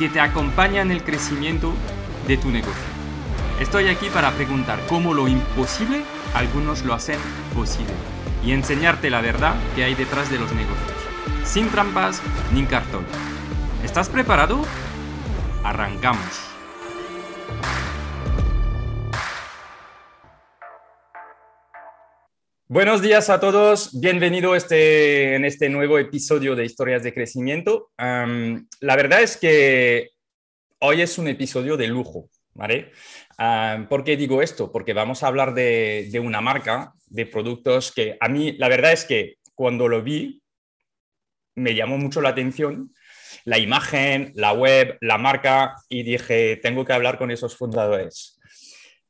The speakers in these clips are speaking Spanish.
que te acompaña en el crecimiento de tu negocio. Estoy aquí para preguntar cómo lo imposible algunos lo hacen posible y enseñarte la verdad que hay detrás de los negocios, sin trampas ni cartón. ¿Estás preparado? Arrancamos. Buenos días a todos, bienvenido este, en este nuevo episodio de Historias de Crecimiento. la verdad es que hoy es un episodio de lujo, ¿vale? ¿Por qué digo esto? Porque vamos a hablar de, de, una marca, de productos que a mí, la verdad es que cuando lo vi, me llamó mucho la atención la imagen, la web, la marca y dije, tengo que hablar con esos fundadores.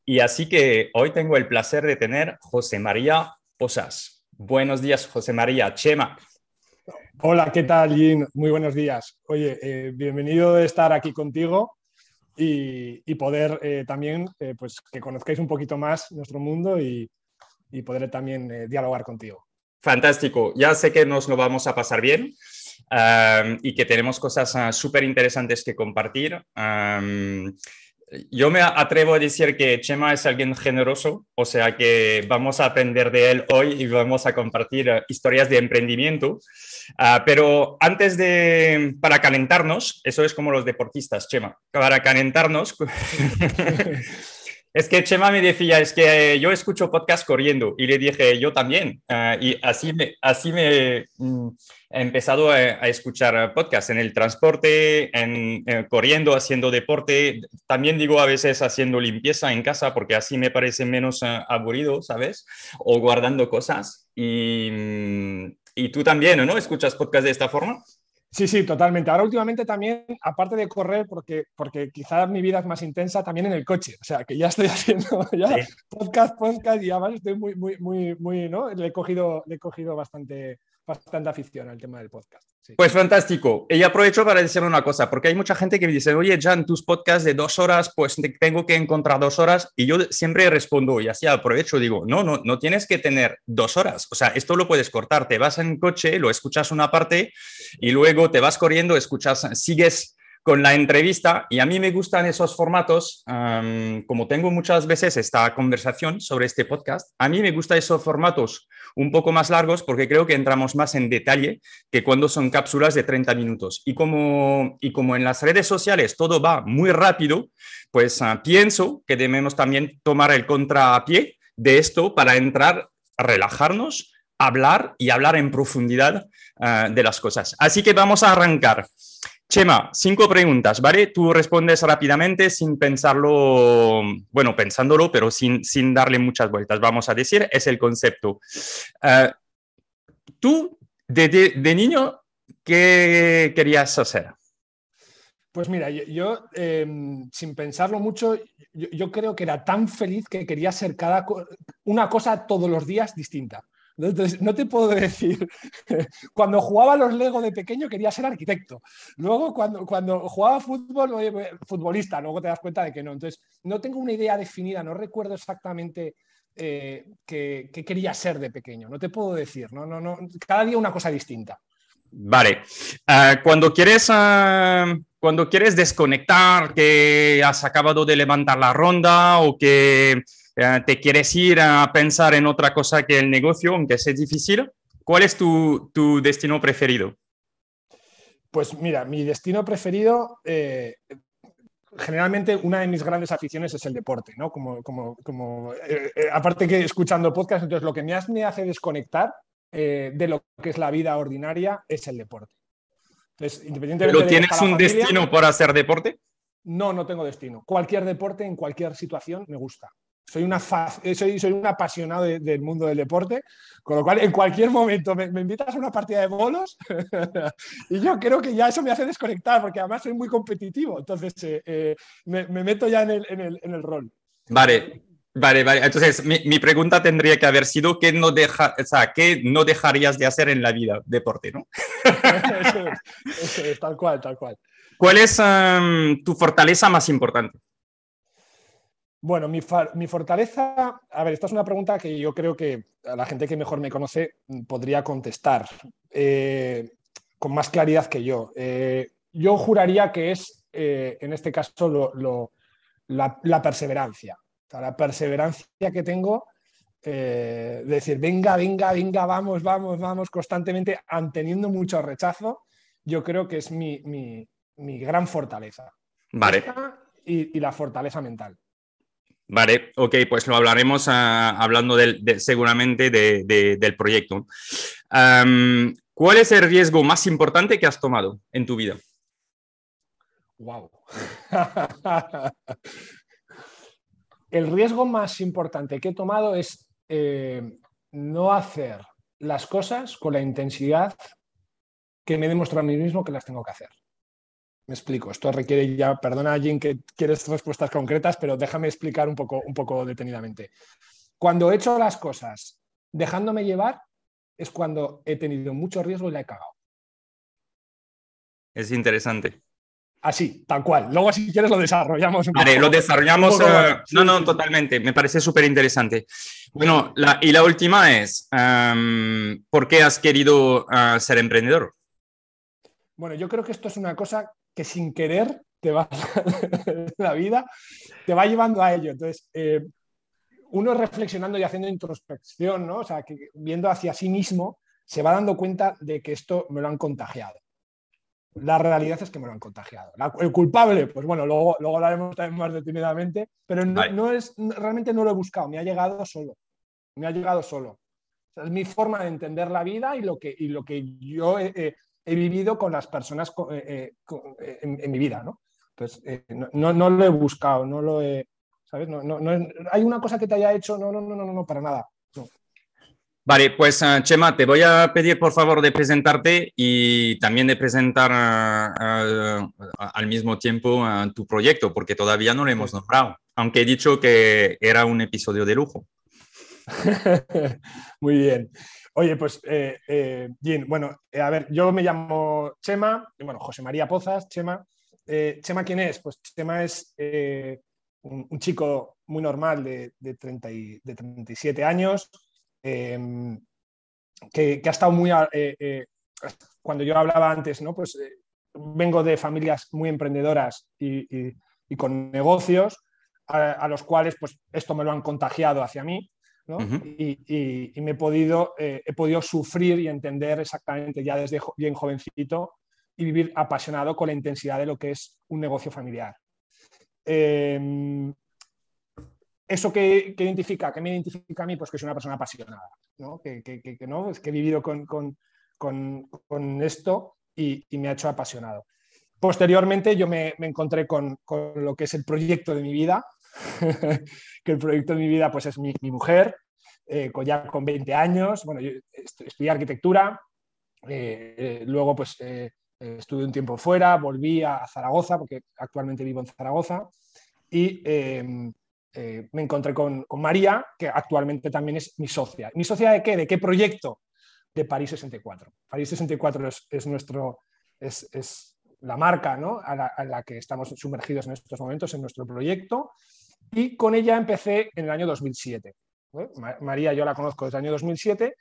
Y así que hoy tengo el placer de tener José María Posas. Buenos días, José María. Chema. Hola, ¿qué tal, Jim? Muy buenos días. Oye, eh, bienvenido de estar aquí contigo y, poder eh, también eh, pues, que conozcáis un poquito más nuestro mundo y, poder también dialogar contigo. Fantástico. Ya sé que nos lo vamos a pasar bien y que tenemos cosas súper interesantes que compartir yo me atrevo a decir que Chema es alguien generoso, o sea que vamos a aprender de él hoy y vamos a compartir eh, historias de emprendimiento. Ah, pero antes de, para calentarnos, eso es como los deportistas, Chema, para calentarnos, Es que Chema me decía, es que yo escucho podcast corriendo y le dije, yo también. Ah, y así me, así me mm, he empezado a, escuchar podcast en el transporte, en, eh, corriendo, haciendo deporte. También digo a veces haciendo limpieza en casa porque así me parece menos aburrido, ¿sabes? O guardando cosas. Y, mm, y tú también, ¿no? ¿Escuchas podcast de esta forma? Sí, sí, totalmente. Ahora últimamente también, aparte de correr, porque, porque quizás mi vida es más intensa, también en el coche. O sea, que ya estoy haciendo ya podcast, podcast y además estoy muy, muy, muy, muy, ¿no? Le he cogido, le he cogido bastante, bastante afición al tema del podcast. Pues fantástico. Y aprovecho para decir una cosa, porque hay mucha gente que me dice, oye, Jan, tus podcasts de dos horas, pues tengo que encontrar dos horas. Y yo siempre respondo, y así aprovecho, digo, no, no, no tienes que tener dos horas. O sea, esto lo puedes cortar. Te vas en coche, lo escuchas una parte y luego te vas corriendo, escuchas, sigues con la entrevista y a mí me gustan esos formatos, como tengo muchas veces esta conversación sobre este podcast, a mí me gustan esos formatos un poco más largos porque creo que entramos más en detalle que cuando son cápsulas de 30 minutos. Y como, y como en las redes sociales todo va muy rápido, pues ah, pienso que debemos también tomar el contrapié de esto para entrar, relajarnos, hablar y hablar en profundidad ah, de las cosas. Así que vamos a arrancar. Chema, cinco preguntas, ¿vale? Tú respondes rápidamente sin pensarlo, bueno, pensándolo, pero sin, sin darle muchas vueltas, vamos a decir, es el concepto. Eh, tú, de, niño, ¿qué querías hacer? Pues mira, yo, em, sin pensarlo mucho, yo, creo que era tan feliz que quería ser cada una cosa todos los días distinta. Entonces, no te puedo decir, cuando jugaba los Lego de pequeño quería ser arquitecto. Luego, cuando, cuando jugaba fútbol, futbolista, luego te das cuenta de que no. Entonces, no tengo una idea definida, no recuerdo exactamente eh, qué, quería ser de pequeño. No te puedo decir, no, no, no, cada día una cosa distinta. Vale. Ah, cuando quieres... Ah, cuando quieres desconectar, que has acabado de levantar la ronda o que te quieres ir a pensar en otra cosa que el negocio, aunque sea difícil, ¿cuál es tu, destino preferido? Pues mira, mi destino preferido, eh, generalmente una de mis grandes aficiones es el deporte, ¿no? Como, como, como eh, eh, aparte que escuchando podcast, entonces lo que me hace desconectar eh, de lo que es la vida ordinaria es el deporte. Entonces, independientemente ¿Pero tienes un destino por hacer deporte? No, no tengo destino. Cualquier deporte, en cualquier situación, me gusta. Soy, una soy, soy un apasionado del mundo del deporte, con lo cual en cualquier momento me, invitas a una partida de bolos y yo creo que ya eso me hace desconectar, porque además soy muy competitivo, entonces me, meto ya en el, en el rol. Vale, Vale, vale. Entonces, mi, pregunta tendría que haber sido ¿qué no, deja, o sea, ¿qué no dejarías de hacer en la vida? Deporte, ¿no? tal cual, tal cual. ¿Cuál es em, tu fortaleza más importante? Bueno, mi, fortaleza, a ver, esta es una pregunta que yo creo que la gente que mejor me conoce podría contestar eh, con más claridad que yo. Eh, yo juraría que es, eh, en este caso, la perseverancia la perseverancia que tengo de decir, venga, venga, venga, vamos, vamos, vamos, constantemente, teniendo mucho rechazo, yo creo que es mi, gran fortaleza. Vale. Y, la fortaleza mental. Vale, ok, pues lo hablaremos ah, hablando seguramente del proyecto. ¿Cuál es el riesgo más importante que has tomado en tu vida? Wow. el riesgo más importante que he tomado es eh, no hacer las cosas con la intensidad que me demuestro a mí mismo que las tengo que hacer. Me explico, esto requiere ya, perdona Jim que quieres respuestas concretas, pero déjame explicar un poco, un poco detenidamente. Cuando he hecho las cosas dejándome llevar, es cuando he tenido mucho riesgo y la he cagado. Es interesante. Así, tal cual. Luego, si quieres, lo desarrollamos. Un vale, lo desarrollamos. Eh, no, no, totalmente. Me parece súper interesante. Bueno, y la última es, em, ¿por qué has querido eh, ser emprendedor? Bueno, yo creo que esto es una cosa que sin querer te va la vida, te va llevando a ello. Entonces, eh, uno reflexionando y haciendo introspección, ¿no? O sea, que viendo hacia sí mismo, se va dando cuenta de que esto me lo han contagiado. La realidad es que me lo han contagiado. el culpable, pues bueno, luego, luego hablaremos también más detenidamente, pero no, es, realmente no lo he buscado, me ha llegado solo. Me ha llegado solo. es mi forma de entender la vida y lo que, y lo que yo he, vivido con las personas eh, eh, en, mi vida, ¿no? Entonces, no, no, no, lo he buscado, no lo he. ¿Sabes? No, no, hay una cosa que te haya hecho, no, no, no, no, no, para nada. Vale, pues uh, Chema, te voy a pedir por favor de presentarte y también de presentar uh, uh, al mismo tiempo tu proyecto, porque todavía no lo hemos nombrado, aunque he dicho que era un episodio de lujo. Muy bien. Oye, pues, eh, eh bueno, eh, a ver, yo me llamo Chema, bueno, José María Pozas, Chema. Eh, ¿Chema quién es? Pues Chema es un, chico muy normal de, de, 30 de 37 años, Em, que, ha estado muy... Cuando yo hablaba antes, ¿no? Pues vengo de familias muy emprendedoras y, con negocios, a, los cuales pues, esto me lo han contagiado hacia mí. Y, me he podido, he podido sufrir y entender exactamente ya desde bien jovencito y vivir apasionado con la intensidad de lo que es un negocio familiar. Em, ¿Eso que, identifica? ¿Qué me identifica a mí? Pues que soy una persona apasionada, ¿no? Que, ¿no? Es que he vivido con, esto y, me ha hecho apasionado. Posteriormente yo me, encontré con, lo que es el proyecto de mi vida, que el proyecto de mi vida pues es mi, mujer, eh, ya con 20 años, bueno, yo estudié arquitectura, eh, eh, luego pues estuve un tiempo fuera, volví a Zaragoza, porque actualmente vivo en Zaragoza, y em, eh, me encontré con, María, que actualmente también es mi socia. ¿Mi socia de qué? ¿De qué proyecto? De París 64. París 64 es, nuestro, es, la marca ¿no? a, la, que estamos sumergidos en estos momentos en nuestro proyecto. Y con ella empecé en el año 2007. ¿eh? María yo la conozco desde el año 2007.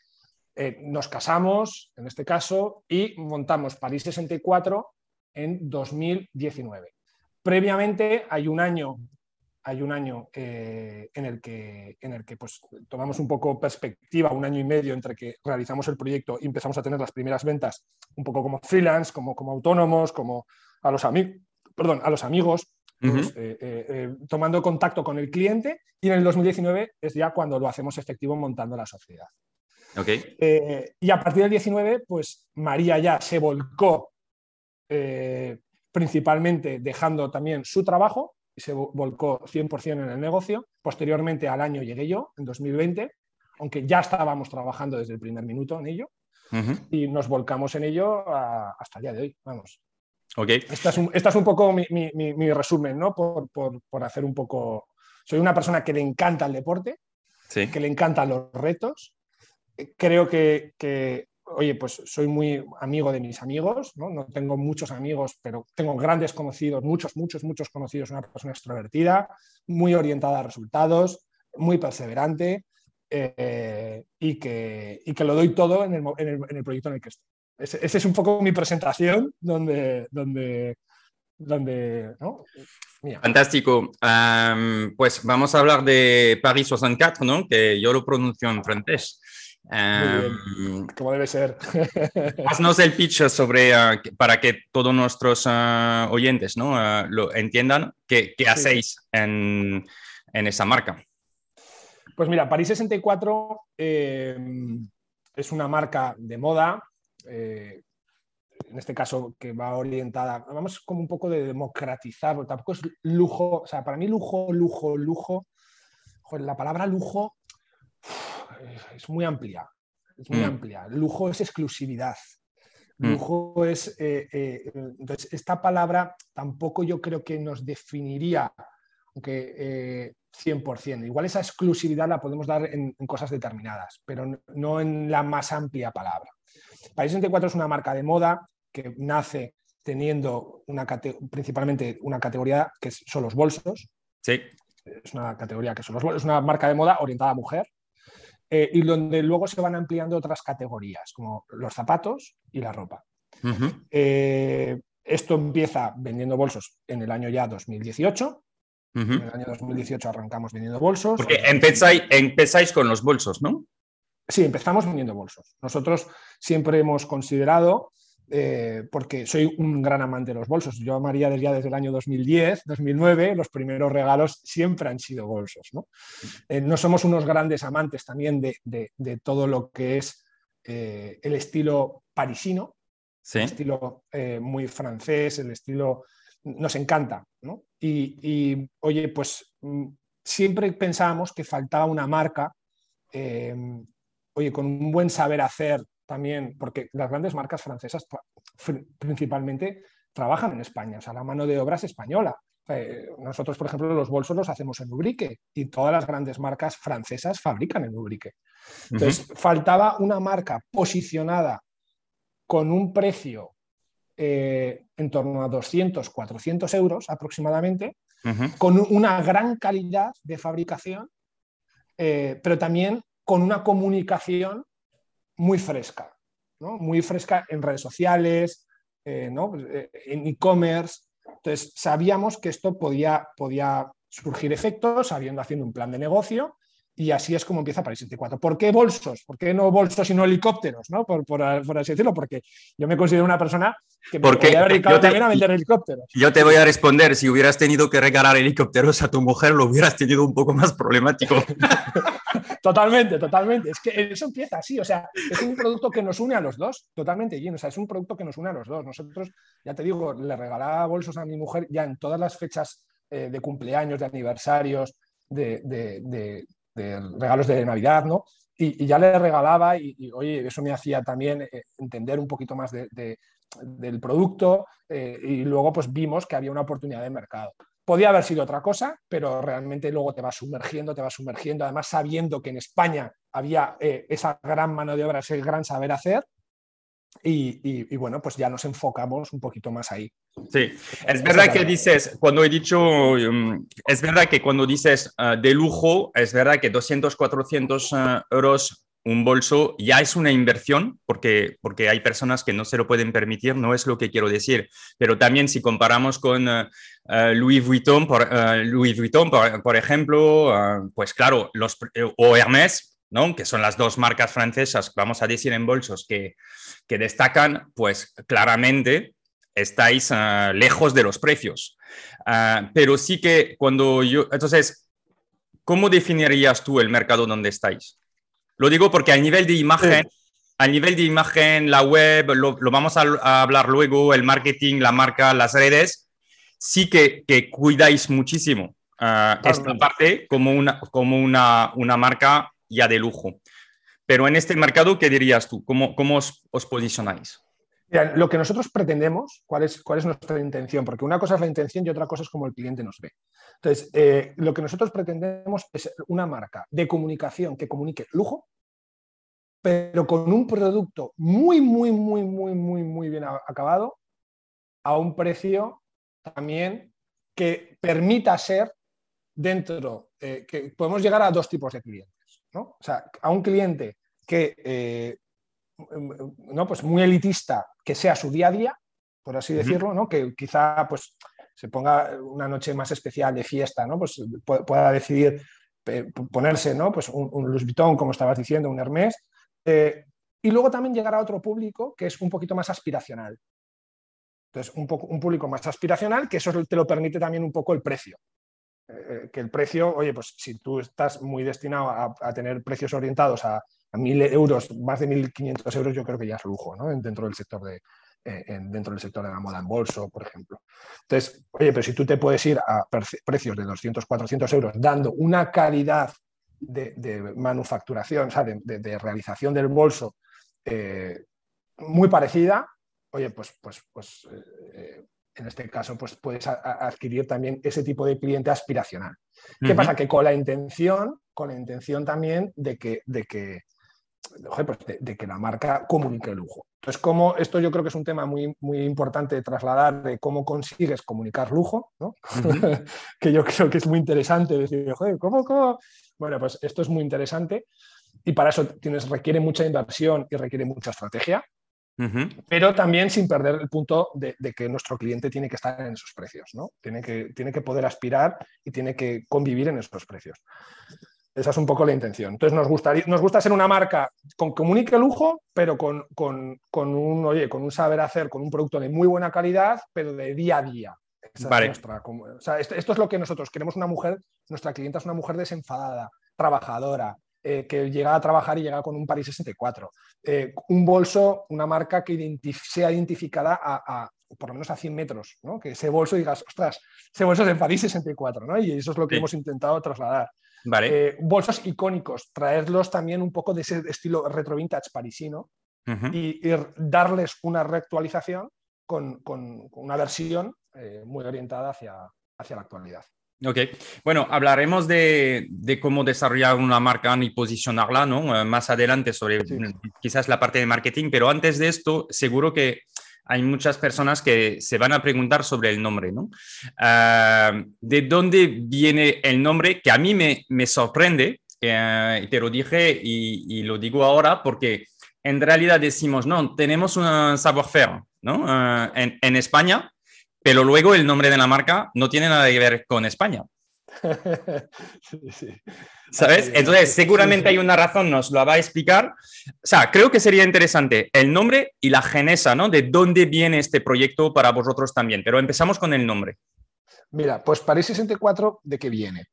Eh, nos casamos, en este caso, y montamos París 64 en 2019. Previamente hay un año hay un año eh, en el que, en el que pues, tomamos un poco perspectiva, un año y medio entre que realizamos el proyecto y empezamos a tener las primeras ventas, un poco como freelance, como, como autónomos, como a los, perdón, a los amigos. pues, tomando contacto con el cliente y en el 2019 es ya cuando lo hacemos efectivo montando la sociedad. Okay. y a partir del 19, pues María ya se volcó principalmente dejando también su trabajo y se volcó 100% en el negocio. Posteriormente al año llegué yo, en 2020, aunque ya estábamos trabajando desde el primer minuto en ello y nos volcamos en ello hasta el día de hoy. Vamos. Okay. Esta, es un, poco mi, resumen, ¿no? Por, hacer un poco... Soy una persona que le encanta el deporte, que le encantan los retos. Creo que, que oye, pues soy muy amigo de mis amigos, ¿no? ¿no? tengo muchos amigos, pero tengo grandes conocidos, muchos, muchos, muchos conocidos, una persona extrovertida, muy orientada a resultados, muy perseverante eh, y, que, y, que, lo doy todo en el, en el, en el proyecto en el que estoy. Esa es un poco mi presentación donde, donde, donde ¿no? Fantástico. pues vamos a hablar de Paris 64, ¿no? que yo lo pronuncio en francés. Um, como debe ser. haznos el pitch sobre, uh, para que todos nuestros uh, oyentes ¿no? Uh, lo entiendan, qué, qué hacéis en, en, esa marca. Pues mira, París 64 eh, es una marca de moda, eh, en este caso que va orientada, vamos como un poco de democratizar, tampoco es lujo, o sea, para mí lujo, lujo, lujo, la palabra lujo es muy amplia. Es muy mm. amplia. Lujo es exclusividad. Mm. Lujo es. Eh, eh, entonces, esta palabra tampoco yo creo que nos definiría, aunque 100%. Eh, Igual esa exclusividad la podemos dar en, cosas determinadas, pero no en la más amplia palabra. País 64 es una marca de moda que nace teniendo una principalmente una categoría que son los bolsos. Sí. Es una categoría que son los bolsos, es una marca de moda orientada a mujer. Eh, y donde luego se van ampliando otras categorías, como los zapatos y la ropa. Eh, esto empieza vendiendo bolsos en el año ya 2018. En el año 2018 arrancamos vendiendo bolsos. Porque empezáis, empezáis con los bolsos, ¿no? Sí, empezamos vendiendo bolsos. Nosotros siempre hemos considerado eh, porque soy un gran amante de los bolsos. Yo a María desde, desde el año 2010, 2009, los primeros regalos siempre han sido bolsos. ¿no? Eh, no somos unos grandes amantes también de, todo lo que es eh, el estilo parisino, el estilo muy francés, el estilo... Nos encanta. ¿no? Y, oye, pues mm, siempre pensábamos que faltaba una marca, oye, con un buen saber hacer también, porque las grandes marcas francesas principalmente trabajan en España, o sea, la mano de obra es española. Eh, nosotros, por ejemplo, los bolsos los hacemos en Ubrique y todas las grandes marcas francesas fabrican en Ubrique. Entonces, faltaba una marca posicionada con un precio eh, en torno a 200, 400 euros aproximadamente, con una gran calidad de fabricación, eh, pero también con una comunicación muy fresca, ¿no? muy fresca en redes sociales, eh, ¿no? Pues, eh, en e-commerce. Entonces, sabíamos que esto podía, podía surgir efectos, habiendo haciendo un plan de negocio, y así es como empieza París 64. ¿Por qué bolsos? ¿Por qué no bolsos y no helicópteros? ¿no? Por, por, así decirlo, porque yo me considero una persona que me podría haber dedicado también a vender helicópteros. Yo te voy a responder, si hubieras tenido que regalar helicópteros a tu mujer, lo hubieras tenido un poco más problemático. totalmente, totalmente. Es que eso empieza así, o sea, es un producto que nos une a los dos, totalmente, Gino. O sea, es un producto que nos une a los dos. Nosotros, ya te digo, le regalaba bolsos a mi mujer ya en todas las fechas eh, de cumpleaños, de aniversarios, de, regalos de Navidad, ¿no? Y, ya le regalaba y, oye, eso me hacía también eh, entender un poquito más del producto eh, y luego pues vimos que había una oportunidad de mercado. Podía haber sido otra cosa, pero realmente luego te vas sumergiendo, te vas sumergiendo, además sabiendo que en España había eh, esa gran mano de obra, ese gran saber hacer, y, bueno, pues ya nos enfocamos un poquito más ahí. Sí, es verdad que dices, cuando he dicho, um, es verdad que cuando dices uh, de lujo, es verdad que 200, 400 uh, euros un bolso ya es una inversión, porque, porque hay personas que no se lo pueden permitir, no es lo que quiero decir. Pero también si comparamos con uh, Louis Vuitton, por, Louis Vuitton, por, ejemplo, pues claro, los, o Hermès, ¿no? que son las dos marcas francesas, vamos a decir en bolsos, que, que destacan, pues claramente estáis ah, lejos de los precios. Ah, pero sí que cuando yo, entonces, ¿cómo definirías tú el mercado donde estáis? Lo digo porque a nivel de imagen, a nivel de imagen, la web, lo, vamos a, hablar luego, el marketing, la marca, las redes, sí que, que cuidáis muchísimo uh, esta parte como, una, como una, una marca ya de lujo. Pero en este mercado, ¿qué dirías tú? ¿Cómo, cómo os, os posicionáis? lo que nosotros pretendemos, ¿cuál es, ¿cuál es nuestra intención? Porque una cosa es la intención y otra cosa es como el cliente nos ve. Entonces, eh, lo que nosotros pretendemos es una marca de comunicación que comunique lujo, pero con un producto muy, muy, muy, muy, muy, muy bien acabado, a un precio también que permita ser dentro, eh, que podemos llegar a dos tipos de clientes. ¿No? O sea, a un cliente que eh, no, pues muy elitista que sea su día a día, por así decirlo, ¿no? que quizá pues, se ponga una noche más especial de fiesta, ¿no? pues pueda decidir ponerse ¿no? pues un, un Louis Vuitton, como estabas diciendo, un Hermès. Eh, y luego también llegar a otro público que es un poquito más aspiracional. Entonces, un, poco, un público más aspiracional, que eso te lo permite también un poco el precio. Eh, que el precio, oye, pues si tú estás muy destinado a tener precios orientados a, a euros, más de 1.500 euros, yo creo que ya es lujo ¿no? dentro, del sector de, eh, dentro del sector de la moda en bolso, por ejemplo. Entonces, oye, pero si tú te puedes ir a precios de 200, 400 euros dando una calidad de, manufacturación, o sea, de, realización del bolso eh, muy parecida, oye, pues, pues, pues eh, en este caso, pues puedes adquirir también ese tipo de cliente aspiracional. ¿Qué pasa? Que con la intención, con la intención también de que, de que pues de, que la marca comunique el lujo. Entonces, como esto yo creo que es un tema muy, muy importante de trasladar de cómo consigues comunicar lujo, que yo creo que es muy interesante decir, joder, ¿cómo, ¿cómo? Bueno, pues esto es muy interesante y para eso tienes, requiere mucha inversión y requiere mucha estrategia, pero también sin perder el punto de, que nuestro cliente tiene que estar en esos precios, ¿no? Tiene que, tiene que poder aspirar y tiene que convivir en esos precios. Esa es un poco la intención. Entonces nos, gustaría, nos gusta ser una marca con comunique lujo, pero con, un, oye, con un saber hacer, con un producto de muy buena calidad, pero de día a día. esto, es lo que nosotros queremos una mujer, nuestra clienta es una mujer desenfadada, trabajadora, eh, que llega a trabajar y llega con un Paris 64. Eh, un bolso, una marca que sea identificada a, por lo menos a 100 metros, ¿no? que ese bolso digas, ostras, ese bolso es de París 64, ¿no? y eso es lo que hemos intentado trasladar. Eh, bolsos icónicos, traerlos también un poco de ese estilo retro vintage parisino y, darles una reactualización con, una versión muy orientada hacia, hacia la actualidad. Ok, bueno, hablaremos de, cómo desarrollar una marca y posicionarla, ¿no? Eh, más adelante sobre quizás la parte de marketing, pero antes de esto, seguro que hay muchas personas que se van a preguntar sobre el nombre, ¿no? Ah, ¿De dónde viene el nombre? Que a mí me, me sorprende, eh, y te lo dije y, lo digo ahora porque en realidad decimos, no, tenemos un savoir-faire, ¿no? En, en España, pero luego el nombre de la marca no tiene nada que ver con España. sí, sí. ¿Sabes? Entonces, seguramente hay una razón, nos lo va a explicar. O sea, creo que sería interesante el nombre y la genesa, ¿no? De dónde viene este proyecto para vosotros también. Pero empezamos con el nombre. Mira, pues París 64, ¿de qué viene?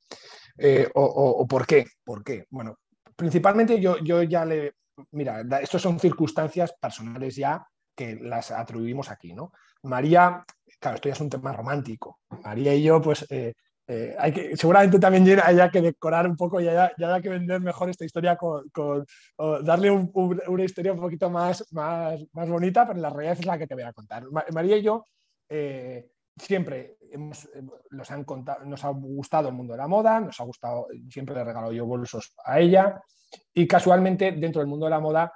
Eh, o, por qué? ¿Por qué? Bueno, principalmente yo, yo ya le... Mira, estas son circunstancias personales ya que las atribuimos aquí, ¿no? María, claro, esto ya es un tema romántico. María y yo, pues... Eh, eh, hay que, seguramente también haya que decorar un poco y haya, que vender mejor esta historia con, darle una historia un poquito más, más, más, bonita, pero la realidad es la que te voy a contar. María y yo eh, siempre hemos, nos, han contado, nos ha gustado el mundo de la moda, nos ha gustado, siempre le regalo yo bolsos a ella y casualmente dentro del mundo de la moda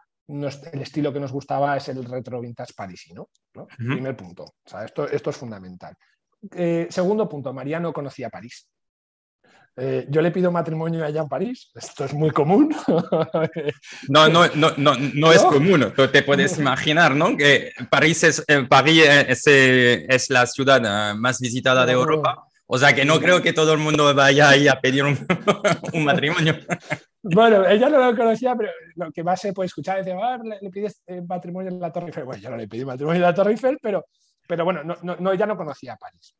el estilo que nos gustaba es el retro vintage parisino. ¿no? Primer punto. O sea, esto, esto es fundamental. Eh, segundo punto, María no conocía París. Eh, yo le pido matrimonio allá en París. Esto es muy común. no, no, no, no, no es común. Tú te puedes imaginar, ¿no? Que París es, eh, París es, es la ciudad más visitada de Europa. O sea que no creo que todo el mundo vaya ahí a pedir un, un matrimonio. Bueno, ella no lo conocía, pero lo que más se puede escuchar es decir, ah, le, pides matrimonio en la Torre Eiffel. Bueno, yo no le pedí matrimonio en la Torre Eiffel, pero pero bueno, no, no, ella no conocía París.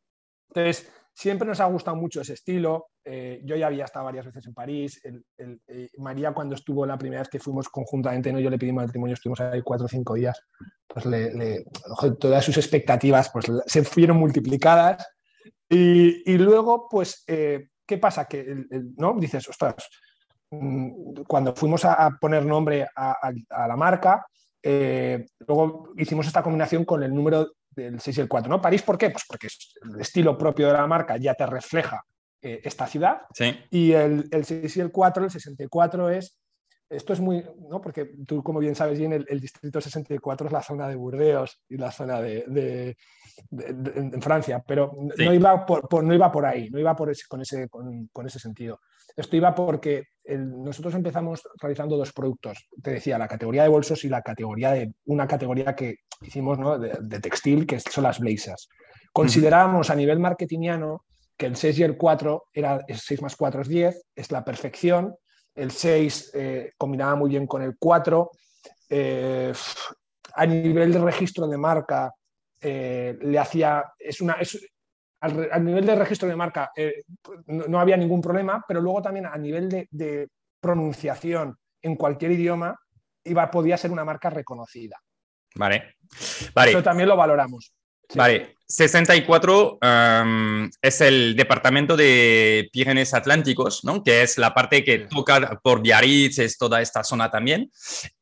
Entonces, siempre nos ha gustado mucho ese estilo. Eh, yo ya había estado varias veces en París. Eh, María, cuando estuvo la primera vez que fuimos conjuntamente, ¿no? yo le pedí matrimonio, estuvimos ahí cuatro o cinco días, pues le, todas sus expectativas pues, se fueron multiplicadas. Y, luego, pues, eh, ¿qué pasa? Que ¿no? dices, ostras, mm, cuando fuimos a, poner nombre a, la marca, luego hicimos esta combinación con el número del 6 y el 4. ¿no? París, ¿por qué? Pues porque el estilo propio de la marca ya te refleja eh, esta ciudad. Y el, el, 6 y el 4, el 64 es, esto es muy, ¿no? porque tú como bien sabes bien, el, distrito 64 es la zona de Burdeos y la zona de, en Francia, pero no, iba por, no iba por ahí, no iba por ese, con, ese, con ese sentido. Esto iba porque nosotros empezamos realizando dos productos. Te decía, la categoría de bolsos y la categoría de una categoría que hicimos de, textil, que son las blazers. Considerábamos a nivel marketingiano que el 6 y el 4 era 6 más 4 es 10, es la perfección. El 6 eh, combinaba muy bien con el 4. Eh, a nivel de registro de marca, eh, le hacía. Es una, al, nivel de registro de marca no, había ningún problema, pero luego también a nivel de, pronunciación en cualquier idioma iba, podía ser una marca reconocida. Vale. vale. Eso también lo valoramos. Vale, 64 es el departamento de Pirineos Atlánticos, ¿no? que es la parte que toca por Biarritz, es toda esta zona también.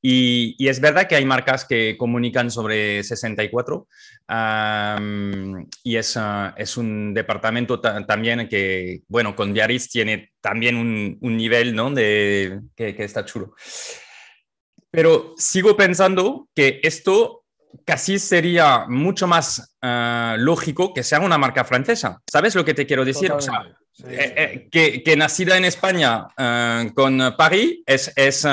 Y, es verdad que hay marcas que comunican sobre 64 y es, ah, es, un departamento también que, bueno, con Biarritz tiene también un, un nivel ¿no? de, que, que está chulo. Pero sigo pensando que esto casi sería mucho más eh, lógico que sea una marca francesa. ¿Sabes lo que te quiero decir? Eh, eh, que, nacida en España con París, es, es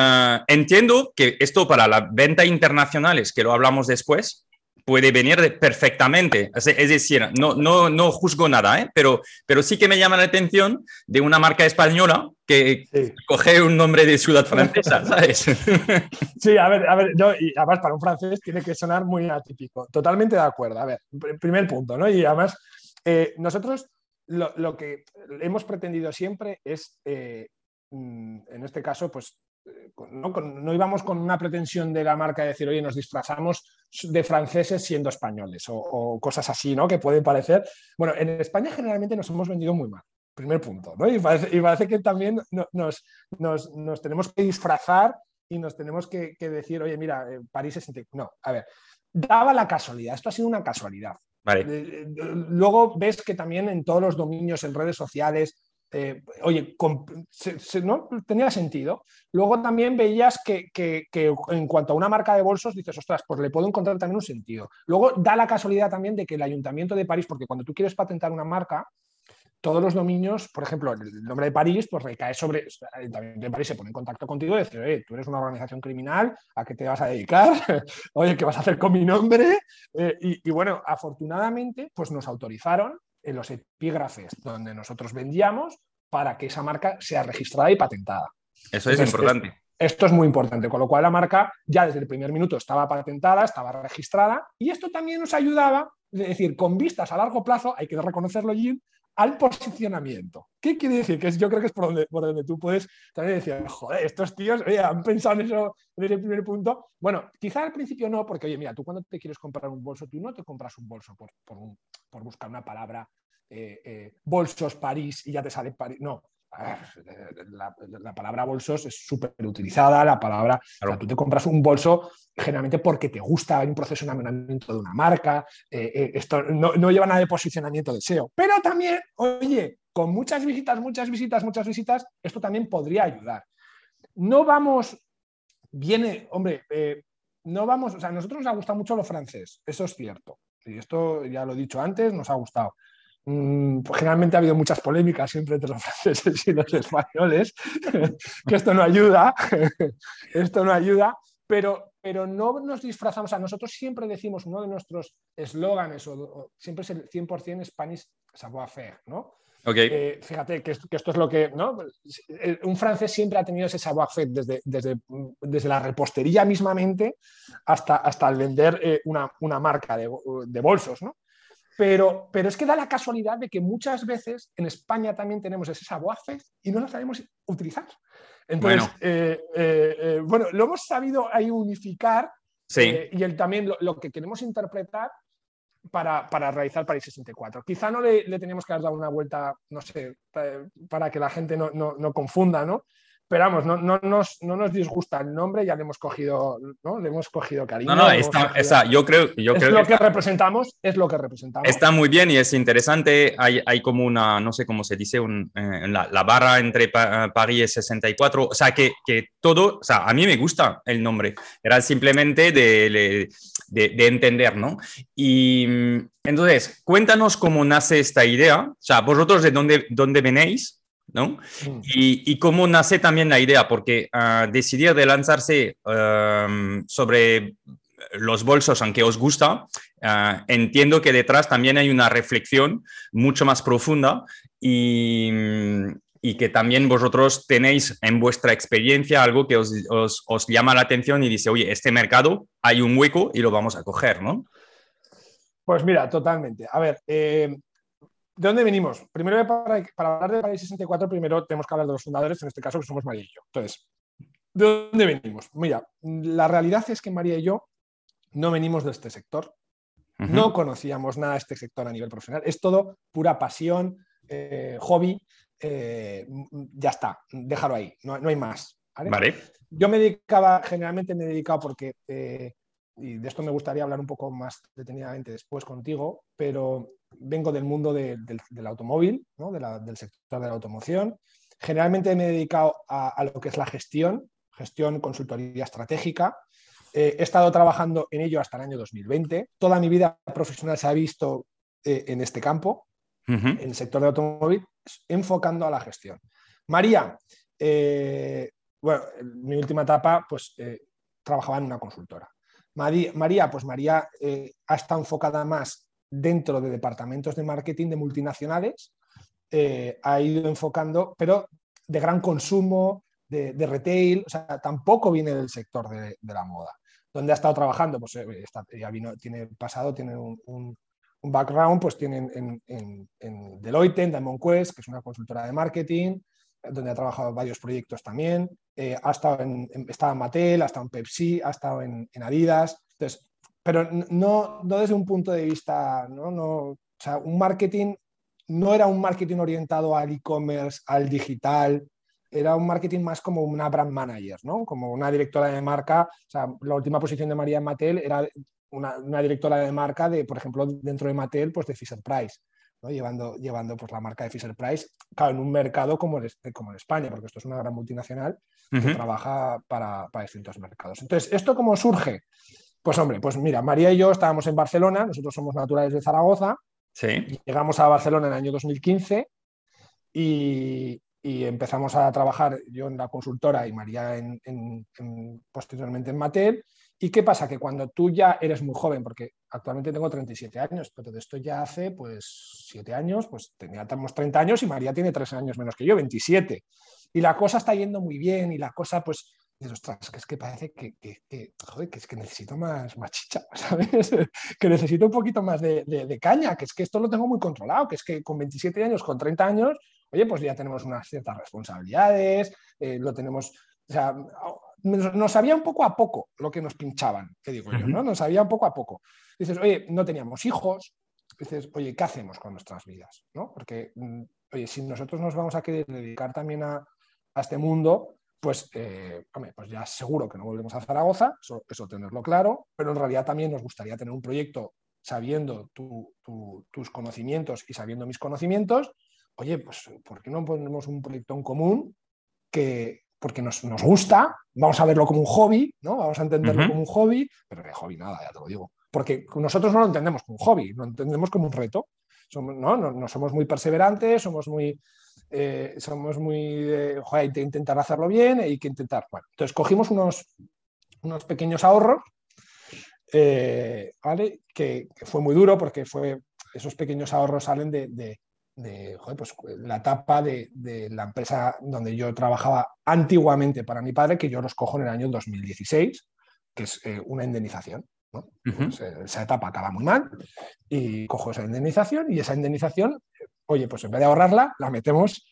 entiendo que esto para la venta internacionales, que lo hablamos después, puede venir perfectamente. Es decir, no, no, no juzgo nada, ¿eh? pero, pero sí que me llama la atención de una marca española que coge un nombre de ciudad francesa, ¿sabes? Sí, a ver, a ver, y además para un francés tiene que sonar muy atípico. Totalmente de acuerdo. A ver, primer punto, ¿no? Y además, eh, nosotros lo, lo, que hemos pretendido siempre es, eh, mm, en este caso, pues no, íbamos con una pretensión de la marca de decir, oye, nos disfrazamos de franceses siendo españoles o, cosas así, ¿no? Que pueden parecer. Bueno, en España generalmente nos hemos vendido muy mal, primer punto, ¿no? Y parece, que también nos, nos, tenemos que disfrazar y nos tenemos que, decir, oye, mira, eh, París es... No, a ver, daba la casualidad, esto ha sido una casualidad. Vale. Eh, eh, luego ves que también en todos los dominios, en redes sociales, eh, oye, ¿no? tenía sentido. Luego también veías que, en cuanto a una marca de bolsos, dices, ostras, pues le puedo encontrar también un sentido. Luego da la casualidad también de que el Ayuntamiento de París, porque cuando tú quieres patentar una marca, todos los dominios, por ejemplo, el nombre de París, pues recae sobre, el Ayuntamiento de París se pone en contacto contigo y dice, oye, tú eres una organización criminal, ¿a qué te vas a dedicar? oye, ¿qué vas a hacer con mi nombre? Eh, y bueno, afortunadamente, pues nos autorizaron en los epígrafes donde nosotros vendíamos para que esa marca sea registrada y patentada. Eso es importante. Esto es muy importante, con lo cual la marca ya desde el primer minuto estaba patentada, estaba registrada y esto también nos ayudaba, es decir, con vistas a largo plazo, hay que reconocerlo, Jim, al posicionamiento. ¿Qué quiere decir? Que yo creo que es por donde, por donde tú puedes también decir, joder, estos tíos han pensado en eso desde el primer punto. Bueno, quizá al principio no, porque oye, mira, tú cuando te quieres comprar un bolso, tú no te compras un bolso por, por, buscar una palabra, eh, eh, bolsos París y ya te sale París. No, la, palabra bolsos es súper utilizada, la palabra, tú te compras un bolso generalmente porque te gusta, hay un proceso de enamoramiento de una marca, eh, eh, esto no, no, lleva nada de posicionamiento de SEO, pero también, oye, con muchas visitas, muchas visitas, muchas visitas, esto también podría ayudar. No vamos, viene, hombre, eh, no vamos, o sea, a nosotros nos ha gustado mucho lo francés, eso es cierto, y esto ya lo he dicho antes, nos ha gustado. Mm, pues generalmente ha habido muchas polémicas siempre entre los franceses y los españoles, que esto no ayuda, esto no ayuda, pero, pero no nos disfrazamos. A nosotros siempre decimos, uno de nuestros eslóganes, o, siempre es el 100% Spanish savoir-faire, ¿no? Eh, fíjate que esto, que esto, es lo que. ¿no? Un francés siempre ha tenido ese savoir-faire desde, desde, desde, la repostería mismamente hasta, hasta el vender eh, una, una, marca de, de bolsos. ¿no? Pero, pero es que da la casualidad de que muchas veces en España también tenemos ese saboafe y no lo sabemos utilizar. Entonces, bueno, eh, eh, eh, bueno lo hemos sabido ahí unificar y el, también lo, que queremos interpretar para, para, realizar París 64. Quizá no le, le teníamos que dar una vuelta, no sé, para que la gente no, no, no confunda, ¿no? Pero vamos, no, no, nos, no nos disgusta el nombre, ya le hemos cogido, ¿no? Le hemos cogido cariño. No, no, está, yo creo, yo es creo lo que, representamos, es lo que representamos. Está muy bien y es interesante. Hay, hay como una, no sé cómo se dice, un, eh, la, la, barra entre París y 64. O sea, que, que, todo, o sea, a mí me gusta el nombre. Era simplemente de, de, de entender, ¿no? Y entonces, cuéntanos cómo nace esta idea. O sea, vosotros de dónde, dónde venéis ¿no? Mm. Y, cómo nace también la idea, porque uh, decidir de lanzarse sobre los bolsos, aunque os gusta, ah, entiendo que detrás también hay una reflexión mucho más profunda y, y, que también vosotros tenéis en vuestra experiencia algo que os, os, llama la atención y dice, oye, este mercado hay un hueco y lo vamos a coger, ¿no? Pues mira, totalmente. A ver, eh, ¿De dónde venimos? Primero, para, hablar de París 64, primero tenemos que hablar de los fundadores, en este caso, que somos María y yo. Entonces, ¿de dónde venimos? Mira, la realidad es que María y yo no venimos de este sector. No conocíamos nada de este sector a nivel profesional. Es todo pura pasión, eh, hobby. Eh, ya está, déjalo ahí, no, hay más. ¿vale? Yo me dedicaba, generalmente me he dedicado porque eh, y de esto me gustaría hablar un poco más detenidamente después contigo, pero vengo del mundo del, automóvil, del sector de la automoción. Generalmente me he dedicado a, lo que es la gestión, gestión, consultoría estratégica. Eh, he estado trabajando en ello hasta el año 2020. Toda mi vida profesional se ha visto eh, en este campo, en el sector del automóvil, enfocando a la gestión. María, eh, bueno, en mi última etapa, pues trabajaba en una consultora. María, pues María eh, ha estado enfocada más dentro de departamentos de marketing de multinacionales, eh, ha ido enfocando, pero de gran consumo, de, retail, o sea, tampoco viene del sector de, la moda. ¿Dónde ha estado trabajando? Pues eh, ya vino, tiene pasado, tiene un, background, pues tiene en, en Deloitte, en Diamond Quest, que es una consultora de marketing, donde ha trabajado varios proyectos también. Eh, ha estado en, estaba en Mattel, ha estado en Pepsi, ha estado en, Adidas. Entonces, pero no, no, desde un punto de vista, ¿no? No, o sea, un marketing no era un marketing orientado al e-commerce, al digital, era un marketing más como una brand manager, ¿no? Como una directora de marca. O sea, la última posición de María en Mattel era una, una, directora de marca de, por ejemplo, dentro de Mattel, pues de Fisher Price llevando, llevando pues, la marca de Fisher Price, claro, en un mercado como, el, como en España, porque esto es una gran multinacional que trabaja para, para, distintos mercados. Entonces, ¿esto cómo surge? Pues hombre, pues mira, María y yo estábamos en Barcelona, nosotros somos naturales de Zaragoza, sí. llegamos a Barcelona en el año 2015 y, y empezamos a trabajar yo en la consultora y María en, en, posteriormente en Mattel ¿Y qué pasa? Que cuando tú ya eres muy joven, porque actualmente tengo 37 años, pero de esto ya hace pues 7 años, pues teníamos 30 años y María tiene 3 años menos que yo, 27. Y la cosa está yendo muy bien y la cosa pues, dices, ostras, que es que parece que, que, joder, que es que necesito más, más chicha, ¿sabes? que necesito un poquito más de, de, caña, que es que esto lo tengo muy controlado, que es que con 27 años, con 30 años, oye, pues ya tenemos unas ciertas responsabilidades, eh, lo tenemos, o sea, nos sabía un poco a poco lo que nos pinchaban, que digo yo, ¿no? Nos sabía un poco a poco. Dices, oye, no teníamos hijos. Dices, oye, ¿qué hacemos con nuestras vidas? ¿no? Porque, mm, oye, si nosotros nos vamos a querer dedicar también a, este mundo, pues, eh, pues ya seguro que no volvemos a Zaragoza, eso, tenerlo claro, pero en realidad también nos gustaría tener un proyecto sabiendo tus conocimientos y sabiendo mis conocimientos. Oye, pues, ¿por qué no ponemos un proyecto en común que, porque nos, gusta, vamos a verlo como un hobby, ¿no? Vamos a entenderlo como un hobby, pero de hobby nada, ya te lo digo. Porque nosotros no lo entendemos como un hobby, lo entendemos como un reto. Somos, ¿no? No, somos muy perseverantes, somos muy, eh, somos muy hay que intentar hacerlo bien, hay que intentar. Bueno, entonces cogimos unos, unos pequeños ahorros, eh, ¿vale? Que, fue muy duro porque fue, esos pequeños ahorros salen de, de pues, la etapa de, la empresa donde yo trabajaba antiguamente para mi padre, que yo los cojo en el año 2016, que es eh, una indemnización. Pues, eh, esa etapa acaba muy mal y cojo esa indemnización y esa indemnización, oye, pues en vez de ahorrarla, la metemos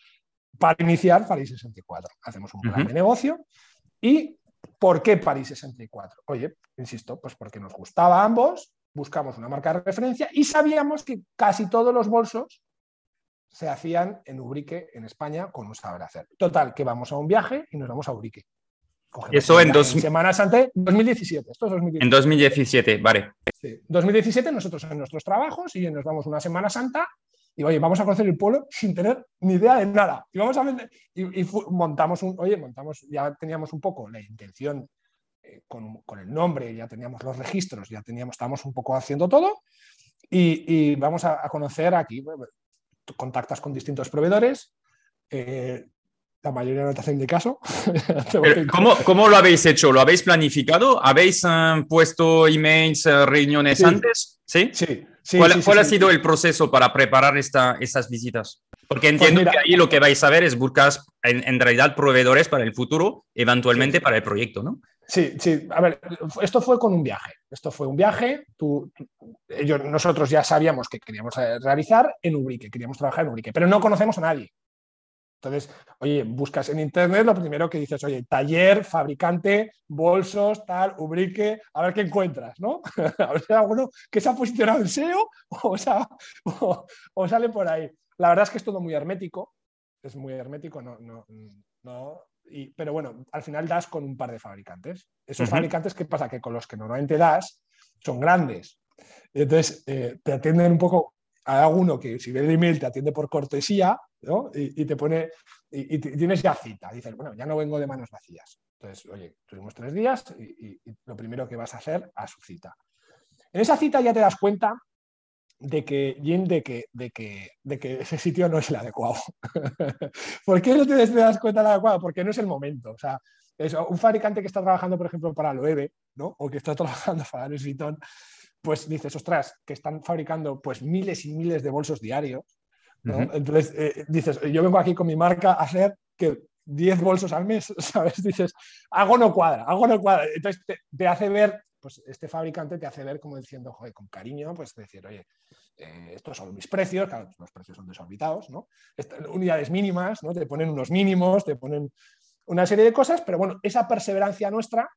para iniciar París 64. Hacemos un plan de negocio y ¿por qué París 64? Oye, insisto, pues porque nos gustaba a ambos, buscamos una marca de referencia y sabíamos que casi todos los bolsos se hacían en Ubrique, en España, con un saber hacer. Total, que vamos a un viaje y nos vamos a Ubrique. Eso en dos semanas antes, 2017. Esto es 2017. En 2017, vale. Sí. 2017 nosotros en nuestros trabajos y nos vamos una Semana Santa y oye, vamos a conocer el pueblo sin tener ni idea de nada. Y vamos a montamos un, oye, montamos, ya teníamos un poco la intención eh, con, con, el nombre, ya teníamos los registros, ya teníamos, estábamos un poco haciendo todo. Y, vamos a, a, conocer aquí, contactas con distintos proveedores, eh, la mayoría no te hacen de caso. ¿Cómo, ¿Cómo, lo habéis hecho? ¿Lo habéis planificado? ¿Habéis eh, puesto emails, uh, reuniones antes? Sí. Sí. ¿Cuál, cuál ha sido el proceso para preparar esta, estas visitas? Porque pues entiendo que ahí lo que vais a ver es buscar en, en realidad proveedores para el futuro, eventualmente para el proyecto, ¿no? Sí, sí. A ver, esto fue con un viaje. Esto fue un viaje. Tú, ellos, nosotros ya sabíamos que queríamos realizar en Ubrique, queríamos trabajar en Ubrique, pero no conocemos a nadie. Entonces, oye, buscas en internet, lo primero que dices, oye, taller, fabricante, bolsos, tal, Ubrique, a ver qué encuentras, ¿no? a ver si hay alguno que se ha posicionado en SEO o, sea, o, o, sale por ahí. La verdad es que es todo muy hermético, es muy hermético, no, no, no pero bueno, al final das con un par de fabricantes. Esos fabricantes, ¿qué pasa? Que con los que normalmente das son grandes. Entonces, eh, te atienden un poco, hay alguno que si ve el email te atiende por cortesía ¿no? y, te pone, y, tienes ya cita. Dices, bueno, ya no vengo de manos vacías. Entonces, oye, tuvimos tres días y, y lo primero que vas a hacer a su cita. En esa cita ya te das cuenta de que, de que, de, que, de que ese sitio no es el adecuado. ¿Por qué no te das cuenta del adecuado? Porque no es el momento. O sea, es un fabricante que está trabajando, por ejemplo, para Loewe, ¿no? O que está trabajando para Louis Vuitton, pues dices, ostras, que están fabricando pues miles y miles de bolsos diarios. ¿no? Entonces eh, dices, yo vengo aquí con mi marca a hacer que 10 bolsos al mes, ¿sabes? Dices, algo no cuadra, algo no cuadra. Entonces te hace ver pues este fabricante te hace ver como diciendo, joder, con cariño, pues decir, oye, eh, estos son mis precios, claro, los precios son desorbitados, ¿no? unidades mínimas, ¿no? Te ponen unos mínimos, te ponen una serie de cosas, pero bueno, esa perseverancia nuestra,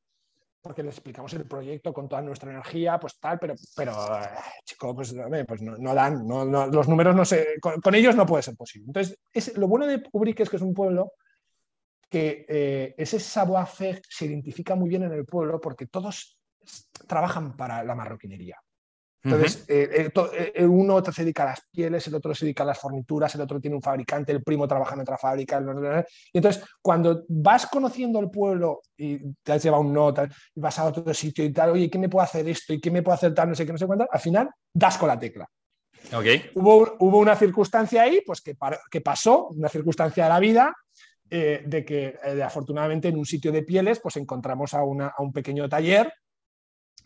porque les explicamos el proyecto con toda nuestra energía, pues tal, pero, pero eh, chico, pues, pues no, dan, los números no sé, con, ellos no puede ser posible. Entonces, es, lo bueno de Ubrique es que es un pueblo que eh, ese savoir-faire se identifica muy bien en el pueblo porque todos trabajan para la marroquinería. Entonces, eh, eh, eh, uno se dedica a las pieles, el otro se dedica a las fornituras, el otro tiene un fabricante, el primo trabaja en otra fábrica. Y entonces, cuando vas conociendo el pueblo y te has llevado un nota y vas a otro sitio y tal, oye, ¿qué me puedo hacer esto? ¿Y qué me puedo hacer tal? No sé qué, no sé cuánto, al final das con la tecla. Okay. Hubo, hubo una circunstancia ahí, pues que, que pasó, una circunstancia de la vida, de que afortunadamente en un sitio de pieles pues encontramos a, una, a un pequeño taller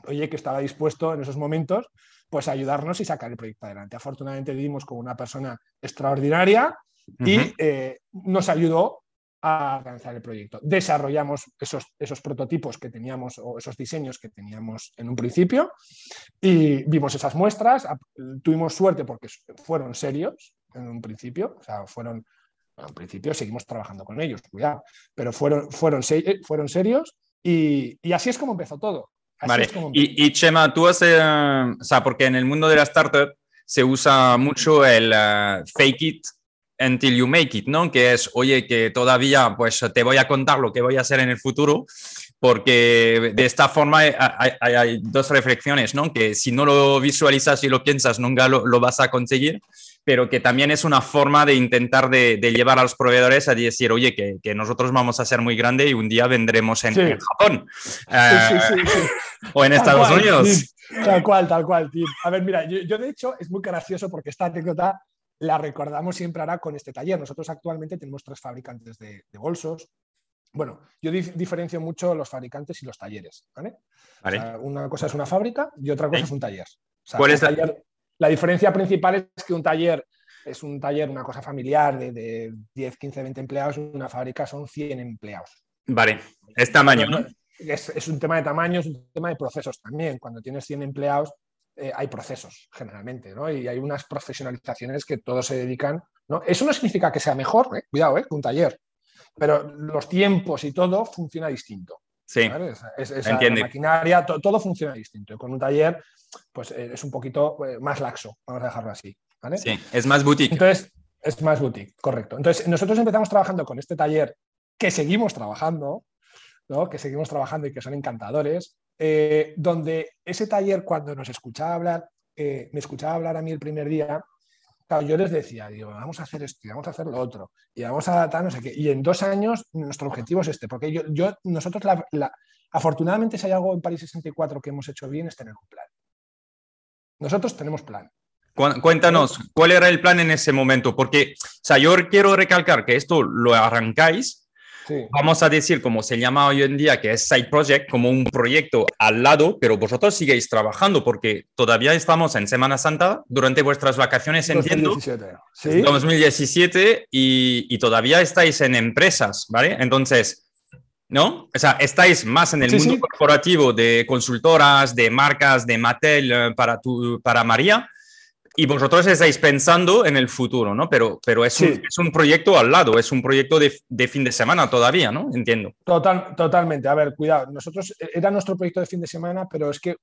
oye, que estaba dispuesto en esos momentos pues a ayudarnos y sacar el proyecto adelante. Afortunadamente vivimos con una persona extraordinaria y eh, nos ayudó a alcanzar el proyecto. Desarrollamos esos, esos prototipos que teníamos o esos diseños que teníamos en un principio y vimos esas muestras. Tuvimos suerte porque fueron serios en un principio, o sea, fueron, en principio seguimos trabajando con ellos, cuidado, pero fueron, fueron, fueron serios y, y así es como empezó todo. Vale. Y, Chema, tú haces, o sea, porque en el mundo de la startup se usa mucho el uh, fake it until you make it, ¿no? Que es, oye, que todavía pues te voy a contar lo que voy a hacer en el futuro, porque de esta forma hay, hay, dos reflexiones, ¿no? Que si no lo visualizas y lo piensas, nunca lo, lo vas a conseguir pero que también es una forma de intentar de, llevar a los proveedores a decir, oye, que, que, nosotros vamos a ser muy grande y un día vendremos en, Japón uh, o en Estados Unidos. Tal cual, tal cual, tío. A ver, mira, yo, de hecho es muy gracioso porque esta anécdota la recordamos siempre ahora con este taller. Nosotros actualmente tenemos tres fabricantes de, bolsos. Bueno, yo diferencio mucho los fabricantes y los talleres. ¿vale? una cosa es una fábrica y otra cosa es un taller. ¿Cuál es la... La diferencia principal es que un taller es un taller, una cosa familiar de, 10, 15, 20 empleados, una fábrica son 100 empleados. Vale, es tamaño, ¿no? Es, un tema de tamaño, es un tema de procesos también. Cuando tienes 100 empleados, eh, hay procesos generalmente, ¿no? Y hay unas profesionalizaciones que todos se dedican, ¿no? Eso no significa que sea mejor, ¿eh? cuidado, ¿eh? un taller, pero los tiempos y todo funciona distinto. Sí, es, la maquinaria, todo funciona distinto. Con un taller, pues eh, es un poquito más laxo, vamos a dejarlo así. ¿vale? Sí, es más boutique. Entonces, es más boutique, correcto. Entonces, nosotros empezamos trabajando con este taller que seguimos trabajando, que seguimos trabajando y que son encantadores, eh, donde ese taller cuando nos escuchaba hablar, eh, me escuchaba hablar a mí el primer día, yo les decía, digo, vamos a hacer esto y vamos a hacer lo otro y vamos a adaptar no qué. Y en dos años nuestro objetivo es este, porque yo, nosotros, la, afortunadamente, si hay algo en París 64 que hemos hecho bien es tener un plan. Nosotros tenemos plan. Cuéntanos, ¿cuál era el plan en ese momento? Porque, yo quiero recalcar que esto lo arrancáis vamos a decir, como se llama hoy en día, que es side project, como un proyecto al lado, pero vosotros seguís trabajando porque todavía estamos en Semana Santa, durante vuestras vacaciones, entiendo. 2017. ¿Sí? 2017 y, y, todavía estáis en empresas, ¿vale? Entonces, ¿no? O sea, estáis más en el mundo corporativo de consultoras, de marcas, de Mattel eh, para, tu, para María y vosotros estáis pensando en el futuro, ¿no? Pero, pero es, un, es un proyecto al lado, es un proyecto de, de, fin de semana todavía, ¿no? Entiendo. Total, totalmente. A ver, cuidado. Nosotros, eh, era nuestro proyecto de fin de semana, pero es que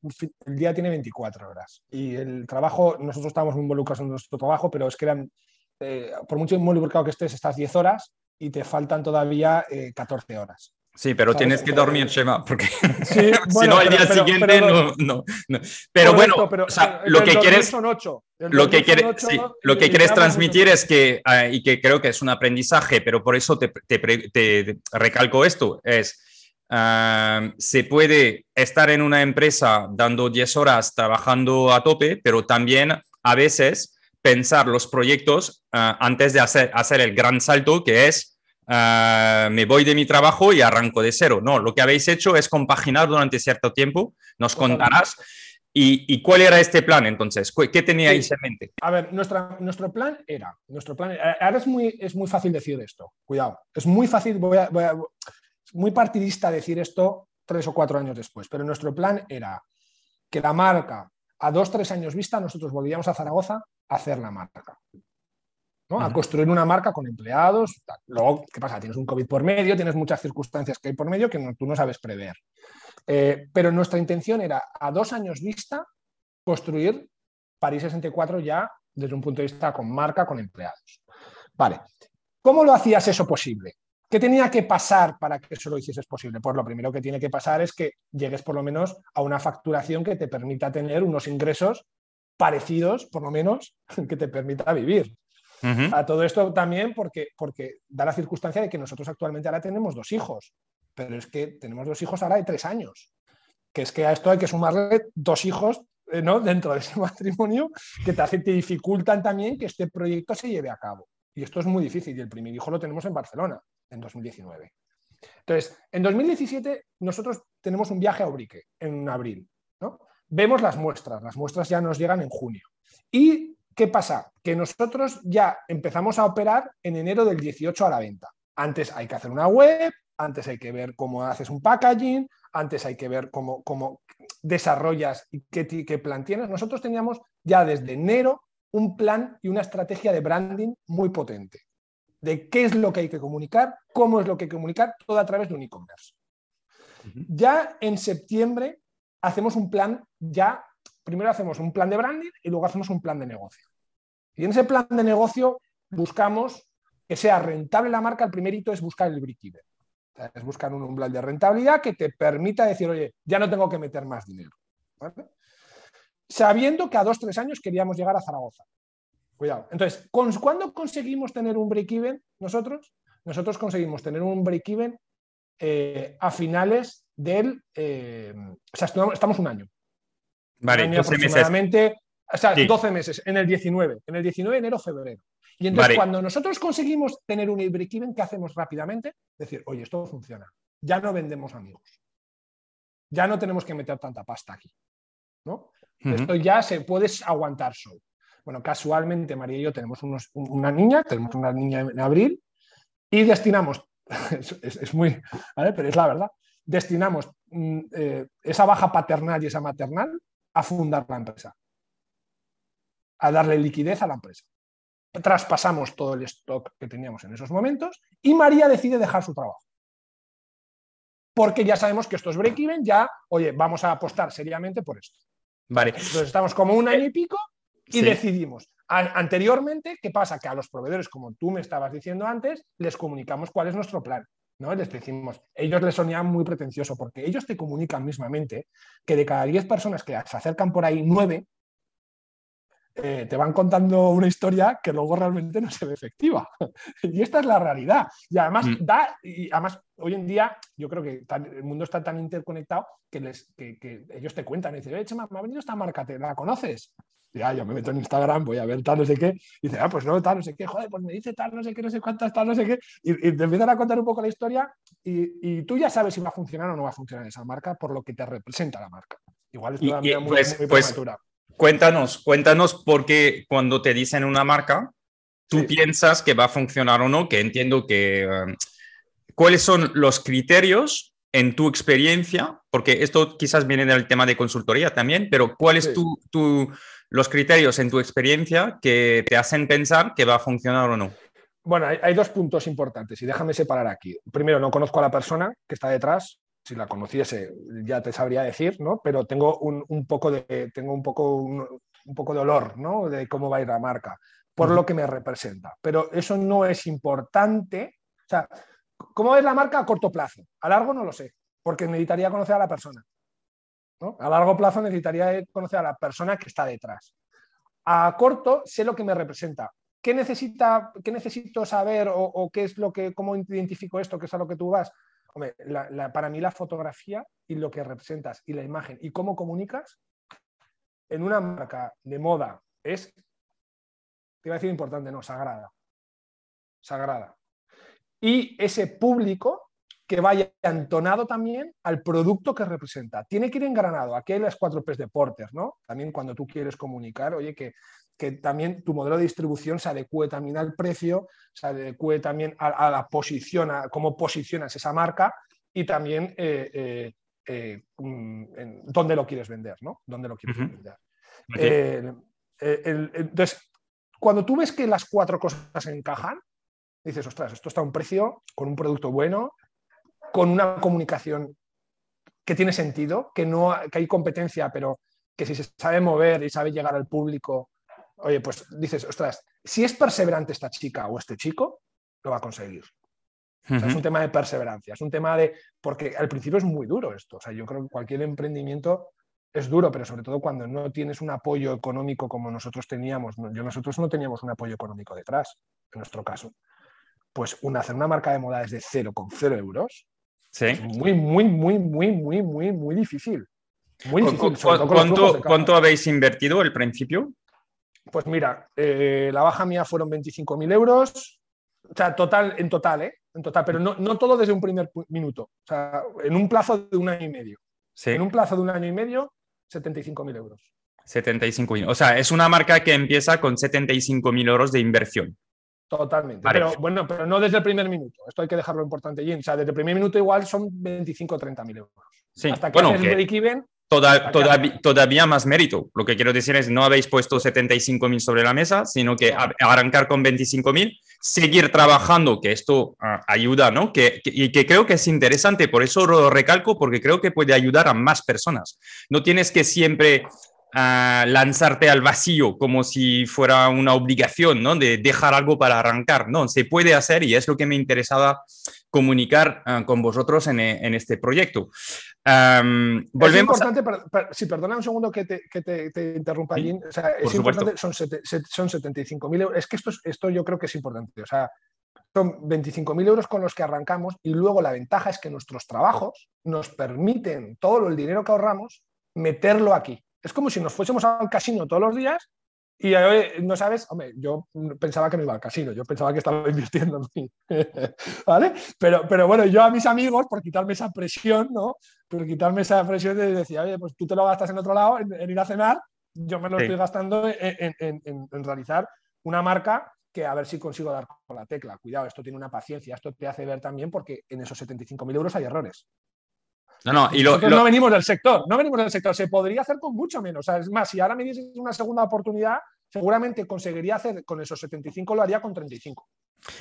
el día tiene 24 horas. Y el trabajo, nosotros estamos muy involucrados en nuestro trabajo, pero es que eran, eh, por mucho involucrado que estés, estás 10 horas y te faltan todavía 14 eh, horas. Sí, pero tienes que dormir, Shema, porque si no al día siguiente no, no, Pero bueno, lo que quieres, lo que quieres, lo que quieres transmitir es que, ah, y que creo que es un aprendizaje, pero por eso te, te, recalco esto, es, ah, se puede estar en una empresa dando 10 horas trabajando a tope, pero también a veces pensar los proyectos ah, antes de hacer, hacer el gran salto, que es Ah, me voy de mi trabajo y arranco de cero. No, lo que habéis hecho es compaginar durante cierto tiempo, nos contarás. ¿Y, cuál era este plan entonces? ¿Qué teníais en mente? A ver, nuestra, nuestro plan era, nuestro plan, ahora es muy, es muy fácil decir esto, cuidado, es muy fácil, voy a, muy partidista decir esto tres o cuatro años después, pero nuestro plan era que la marca, a dos, tres años vista, nosotros volvíamos a Zaragoza a hacer la marca a construir una marca con empleados. Luego, ¿qué pasa? Tienes un COVID por medio, tienes muchas circunstancias que hay por medio que tú no sabes prever. Eh, pero nuestra intención era, a dos años vista, construir París 64 ya desde un punto de vista con marca, con empleados. Vale, ¿cómo lo hacías eso posible? ¿Qué tenía que pasar para que eso lo hicieses posible? Pues lo primero que tiene que pasar es que llegues por lo menos a una facturación que te permita tener unos ingresos parecidos, por lo menos, que te permita vivir. A todo esto también porque, porque da la circunstancia de que nosotros actualmente ahora tenemos dos hijos, pero es que tenemos dos hijos ahora de tres años, que es que a esto hay que sumarle dos hijos eh, ¿no? dentro de ese matrimonio que te, hace, te dificultan también que este proyecto se lleve a cabo. Y esto es muy difícil y el primer hijo lo tenemos en Barcelona en 2019. Entonces, en 2017 nosotros tenemos un viaje a Ubrique en abril. ¿no? Vemos las muestras, las muestras ya nos llegan en junio. Y ¿Qué pasa? Que nosotros ya empezamos a operar en enero del 18 a la venta. Antes hay que hacer una web, antes hay que ver cómo haces un packaging, antes hay que ver cómo, cómo desarrollas y qué, qué plan tienes. Nosotros teníamos ya desde enero un plan y una estrategia de branding muy potente de qué es lo que hay que comunicar, cómo es lo que hay que comunicar, todo a través de un e-commerce. Ya en septiembre hacemos un plan ya primero hacemos un plan de branding y luego hacemos un plan de negocio. Y en ese plan de negocio buscamos que sea rentable la marca. El primer hito es buscar el break-even. Es buscar un umbral de rentabilidad que te permita decir, oye, ya no tengo que meter más dinero. Sabiendo que a dos, tres años queríamos llegar a Zaragoza. Cuidado. Entonces, ¿cuándo conseguimos tener un break-even nosotros? Nosotros conseguimos tener un break-even eh, a finales del... Eh, o sea, estamos un año. Vale, aproximadamente, o sea, 12 meses, en el 19, en el 19 enero, febrero. Y entonces, cuando nosotros conseguimos tener un break-even, ¿qué hacemos rápidamente? Decir, oye, esto funciona. Ya no vendemos amigos. Ya no tenemos que meter tanta pasta aquí. ¿no? Esto ya se puede aguantar solo. Bueno, casualmente María y yo tenemos una niña, tenemos una niña en abril y destinamos, es, muy, ¿vale? pero es la verdad, destinamos mm, eh, esa baja paternal y esa maternal a fundar la empresa, a darle liquidez a la empresa. Traspasamos todo el stock que teníamos en esos momentos y María decide dejar su trabajo. Porque ya sabemos que esto es break-even, ya, oye, vamos a apostar seriamente por esto. Vale. Entonces estamos como un año y pico y decidimos. anteriormente, ¿qué pasa? Que a los proveedores, como tú me estabas diciendo antes, les comunicamos cuál es nuestro plan. ¿no? Les decimos, ellos les sonían muy pretencioso porque ellos te comunican mismamente que de cada 10 personas que se acercan por ahí, 9 eh, te van contando una historia que luego realmente no se ve efectiva. y esta es la realidad. Y además, mm. da, y además hoy en día yo creo que el mundo está tan interconectado que, les, que, ellos te cuentan y dicen, oye, Chema, me ha venido esta marca, ¿te la conoces? ya, yo me meto en Instagram, voy a ver tal, no sé qué, y dice, ah, pues no, tal, no sé qué, joder, pues me dice tal, no sé qué, no sé cuántas, tal, no sé qué, y, te empiezan a contar un poco la historia y, tú ya sabes si va a funcionar o no va a funcionar esa marca por lo que te representa la marca. Igual es todavía muy, pues, pues Cuéntanos, cuéntanos, porque cuando te dicen una marca, tú piensas que va a funcionar o no, que entiendo que... Um, ¿Cuáles son los criterios en tu experiencia? Porque esto quizás viene del tema de consultoría también, pero ¿cuáles tu, tu, los criterios en tu experiencia que te hacen pensar que va a funcionar o no? Bueno, hay, dos puntos importantes y déjame separar aquí. Primero, no conozco a la persona que está detrás. Si la conociese, ya te sabría decir, ¿no? Pero tengo un, poco de, tengo un poco, un, poco de olor, ¿no? De cómo va a ir la marca, por lo que me representa. Pero eso no es importante. O sea, ¿cómo es la marca a corto plazo? A largo no lo sé, porque necesitaría conocer a la persona. A largo plazo necesitaría conocer a la persona que está detrás. A corto sé lo que me representa. ¿Qué, necesita, qué necesito saber o, qué es lo que, cómo identifico esto, que es a lo que tú vas? Para mí la fotografía y lo que representas y la imagen y cómo comunicas en una marca de moda es, te iba a decir importante, no, sagrada. Sagrada. Y ese público que vaya entonado también al producto que representa. Tiene que ir engranado. Aquí hay las cuatro P's de Porter, ¿no? También cuando tú quieres comunicar, oye, que, que también tu modelo de distribución se adecue también al precio, se adecue también a, la posición, a cómo posicionas esa marca y también eh, eh, eh, mm, dónde lo quieres vender, ¿no? ¿Dónde lo quieres vender? entonces, cuando tú ves que las cuatro cosas encajan, dices, ostras, esto está a un precio con un producto bueno, con una comunicación que tiene sentido, que, no, que hay competencia, pero que si se sabe mover y sabe llegar al público, oye, pues dices, ostras, si es perseverante esta chica o este chico, lo va a conseguir. es un tema de perseverancia, es un tema de, porque al principio es muy duro esto, o sea, yo creo que cualquier emprendimiento es duro, pero sobre todo cuando no tienes un apoyo económico como nosotros teníamos, yo nosotros no teníamos un apoyo económico detrás, en nuestro caso, pues hacer una marca de moda desde cero con cero euros, muy, muy, muy, muy, muy, muy, muy difícil. Muy difícil. ¿Cuánto, habéis invertido al principio? Pues mira, eh, la baja mía fueron 25.000 euros. O sea, total, en total, ¿eh? En total, pero no, no todo desde un primer minuto. O sea, en un plazo de un año y medio. En un plazo de un año y medio, 75.000 euros. 75.000. O sea, es una marca que empieza con 75.000 euros de inversión. Totalmente. Pero bueno, pero no desde el primer minuto. Esto hay que dejarlo importante, Jim. O sea, desde el primer minuto igual son 25 o 30 mil euros. Sí. Hasta que bueno, el break-even. Todavía, más mérito. Lo que quiero decir es, no habéis puesto 75 mil sobre la mesa, sino que arrancar con 25 mil, seguir trabajando, que esto ah, ayuda, ¿no? Que, y que creo que es interesante, por eso lo recalco, porque creo que puede ayudar a más personas. No tienes que siempre a lanzarte al vacío como si fuera una obligación, ¿no? De dejar algo para arrancar. No, se puede hacer y es lo que me interesaba comunicar ah, con vosotros en, en, este proyecto. volvemos es importante, si perdona un segundo que te, que te, interrumpa, allí, o sea, es importante, son, son 75.000 euros. Es que esto, esto yo creo que es importante. O sea, son 25.000 euros con los que arrancamos y luego la ventaja es que nuestros trabajos nos permiten todo el dinero que ahorramos meterlo aquí. Es como si nos fuésemos al casino todos los días y no sabes, hombre, yo pensaba que no iba al casino, yo pensaba que estaba invirtiendo en mí, ¿vale? Pero, pero bueno, yo a mis amigos, por quitarme esa presión, ¿no? Por quitarme esa presión, les decía, oye, pues tú te lo gastas en otro lado, en, ir a cenar, yo me lo estoy gastando en, en, realizar una marca que a ver si consigo dar con la tecla. Cuidado, esto tiene una paciencia, esto te hace ver también porque en esos 75.000 euros hay errores. No, no, y lo, no venimos del sector, no venimos del sector. Se podría hacer con mucho menos. es más, si ahora me dieses una segunda oportunidad, seguramente conseguiría hacer con esos 75, lo haría con 35.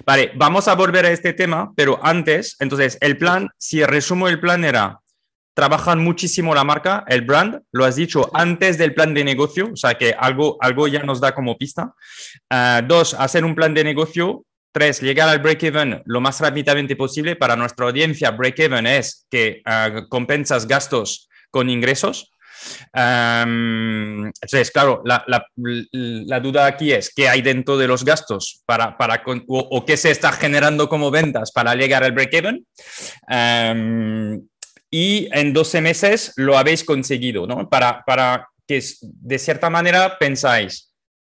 Vale, vamos a volver a este tema, pero antes, entonces, el plan, si resumo el plan era, trabajan muchísimo la marca, el brand, lo has dicho antes del plan de negocio, o sea que algo, algo ya nos da como pista. Ah, dos, hacer un plan de negocio. Llegar al break-even lo más rápidamente posible. Para nuestra audiencia, break-even es que ah, compensas gastos con ingresos. entonces, claro, la, duda aquí es qué hay dentro de los gastos para, para o, qué se está generando como ventas para llegar al break-even. y en 12 meses lo habéis conseguido, ¿no? Para, para que de cierta manera pensáis,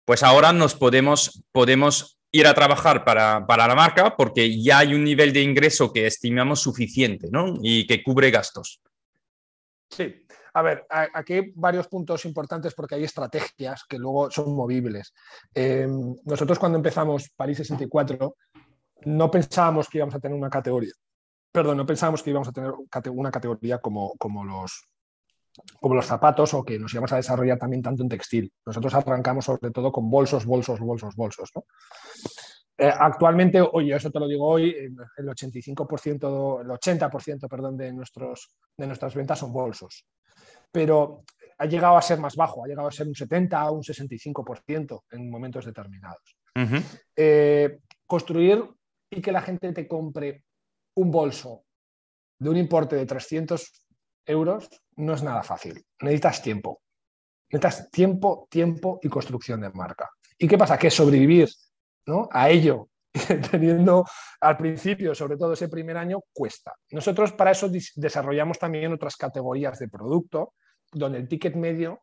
pues ahora nos podemos, podemos ir a trabajar para, para, la marca porque ya hay un nivel de ingreso que estimamos suficiente ¿no? y que cubre gastos. Sí, a ver, aquí hay varios puntos importantes porque hay estrategias que luego son movibles. Em, nosotros cuando empezamos París 64 no pensábamos que íbamos a tener una categoría, perdón, no pensábamos que íbamos a tener una categoría como, como, los, como los zapatos o que nos íbamos a desarrollar también tanto en textil. Nosotros arrancamos sobre todo con bolsos, bolsos, bolsos, bolsos. ¿no? Eh, actualmente, oye, eso te lo digo hoy, el 85%, el 80% perdón, de, nuestros, de nuestras ventas son bolsos. Pero ha llegado a ser más bajo, ha llegado a ser un 70 o un 65% en momentos determinados. Eh, construir y que la gente te compre un bolso de un importe de 300 euros no es nada fácil. Necesitas tiempo. Necesitas tiempo, tiempo y construcción de marca. ¿Y qué pasa? Que sobrevivir a ello, teniendo al principio, sobre todo ese primer año, cuesta. Nosotros para eso desarrollamos también otras categorías de producto, donde el ticket medio,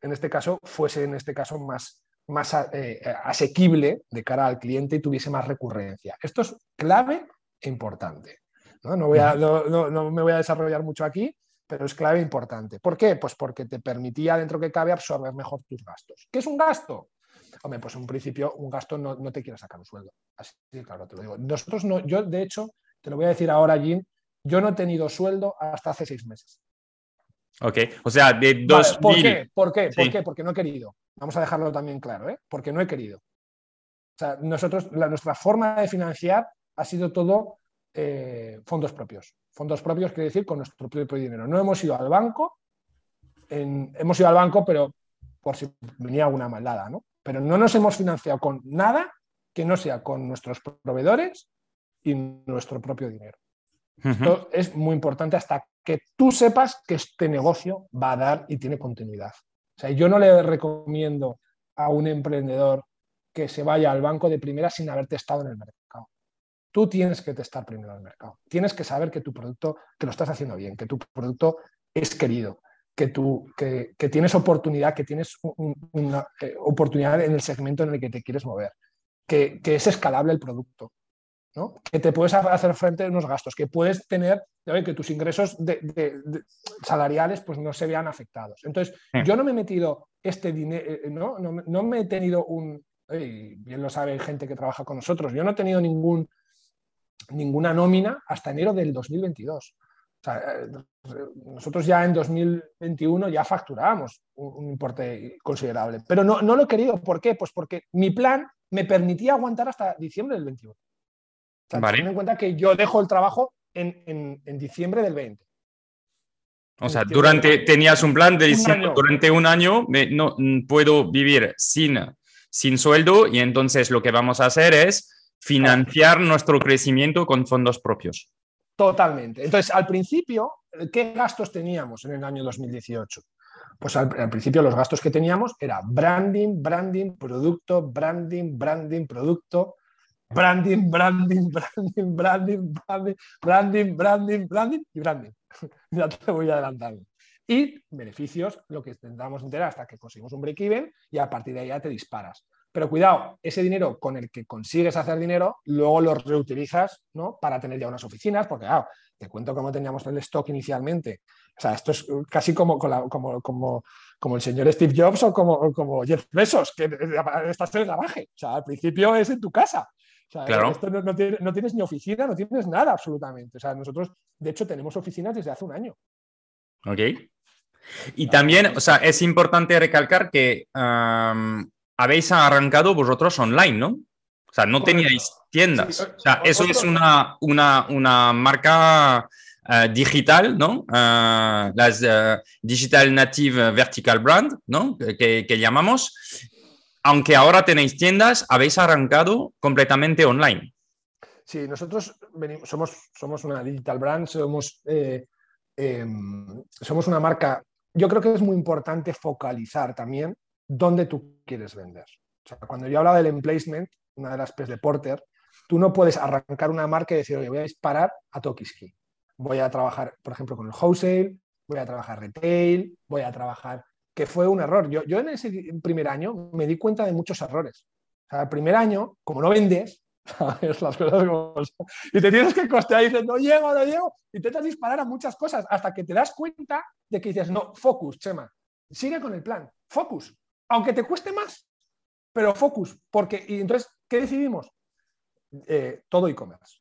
en este caso, fuese en este caso más, más eh, asequible de cara al cliente y tuviese más recurrencia. Esto es clave e importante. No, no, voy a, no me voy a desarrollar mucho aquí, pero es clave e importante. ¿Por qué? Pues porque te permitía, dentro que cabe, absorber mejor tus gastos. ¿Qué es un gasto? Hombre, pues en un principio un gasto no, te quiere sacar un sueldo. Así claro, te lo digo. Nosotros no, yo de hecho, te lo voy a decir ahora, Jim, yo no he tenido sueldo hasta hace seis meses. Ok, o sea, de dos. ¿Por qué? ¿Por qué? ¿Por qué? Porque no he querido. Vamos a dejarlo también claro, ¿eh? Porque no he querido. O sea, nosotros, nuestra forma de financiar ha sido todo eh, fondos propios. Fondos propios quiere decir con nuestro propio dinero. No hemos ido al banco, hemos ido al banco, pero por si venía alguna maldada, ¿no? pero no nos hemos financiado con nada que no sea con nuestros proveedores y nuestro propio dinero. Esto es muy importante hasta que tú sepas que este negocio va a dar y tiene continuidad. O sea, yo no le recomiendo a un emprendedor que se vaya al banco de primera sin haber testado en el mercado. Tú tienes que testar primero el mercado. Tienes que saber que tu producto, que lo estás haciendo bien, que tu producto es querido, que, tú, que, tienes oportunidad, que tienes una eh, oportunidad en el segmento en el que te quieres mover, que, es escalable el producto, ¿no? que te puedes hacer frente a unos gastos, que puedes tener, que tus ingresos salariales pues, no se vean afectados. Entonces, yo no me he metido este dinero, eh, ¿no? No, me he tenido un, bien lo sabe gente que trabaja con nosotros, yo no he tenido ningún, ninguna nómina hasta enero del 2022. Eh, nosotros ya en 2021 ya facturábamos un, importe considerable, pero no, no, lo he querido. ¿Por qué? Pues porque mi plan me permitía aguantar hasta diciembre del 21. O ten en cuenta que yo dejo el trabajo en, diciembre del 20. O sea, durante, tenías un plan de diciembre, durante un año no, puedo vivir sin, sin sueldo y entonces lo que vamos a hacer es financiar nuestro crecimiento con fondos propios. Totalmente. Entonces, al principio, ¿qué gastos teníamos en el año 2018? Pues al, principio los gastos que teníamos era branding, branding, producto, branding, branding, producto, branding, branding, branding, branding, branding, branding, branding, branding y branding. ya te voy adelantando. Y beneficios, lo que intentamos enterar hasta que conseguimos un break-even y a partir de ahí ya te disparas. Pero cuidado, ese dinero con el que consigues hacer dinero, luego lo reutilizas ¿no? para tener ya unas oficinas, porque claro, te cuento cómo teníamos el stock inicialmente. O sea, esto es casi como, como, como, como el señor Steve Jobs o como, como Jeff Bezos, que estás en el garaje. O sea, al principio es en tu casa. claro. Esto no, tienes ni oficina, no tienes nada absolutamente. O sea, nosotros, de hecho, tenemos oficinas desde hace un año. Ok. Y también, o sea, es importante recalcar que habéis arrancado vosotros online, ¿no? O sea, no teníais tiendas. o sea, eso es una, una, una marca eh, digital, ¿no? Uh, las uh, Digital Native Vertical Brand, ¿no? Que, que, llamamos. Aunque ahora tenéis tiendas, habéis arrancado completamente online. Sí, nosotros venimos, somos, somos una digital brand, somos, eh, eh, somos una marca. Yo creo que es muy importante focalizar también dónde tú quieres vender. O sea, cuando yo hablaba del emplacement, una de las P's de Porter, tú no puedes arrancar una marca y decir, oye, voy a disparar a Tokiski voy a trabajar, por ejemplo, con el wholesale, voy a trabajar retail, voy a trabajar, que fue un error. Yo, yo en ese primer año me di cuenta de muchos errores. O sea, el primer año, como no vendes, ¿sabes? las cosas como y te tienes que costear y dices, no llego, no llego, intentas disparar a muchas cosas hasta que te das cuenta de que dices, no, focus, Chema, sigue con el plan, focus, aunque te cueste más, pero focus, porque, y entonces, ¿qué decidimos? Eh, todo e-commerce.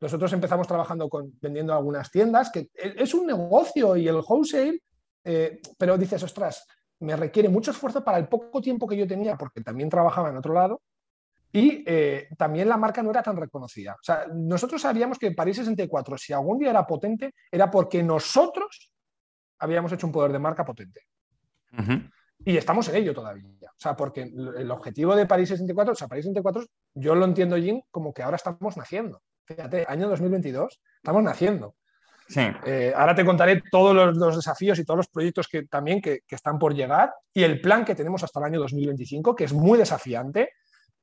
Nosotros empezamos trabajando vendiendo algunas tiendas, que es un negocio y el wholesale, eh, pero dices, ostras, me requiere mucho esfuerzo para el poco tiempo que yo tenía, porque también trabajaba en otro lado, y eh, también la marca no era tan reconocida. O sea, nosotros sabíamos que París 64, si algún día era potente, era porque nosotros habíamos hecho un poder de marca potente. Y estamos en ello todavía. O sea, porque el objetivo de París 64, o sea, París 64, yo lo entiendo, Jim, como que ahora estamos naciendo. Fíjate, año 2022, estamos naciendo. Eh, ahora te contaré todos los, desafíos y todos los proyectos que también que, están por llegar y el plan que tenemos hasta el año 2025, que es muy desafiante,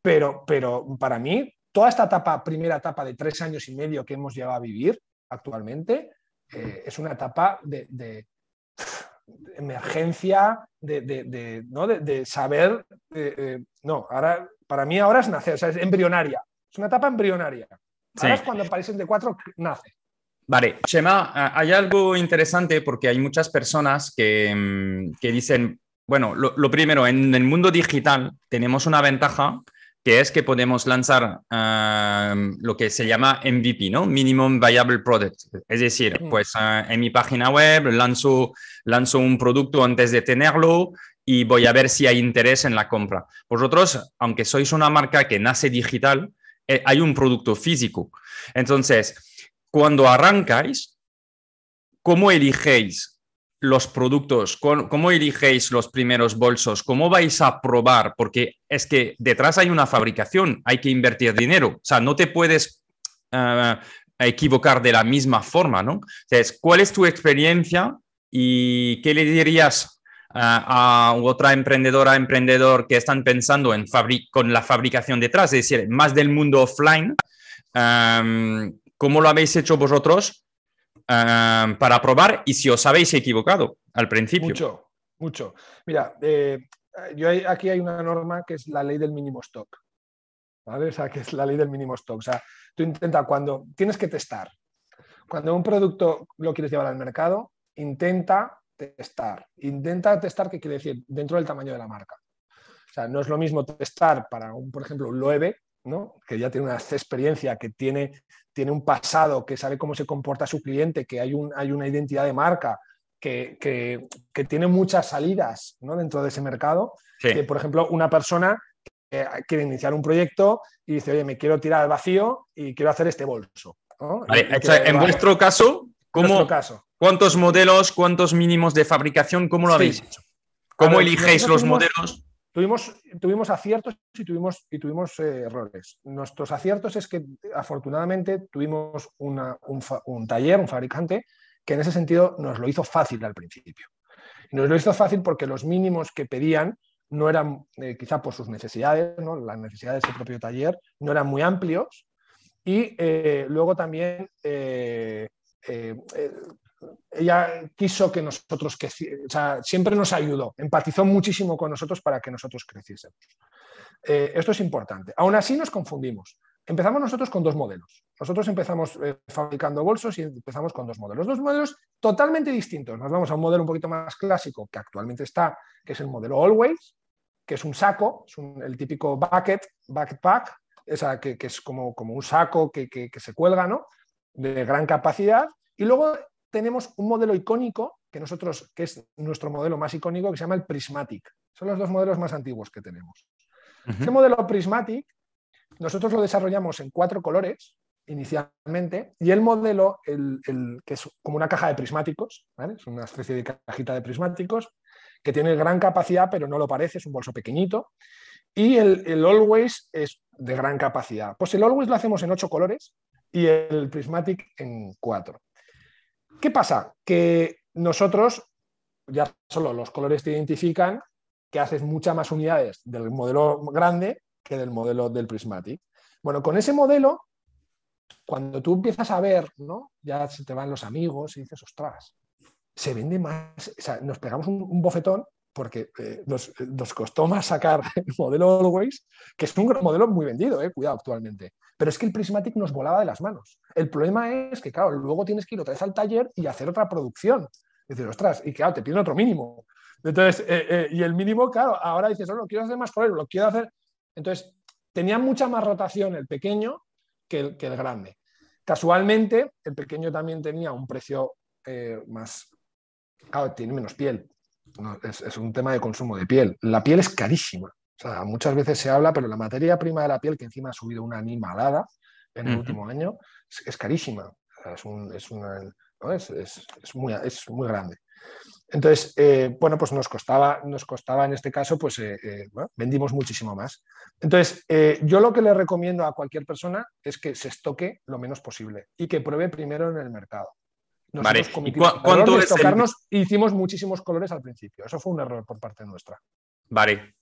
pero, pero para mí toda esta etapa, primera etapa de tres años y medio que hemos llegado a vivir actualmente, eh, es una etapa de, emergencia, de, ¿no? de, saber, eh, no, ahora, para mí ahora es nacer, o sea, es embrionaria, es una etapa embrionaria. Ahora es cuando París de 4 nace. Vale, Chema, hay algo interesante porque hay muchas personas que, mm, que dicen, bueno, lo, primero, en el mundo digital tenemos una ventaja que es que podemos lanzar lo que se llama MVP, ¿no? Minimum Viable Product. Es decir, pues ah, en mi página web lanzo, lanzo un producto antes de tenerlo y voy a ver si hay interés en la compra. Vosotros, aunque sois una marca que nace digital, eh, hay un producto físico. Entonces, cuando arrancáis, ¿cómo eligéis los productos? ¿Cómo eligéis los primeros bolsos? ¿Cómo vais a probar? Porque es que detrás hay una fabricación, hay que invertir dinero. O sea, no te puedes eh, equivocar de la misma forma, ¿no? Entonces, ¿cuál es tu experiencia y qué le dirías a otra emprendedora, emprendedor que están pensando en con la fabricación detrás, es decir, más del mundo offline, ¿cómo lo habéis hecho vosotros para probar y si os habéis equivocado al principio? Mucho, mucho. Mira, eh, yo aquí hay una norma que es la ley del mínimo stock. ¿Vale? O sea, que es la ley del mínimo stock. O sea, tú intenta cuando tienes que testar, cuando un producto lo quieres llevar al mercado, intenta testar. Intenta testar, ¿qué quiere decir? Dentro del tamaño de la marca. O sea, no es lo mismo testar para, un, por ejemplo, un Loewe, ¿no? que ya tiene una experiencia, que tiene, tiene un pasado, que sabe cómo se comporta su cliente, que hay, un, hay una identidad de marca, que, que, tiene muchas salidas ¿no? dentro de ese mercado, que, por ejemplo, una persona que quiere iniciar un proyecto y dice, oye, me quiero tirar al vacío y quiero hacer este bolso. en vuestro caso, ¿cómo, caso. ¿Cuántos modelos, cuántos mínimos de fabricación? ¿Cómo lo habéis hecho? ¿Cómo eligéis los modelos? Tuvimos, tuvimos aciertos y tuvimos, y tuvimos eh, errores. Nuestros aciertos es que afortunadamente tuvimos un, taller, un fabricante, que en ese sentido nos lo hizo fácil al principio. Nos lo hizo fácil porque los mínimos que pedían no eran, eh, quizá por sus necesidades, ¿no? las necesidades del propio taller, no eran muy amplios. Y eh, luego también ella quiso que nosotros, que, o sea, siempre nos ayudó, empatizó muchísimo con nosotros para que nosotros creciésemos. Eh, esto es importante. Aún así nos confundimos. Empezamos nosotros con dos modelos. Nosotros empezamos eh, fabricando bolsos y empezamos con dos modelos. Dos modelos totalmente distintos. Nos vamos a un modelo un poquito más clásico que actualmente está, que es el modelo Always, que es un saco, es el típico bucket, backpack, sea, que, es como, como, un saco que, que, se cuelga, ¿no? De gran capacidad. Y luego tenemos un modelo icónico que nosotros, que es nuestro modelo más icónico, que se llama el Prismatic. Son los dos modelos más antiguos que tenemos. Este modelo Prismatic, nosotros lo desarrollamos en cuatro colores inicialmente, y el modelo, el, que es como una caja de prismáticos, es una especie de cajita de prismáticos, que tiene gran capacidad, pero no lo parece, es un bolso pequeñito, y el, el Always es de gran capacidad. Pues el Always lo hacemos en ocho colores y el Prismatic en cuatro. ¿Qué pasa? Que nosotros, ya solo los colores te identifican que haces muchas más unidades del modelo grande que del modelo del Prismatic. Bueno, con ese modelo, cuando tú empiezas a ver, ¿no? ya se te van los amigos y dices, ostras, se vende más, o sea, nos pegamos un, bofetón porque eh, nos, costó más sacar el modelo Always, que es un modelo muy vendido, eh, cuidado actualmente. Pero es que el Prismatic nos volaba de las manos. El problema es que, claro, luego tienes que ir otra vez al taller y hacer otra producción. Dices, ostras, y claro, te piden otro mínimo. Entonces, eh, eh, y el mínimo, claro, ahora dices, no, lo quiero hacer más colores, lo quiero hacer. Entonces, tenía mucha más rotación el pequeño que el, grande. Casualmente, el pequeño también tenía un precio eh, más, claro, tiene menos piel. Es, un tema de consumo de piel. La piel es carísima. O sea, muchas veces se habla, pero la materia prima de la piel, que encima ha subido una animalada en el último año, es, carísima. es, es, una, es, muy, es muy grande. Entonces, eh, bueno, pues nos costaba, nos costaba en este caso, pues eh, eh, vendimos muchísimo más. Entonces, yo lo que le recomiendo a cualquier persona es que se estoque lo menos posible y que pruebe primero en el mercado. Nosotros vale. ¿Cuánto es tocarnos hicimos muchísimos colores al principio. Eso fue un error por parte nuestra. Vale.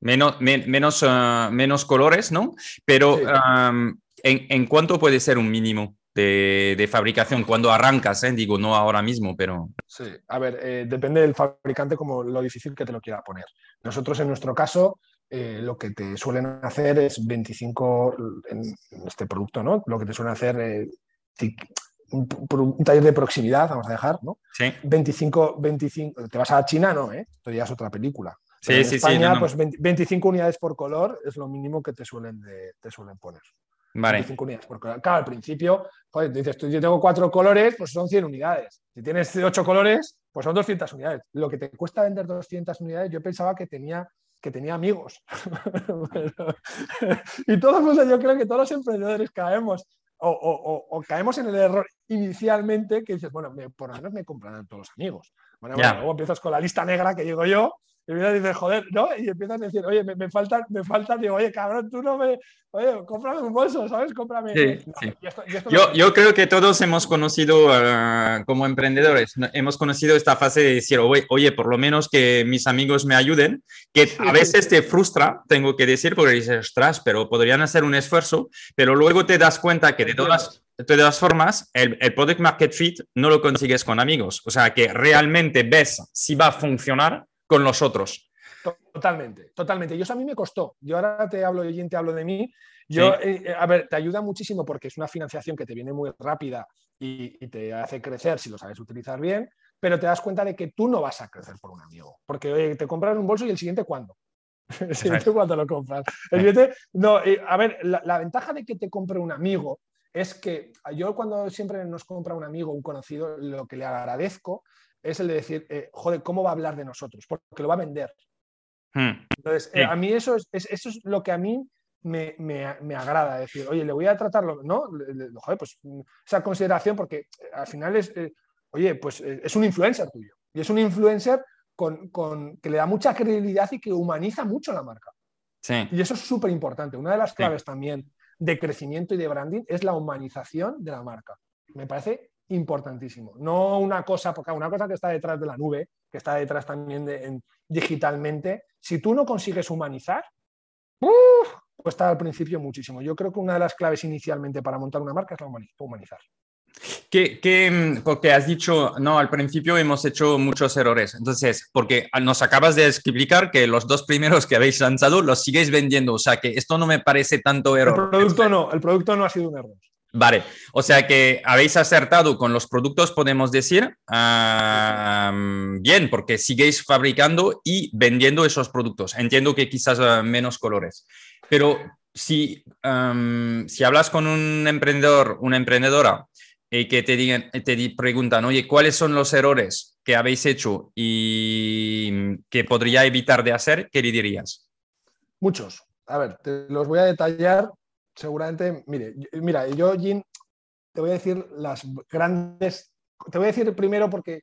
Menos, menos, ah, menos colores, ¿no? Pero ¿en, ¿en cuánto puede ser un mínimo? de, fabricación cuando arrancas, ¿eh? digo, no ahora mismo, pero... Sí, a ver, eh, depende del fabricante como lo difícil que te lo quiera poner. Nosotros en nuestro caso, eh, lo que te suelen hacer es 25 en este producto, ¿no? Lo que te suelen hacer un, un, taller de proximidad, vamos a dejar, ¿no? Sí. 25, 25, te vas a China, no, ¿eh? Esto ya es otra película. sí, en sí, España, pues 25 unidades por color es lo mínimo que te suelen, te suelen poner. Vale. unidades por color. Claro, al principio, joder, dices, tú, yo tengo cuatro colores, pues son 100 unidades. Si tienes ocho colores, pues son 200 unidades. Lo que te cuesta vender 200 unidades, yo pensaba que tenía, que tenía amigos. y todos, pues, yo creo que todos los emprendedores caemos o, caemos en el error inicialmente que dices, bueno, por lo menos me comprarán todos los amigos. Bueno, bueno, luego empiezas con la lista negra que llego yo y dices, joder, ¿no? Y empiezan a decir, oye, me, me faltan, me faltan, digo, oye, cabrón, tú no me, oye, cómprame un bolso, ¿sabes? Cómprame. Sí, sí. yo, yo creo que todos hemos conocido, uh, como emprendedores, hemos conocido esta fase de decir, oye, oye, por lo menos que mis amigos me ayuden, que a veces te frustra, tengo que decir, porque dices, ostras, pero podrían hacer un esfuerzo, pero luego te das cuenta que de todas, de todas formas, el, el, product market fit no lo consigues con amigos. O sea, que realmente ves si va a funcionar con los otros. Totalmente, totalmente. Y eso a mí me costó. Yo ahora te hablo y te hablo de mí. Yo, eh, eh, a ver, te ayuda muchísimo porque es una financiación que te viene muy rápida y, te hace crecer si lo sabes utilizar bien, pero te das cuenta de que tú no vas a crecer por un amigo. Porque te compras un bolso y el siguiente, ¿cuándo? El siguiente, ¿cuándo lo compras? El siguiente, no, eh, a ver, la, la, ventaja de que te compre un amigo es que yo cuando siempre nos compra un amigo, un conocido, lo que le agradezco es el de decir, eh, joder, ¿cómo va a hablar de nosotros? Porque lo va a vender. Hmm. Entonces, eh, a mí eso es, eso es lo que a mí me, me, agrada, decir, oye, le voy a tratarlo, ¿no? joder, pues esa consideración, porque eh, al final es, oye, pues es un influencer tuyo. Y es un influencer con, con, que le da mucha credibilidad y que humaniza mucho la marca. Sí. Y eso es súper importante. Una de las claves también de crecimiento y de branding es la humanización de la marca. Me parece importantísimo. No una cosa, porque una cosa que está detrás de la nube, que está detrás también de, digitalmente, si tú no consigues humanizar, ¡uf! cuesta al principio muchísimo. Yo creo que una de las claves inicialmente para montar una marca es la humanizar. ¿Qué, porque has dicho, no, al principio hemos hecho muchos errores. Entonces, porque nos acabas de explicar que los dos primeros que habéis lanzado los sigues vendiendo. O sea, que esto no me parece tanto error. El producto no, el producto no ha sido un error. Vale, o sea que habéis acertado con los productos, podemos decir, bien, porque siguéis fabricando y vendiendo esos productos. Entiendo que quizás ah, menos colores, pero si, si hablas con un emprendedor, una emprendedora, y que te, digan, te preguntan, oye, ¿cuáles son los errores que habéis hecho y que podría evitar de hacer? ¿Qué le dirías? Muchos. A ver, te los voy a detallar. Seguramente, mire, mira, yo, Jim, te voy a decir las grandes. Te voy a decir primero porque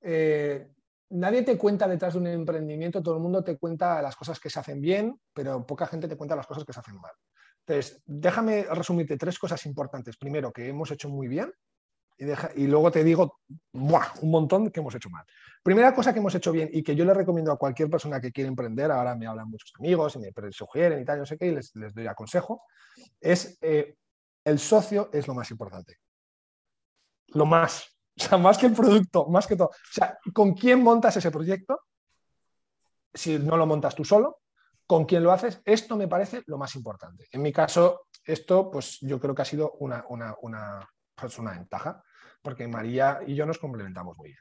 eh, nadie te cuenta detrás de un emprendimiento, todo el mundo te cuenta las cosas que se hacen bien, pero poca gente te cuenta las cosas que se hacen mal. Entonces, déjame resumirte tres cosas importantes. Primero, que hemos hecho muy bien y, luego te digo un montón que hemos hecho mal. Primera cosa que hemos hecho bien y que yo le recomiendo a cualquier persona que quiere emprender, ahora me hablan muchos amigos y me sugieren y tal, yo sé qué, y les, doy a consejo, es eh, el socio es lo más importante. Lo más. O sea, más que el producto, más que todo. O sea, ¿con quién montas ese proyecto? Si no lo montas tú solo, ¿con quién lo haces? Esto me parece lo más importante. En mi caso, esto, pues yo creo que ha sido una, una, pues, ventaja, porque María y yo nos complementamos muy bien.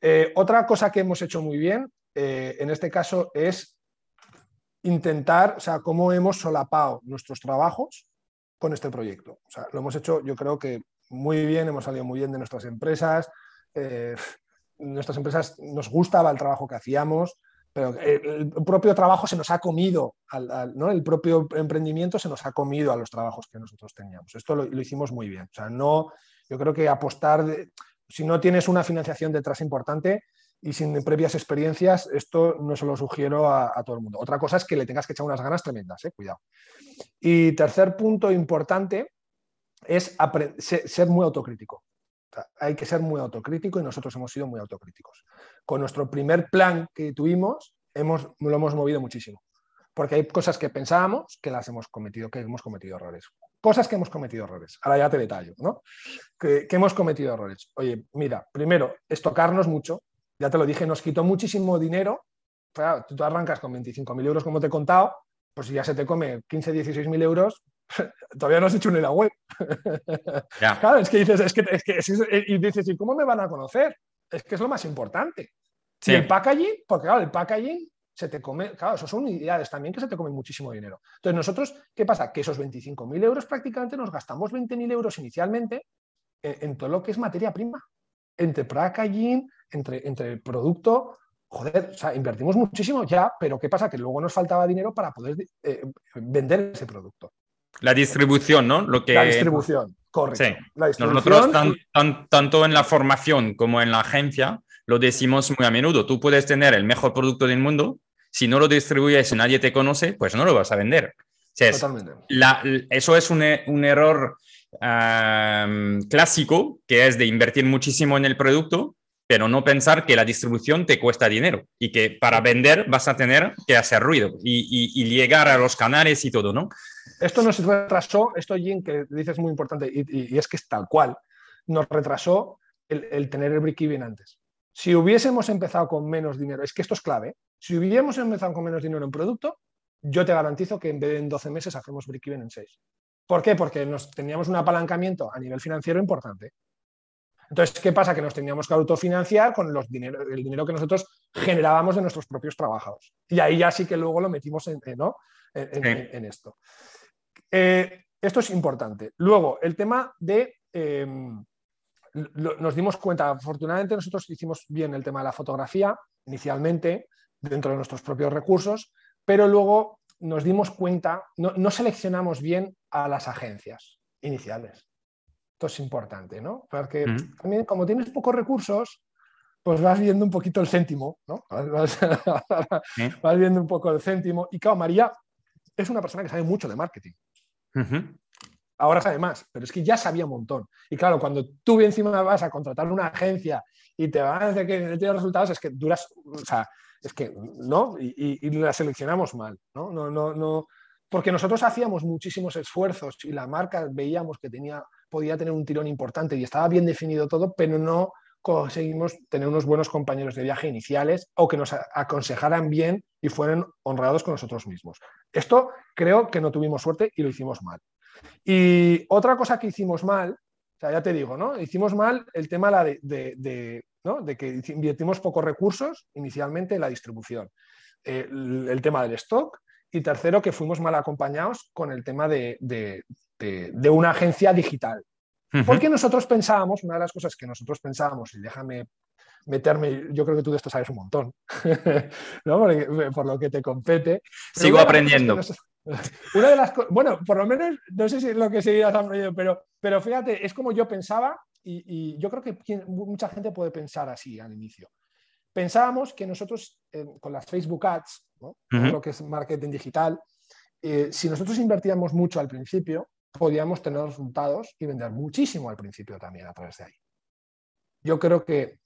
Eh, otra cosa que hemos hecho muy bien, eh, en este caso, es intentar, o sea, cómo hemos solapado nuestros trabajos con este proyecto. O sea, lo hemos hecho, yo creo que muy bien, hemos salido muy bien de nuestras empresas. Eh, nuestras empresas nos gustaba el trabajo que hacíamos, pero el, propio trabajo se nos ha comido, ¿no? el propio emprendimiento se nos ha comido a los trabajos que nosotros teníamos. Esto lo, hicimos muy bien. O sea, no, yo creo que apostar, si no tienes una financiación detrás importante y sin previas experiencias, esto no se lo sugiero a, todo el mundo. Otra cosa es que le tengas que echar unas ganas tremendas, ¿eh? cuidado. Y tercer punto importante es ser muy autocrítico. Hay que ser muy autocrítico y nosotros hemos sido muy autocríticos. Con nuestro primer plan que tuvimos, hemos, lo hemos movido muchísimo. Porque hay cosas que pensábamos que las hemos cometido, que hemos cometido errores. Cosas que hemos cometido errores. Ahora ya te detallo, ¿no? Que, hemos cometido errores. Oye, mira, primero, estocarnos mucho. Ya te lo dije, nos quitó muchísimo dinero. Tú arrancas con 25.000 euros, como te he contado, pues ya se te come 15, 16 mil euros, todavía no has hecho ni la web. Claro, es que dices, es que, es que y dices, ¿y cómo me van a conocer? Es que es lo más importante. Sí. el packaging, porque claro, el packaging se te come, claro, eso son unidades también que se te comen muchísimo dinero. Entonces, nosotros, ¿qué pasa? Que esos 25.000 euros prácticamente nos gastamos 20.000 euros inicialmente en, todo lo que es materia prima, entre packaging, entre, entre el producto, joder, o sea, invertimos muchísimo ya, pero ¿qué pasa? Que luego nos faltaba dinero para poder eh, vender ese producto. La distribución, ¿no? Lo que... La distribución, correcto. Sí. Nosotros, tanto en la formación como en la agencia, lo decimos muy a menudo. Tú puedes tener el mejor producto del mundo, si no lo distribuyes y nadie te conoce, pues no lo vas a vender. Totalmente. eso es un, un error clásico, que es de invertir muchísimo en el producto, pero no pensar que la distribución te cuesta dinero y que para vender vas a tener que hacer ruido y, llegar a los canales y todo, ¿no? Esto nos retrasó, esto Jim, que dices muy importante, y, es que es tal cual, nos retrasó el, tener el break-even antes. Si hubiésemos empezado con menos dinero, es que esto es clave, si hubiésemos empezado con menos dinero en producto, yo te garantizo que en vez de en 12 meses hacemos break-even en 6. ¿Por qué? Porque nos teníamos un apalancamiento a nivel financiero importante. Entonces, ¿qué pasa? Que nos teníamos que autofinanciar con los dinero, el dinero que nosotros generábamos de nuestros propios trabajos. Y ahí ya sí que luego lo metimos en, esto. Eh, esto es importante. Luego, el tema de... Em, nos dimos cuenta, afortunadamente nosotros hicimos bien el tema de la fotografía inicialmente dentro de nuestros propios recursos, pero luego nos dimos cuenta, no seleccionamos bien a las agencias iniciales. Esto es importante, ¿no? Porque también como tienes pocos recursos, pues vas viendo un poquito el céntimo, ¿no? Vas, viendo un poco el céntimo. Y claro, María es una persona que sabe mucho de marketing. Ahora sabe más, pero es que ya sabía un montón. Y claro, cuando tú encima vas a contratar una agencia y te van a decir que no tienes resultados, es que duras, o sea, es que, ¿no? Y, y la seleccionamos mal, ¿no? No, no, no, porque nosotros hacíamos muchísimos esfuerzos y la marca veíamos que tenía podía tener un tirón importante y estaba bien definido todo, pero no conseguimos tener unos buenos compañeros de viaje iniciales o que nos aconsejaran bien y fueran honrados con nosotros mismos. Esto creo que no tuvimos suerte y lo hicimos mal. Y otra cosa que hicimos mal, o sea, ya te digo, ¿no? Hicimos mal el tema de, de, que invertimos pocos recursos inicialmente en la distribución. el, tema del stock y tercero, que fuimos mal acompañados con el tema de, una agencia digital. Porque nosotros pensábamos, una de las cosas que nosotros pensábamos, y déjame meterme, yo creo que tú de esto sabes un montón, ¿no? Eh, por lo que te compete. Sigo aprendiendo. una de las bueno, por lo menos, no sé si es lo que seguirás aprendiendo, pero, pero fíjate, es como yo pensaba y, yo creo que mucha gente puede pensar así al inicio. Pensábamos que nosotros eh, con las Facebook Ads, lo que es marketing digital, eh, si nosotros invertíamos mucho al principio, podíamos tener resultados y vender muchísimo al principio también a través de ahí. Yo creo que,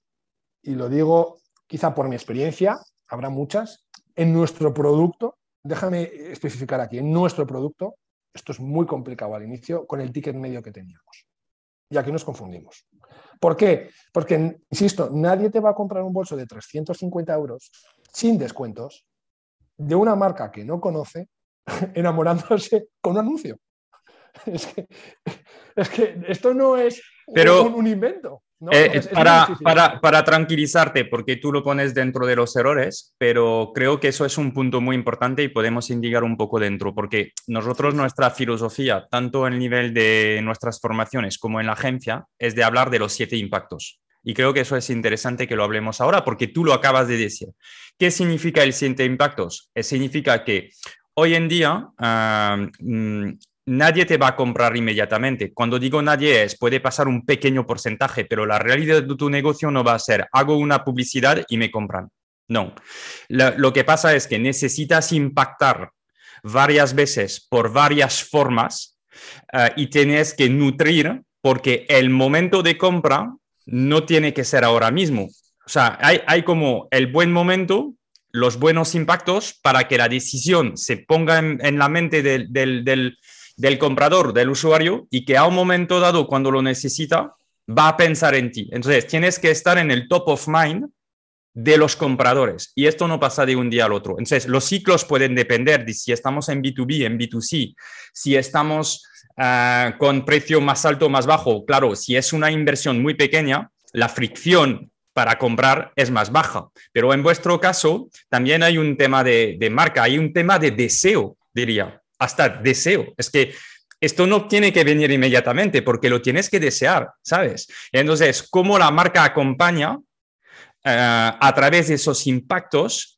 y lo digo quizá por mi experiencia, habrá muchas, en nuestro producto, déjame especificar aquí, en nuestro producto, esto es muy complicado al inicio con el ticket medio que teníamos. Y aquí nos confundimos. ¿Por qué? Porque, insisto, nadie te va a comprar un bolso de 350 euros sin descuentos de una marca que no conoce enamorándose con un anuncio. Es que, esto no es un, invento. Eh, para, para, para, tranquilizarte, porque tú lo pones dentro de los errores, pero creo que eso es un punto muy importante y podemos indicar un poco dentro, porque nosotros nuestra filosofía, tanto en el nivel de nuestras formaciones como en la agencia, es de hablar de los siete impactos. Y creo que eso es interesante que lo hablemos ahora, porque tú lo acabas de decir. ¿Qué significa el siete impactos? Eh, significa que hoy en día ah, mm, nadie te va a comprar inmediatamente. Cuando digo nadie es, puede pasar un pequeño porcentaje, pero la realidad de tu negocio no va a ser, hago una publicidad y me compran. No. Lo, que pasa es que necesitas impactar varias veces por varias formas eh, y tienes que nutrir porque el momento de compra no tiene que ser ahora mismo. O sea, hay, como el buen momento, los buenos impactos para que la decisión se ponga en, la mente del comprador, del usuario, y que a un momento dado, cuando lo necesita, va a pensar en ti. Entonces, tienes que estar en el top of mind de los compradores. Y esto no pasa de un día al otro. Entonces, los ciclos pueden depender de si estamos en B2B, en B2C, si estamos ah, con precio más alto o más bajo. Claro, si es una inversión muy pequeña, la fricción para comprar es más baja. Pero en vuestro caso, también hay un tema de marca, hay un tema de deseo, diría hasta deseo. Es que esto no tiene que venir inmediatamente porque lo tienes que desear, ¿sabes? Entonces, cómo la marca acompaña eh, a través de esos impactos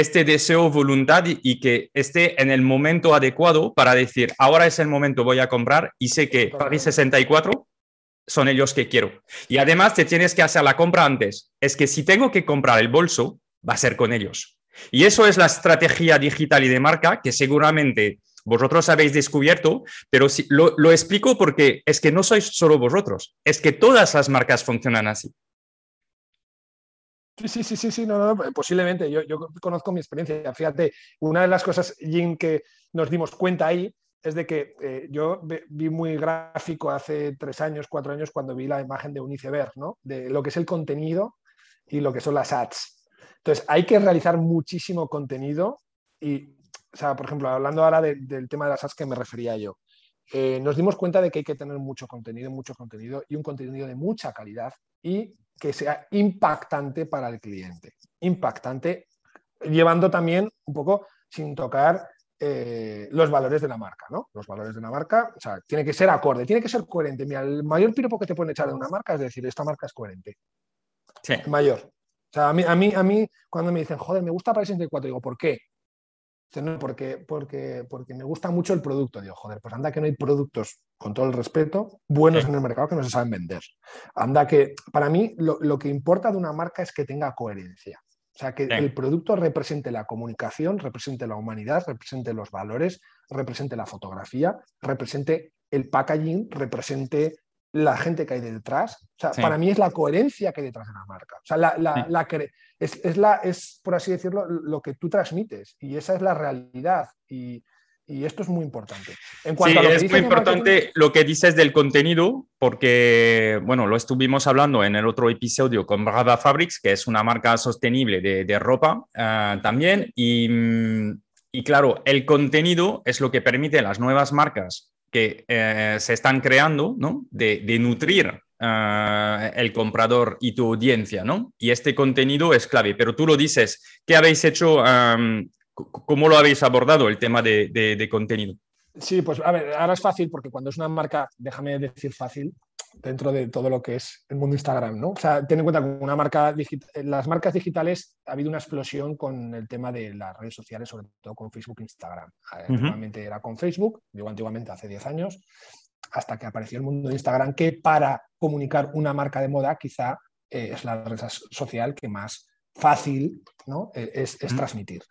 este deseo, voluntad y, que esté en el momento adecuado para decir, ahora es el momento, voy a comprar y sé que Paris 64 son ellos que quiero. Y además te tienes que hacer la compra antes. Es que si tengo que comprar el bolso, va a ser con ellos. Y eso es la estrategia digital y de marca que seguramente vosotros habéis descubierto, pero si, lo, explico porque es que no sois solo vosotros, es que todas las marcas funcionan así. Sí, sí, sí, sí, sí, no, no, posiblemente. Yo, conozco mi experiencia. Fíjate, una de las cosas, Jim, que nos dimos cuenta ahí es de que eh, yo vi muy gráfico hace tres años, cuatro años, cuando vi la imagen de un iceberg, ¿no? De lo que es el contenido y lo que son las ads. Entonces, hay que realizar muchísimo contenido y o sea, por ejemplo, hablando ahora del tema de las ads que me refería yo, eh, nos dimos cuenta de que hay que tener mucho contenido, mucho contenido y un contenido de mucha calidad y que sea impactante para el cliente. Impactante, llevando también un poco sin tocar eh, los valores de la marca, ¿no? Los valores de la marca, o sea, tiene que ser acorde, tiene que ser coherente. Mira, el mayor piropo que te pueden echar de una marca es decir, esta marca es coherente. Sí. mayor. O sea, a mí, a mí, a mí cuando me dicen, joder, me gusta Paris 64, digo, ¿por qué? Porque, porque, porque me gusta mucho el producto. Digo, joder, pues anda que no hay productos, con todo el respeto, buenos en el mercado que no se saben vender. Anda que, para mí, lo, que importa de una marca es que tenga coherencia. O sea, que el producto represente la comunicación, represente la humanidad, represente los valores, represente la fotografía, represente el packaging, represente la gente que hay detrás. O sea, para mí es la coherencia que hay detrás de la marca. O sea, la, la, es, es, la, es, por así decirlo, lo que tú transmites. Y esa es la realidad. Y, y esto es muy importante. En cuanto sí, es muy importante lo que dices del contenido, porque, bueno, lo estuvimos hablando en el otro episodio con Brava Fabrics, que es una marca sostenible de, de ropa uh, también. Y, y claro, el contenido es lo que permite a las nuevas marcas que eh, se están creando, ¿no? De, nutrir eh, el comprador y tu audiencia, ¿no? Y este contenido es clave, pero tú lo dices, ¿qué habéis hecho ¿Cómo lo habéis abordado el tema de, contenido? Sí, pues a ver, ahora es fácil porque cuando es una marca, déjame decir fácil, dentro de todo lo que es el mundo Instagram, ¿no? O sea, ten en cuenta que una marca las marcas digitales ha habido una explosión con el tema de las redes sociales, sobre todo con Facebook e Instagram. Antiguamente era con Facebook, digo antiguamente hace 10 años, hasta que apareció el mundo de Instagram, que para comunicar una marca de moda quizá eh, es la red social que más fácil ¿no? E, es, transmitir.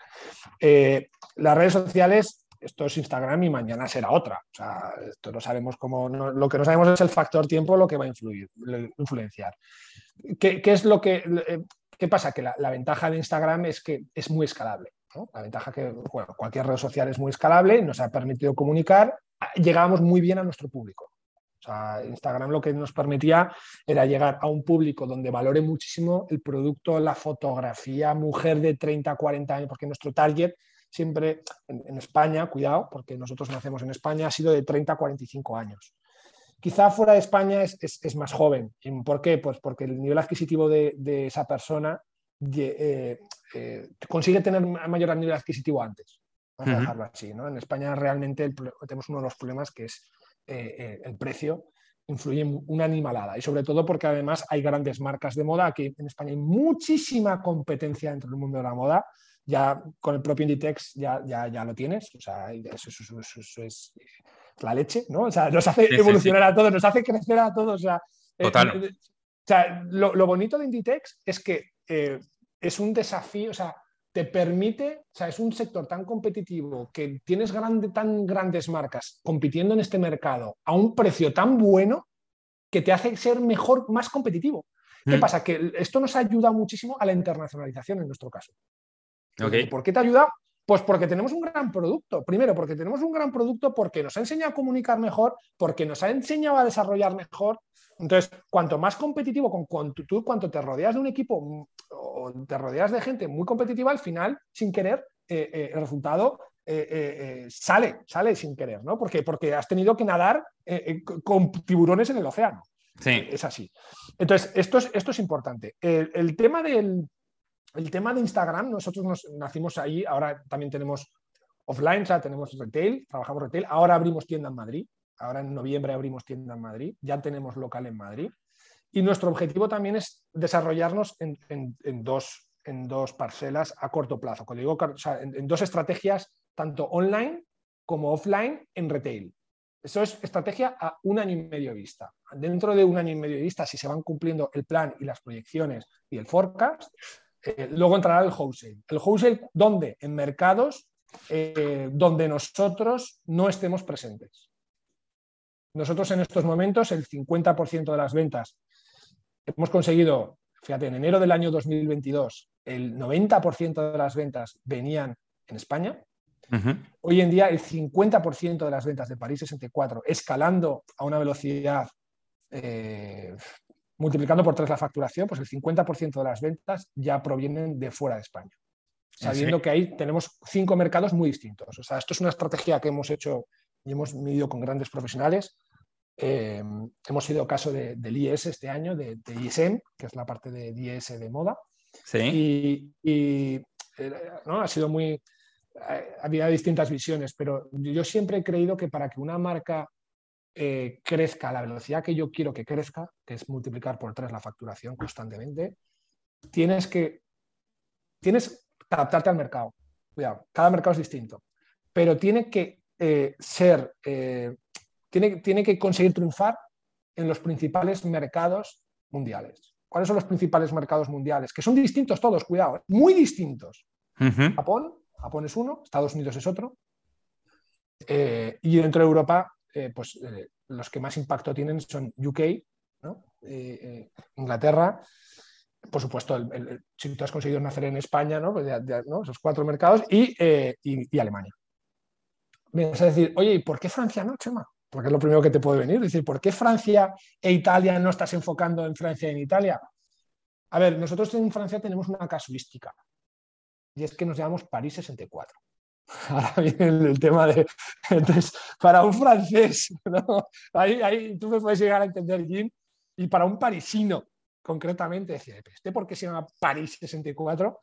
Eh, las redes sociales, esto es Instagram y mañana será otra. O sea, esto no sabemos cómo, lo que no sabemos es el factor tiempo lo que va a influir, influenciar. ¿Qué, es lo que, eh, qué pasa? Que la, ventaja de Instagram es que es muy escalable. La ventaja que cualquier red social es muy escalable, nos ha permitido comunicar, llegábamos muy bien a nuestro público. Instagram lo que nos permitía era llegar a un público donde valore muchísimo el producto, la fotografía, mujer de 30, 40 años, porque nuestro target siempre en, España, cuidado, porque nosotros nacemos en España, ha sido de 30 a 45 años. Quizá fuera de España es, más joven. ¿Por qué? Pues porque el nivel adquisitivo de, esa persona eh, eh, consigue tener mayor nivel adquisitivo antes. Vamos a dejarlo así. ¿no? En España realmente tenemos uno de los problemas que es eh, eh, el precio influye una animalada y sobre todo porque además hay grandes marcas de moda. Aquí en España hay muchísima competencia dentro del mundo de la moda. Ya con el propio Inditex ya, ya, ya lo tienes. O sea, eso, es la leche, ¿no? O sea, nos hace evolucionar a todos, nos hace crecer a todos. O sea, eh, o sea lo, bonito de Inditex es que es un desafío, o sea, te permite, o sea, es un sector tan competitivo que tienes tan grandes marcas compitiendo en este mercado a un precio tan bueno que te hace ser mejor, más competitivo. ¿Qué mm. pasa? Que esto nos ayuda muchísimo a la internacionalización en nuestro caso. ¿Por qué te ayuda? Pues porque tenemos un gran producto. Primero, porque tenemos un gran producto, porque nos ha enseñado a comunicar mejor, porque nos ha enseñado a desarrollar mejor. Entonces, cuanto más competitivo, con, con tú, cuanto te rodeas de un equipo o te rodeas de gente muy competitiva, al final, sin querer, eh, eh, el resultado eh, sale, sale sin querer, ¿no? Porque, porque has tenido que nadar con tiburones en el océano. Sí. Es así. Entonces, esto es, esto es importante. El, tema del, el tema de Instagram, nosotros nos nacimos ahí, ahora también tenemos offline, o sea, tenemos retail, trabajamos retail, ahora abrimos tienda en Madrid, ahora en noviembre abrimos tienda en Madrid, ya tenemos local en Madrid. Y nuestro objetivo también es desarrollarnos en, dos, en dos parcelas a corto plazo. Cuando digo, en, dos estrategias, tanto online como offline en retail. Eso es estrategia a un año y medio vista. Dentro de un año y medio de vista, si se van cumpliendo el plan y las proyecciones y el forecast, eh, luego entrará el wholesale. ¿El wholesale dónde? En mercados eh, donde nosotros no estemos presentes. Nosotros en estos momentos el 50% de las ventas hemos conseguido, fíjate, en enero del año 2022, el 90% de las ventas venían en España. Hoy en día el 50% de las ventas de París 64, escalando a una velocidad, eh, multiplicando por tres la facturación, pues el 50% de las ventas ya provienen de fuera de España. Sabiendo que ahí tenemos cinco mercados muy distintos. O sea, esto es una estrategia que hemos hecho y hemos medido con grandes profesionales eh, hemos sido caso del IES este año, de, ISM, que es la parte de IES de moda. Sí. Y, eh, ¿no? ha sido muy. Había distintas visiones, pero yo siempre he creído que para que una marca crezca a la velocidad que yo quiero que crezca, que es multiplicar por tres la facturación constantemente, tienes que, tienes que adaptarte al mercado. Cuidado, cada mercado es distinto, pero tiene que ser tiene, que conseguir triunfar en los principales mercados mundiales. ¿Cuáles son los principales mercados mundiales? Que son distintos todos, cuidado, ¿eh? muy distintos. Japón, Japón es uno, Estados Unidos es otro. Eh, y dentro de Europa, eh, pues los que más impacto tienen son UK, Inglaterra, por supuesto, si tú has conseguido nacer en España, ¿no? Pues esos cuatro mercados, y, y, Alemania. Me a decir, oye, ¿y por qué Francia no, Chema? porque es lo primero que te puede venir. Es decir, ¿por qué Francia e Italia no estás enfocando en Francia y en Italia? A ver, nosotros en Francia tenemos una casuística y es que nos llamamos París 64. Ahora viene el, tema de. Entonces, para un francés, ahí, tú me puedes llegar a entender, Jim, y para un parisino, concretamente, decía, ¿este por qué se llama París 64?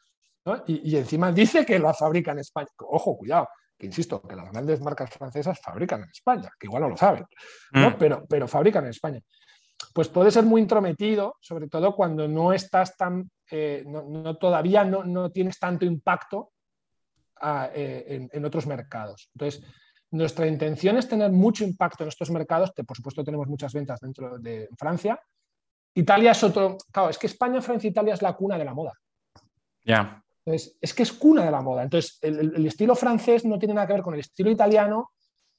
y, encima dice que la fabrica en España. Ojo, cuidado, que insisto, que las grandes marcas francesas fabrican en España, que igual no lo saben, ¿no? Mm. pero, pero fabrican en España. Pues puede ser muy intrometido, sobre todo cuando no estás tan, eh, no, todavía no, no, tienes tanto impacto ah, eh, en, en, otros mercados. Entonces, nuestra intención es tener mucho impacto en estos mercados, que por supuesto tenemos muchas ventas dentro de Francia. Italia es otro, claro, es que España, Francia, Italia es la cuna de la moda. Ya. Entonces, es que es cuna de la moda. Entonces, el, estilo francés no tiene nada que ver con el estilo italiano.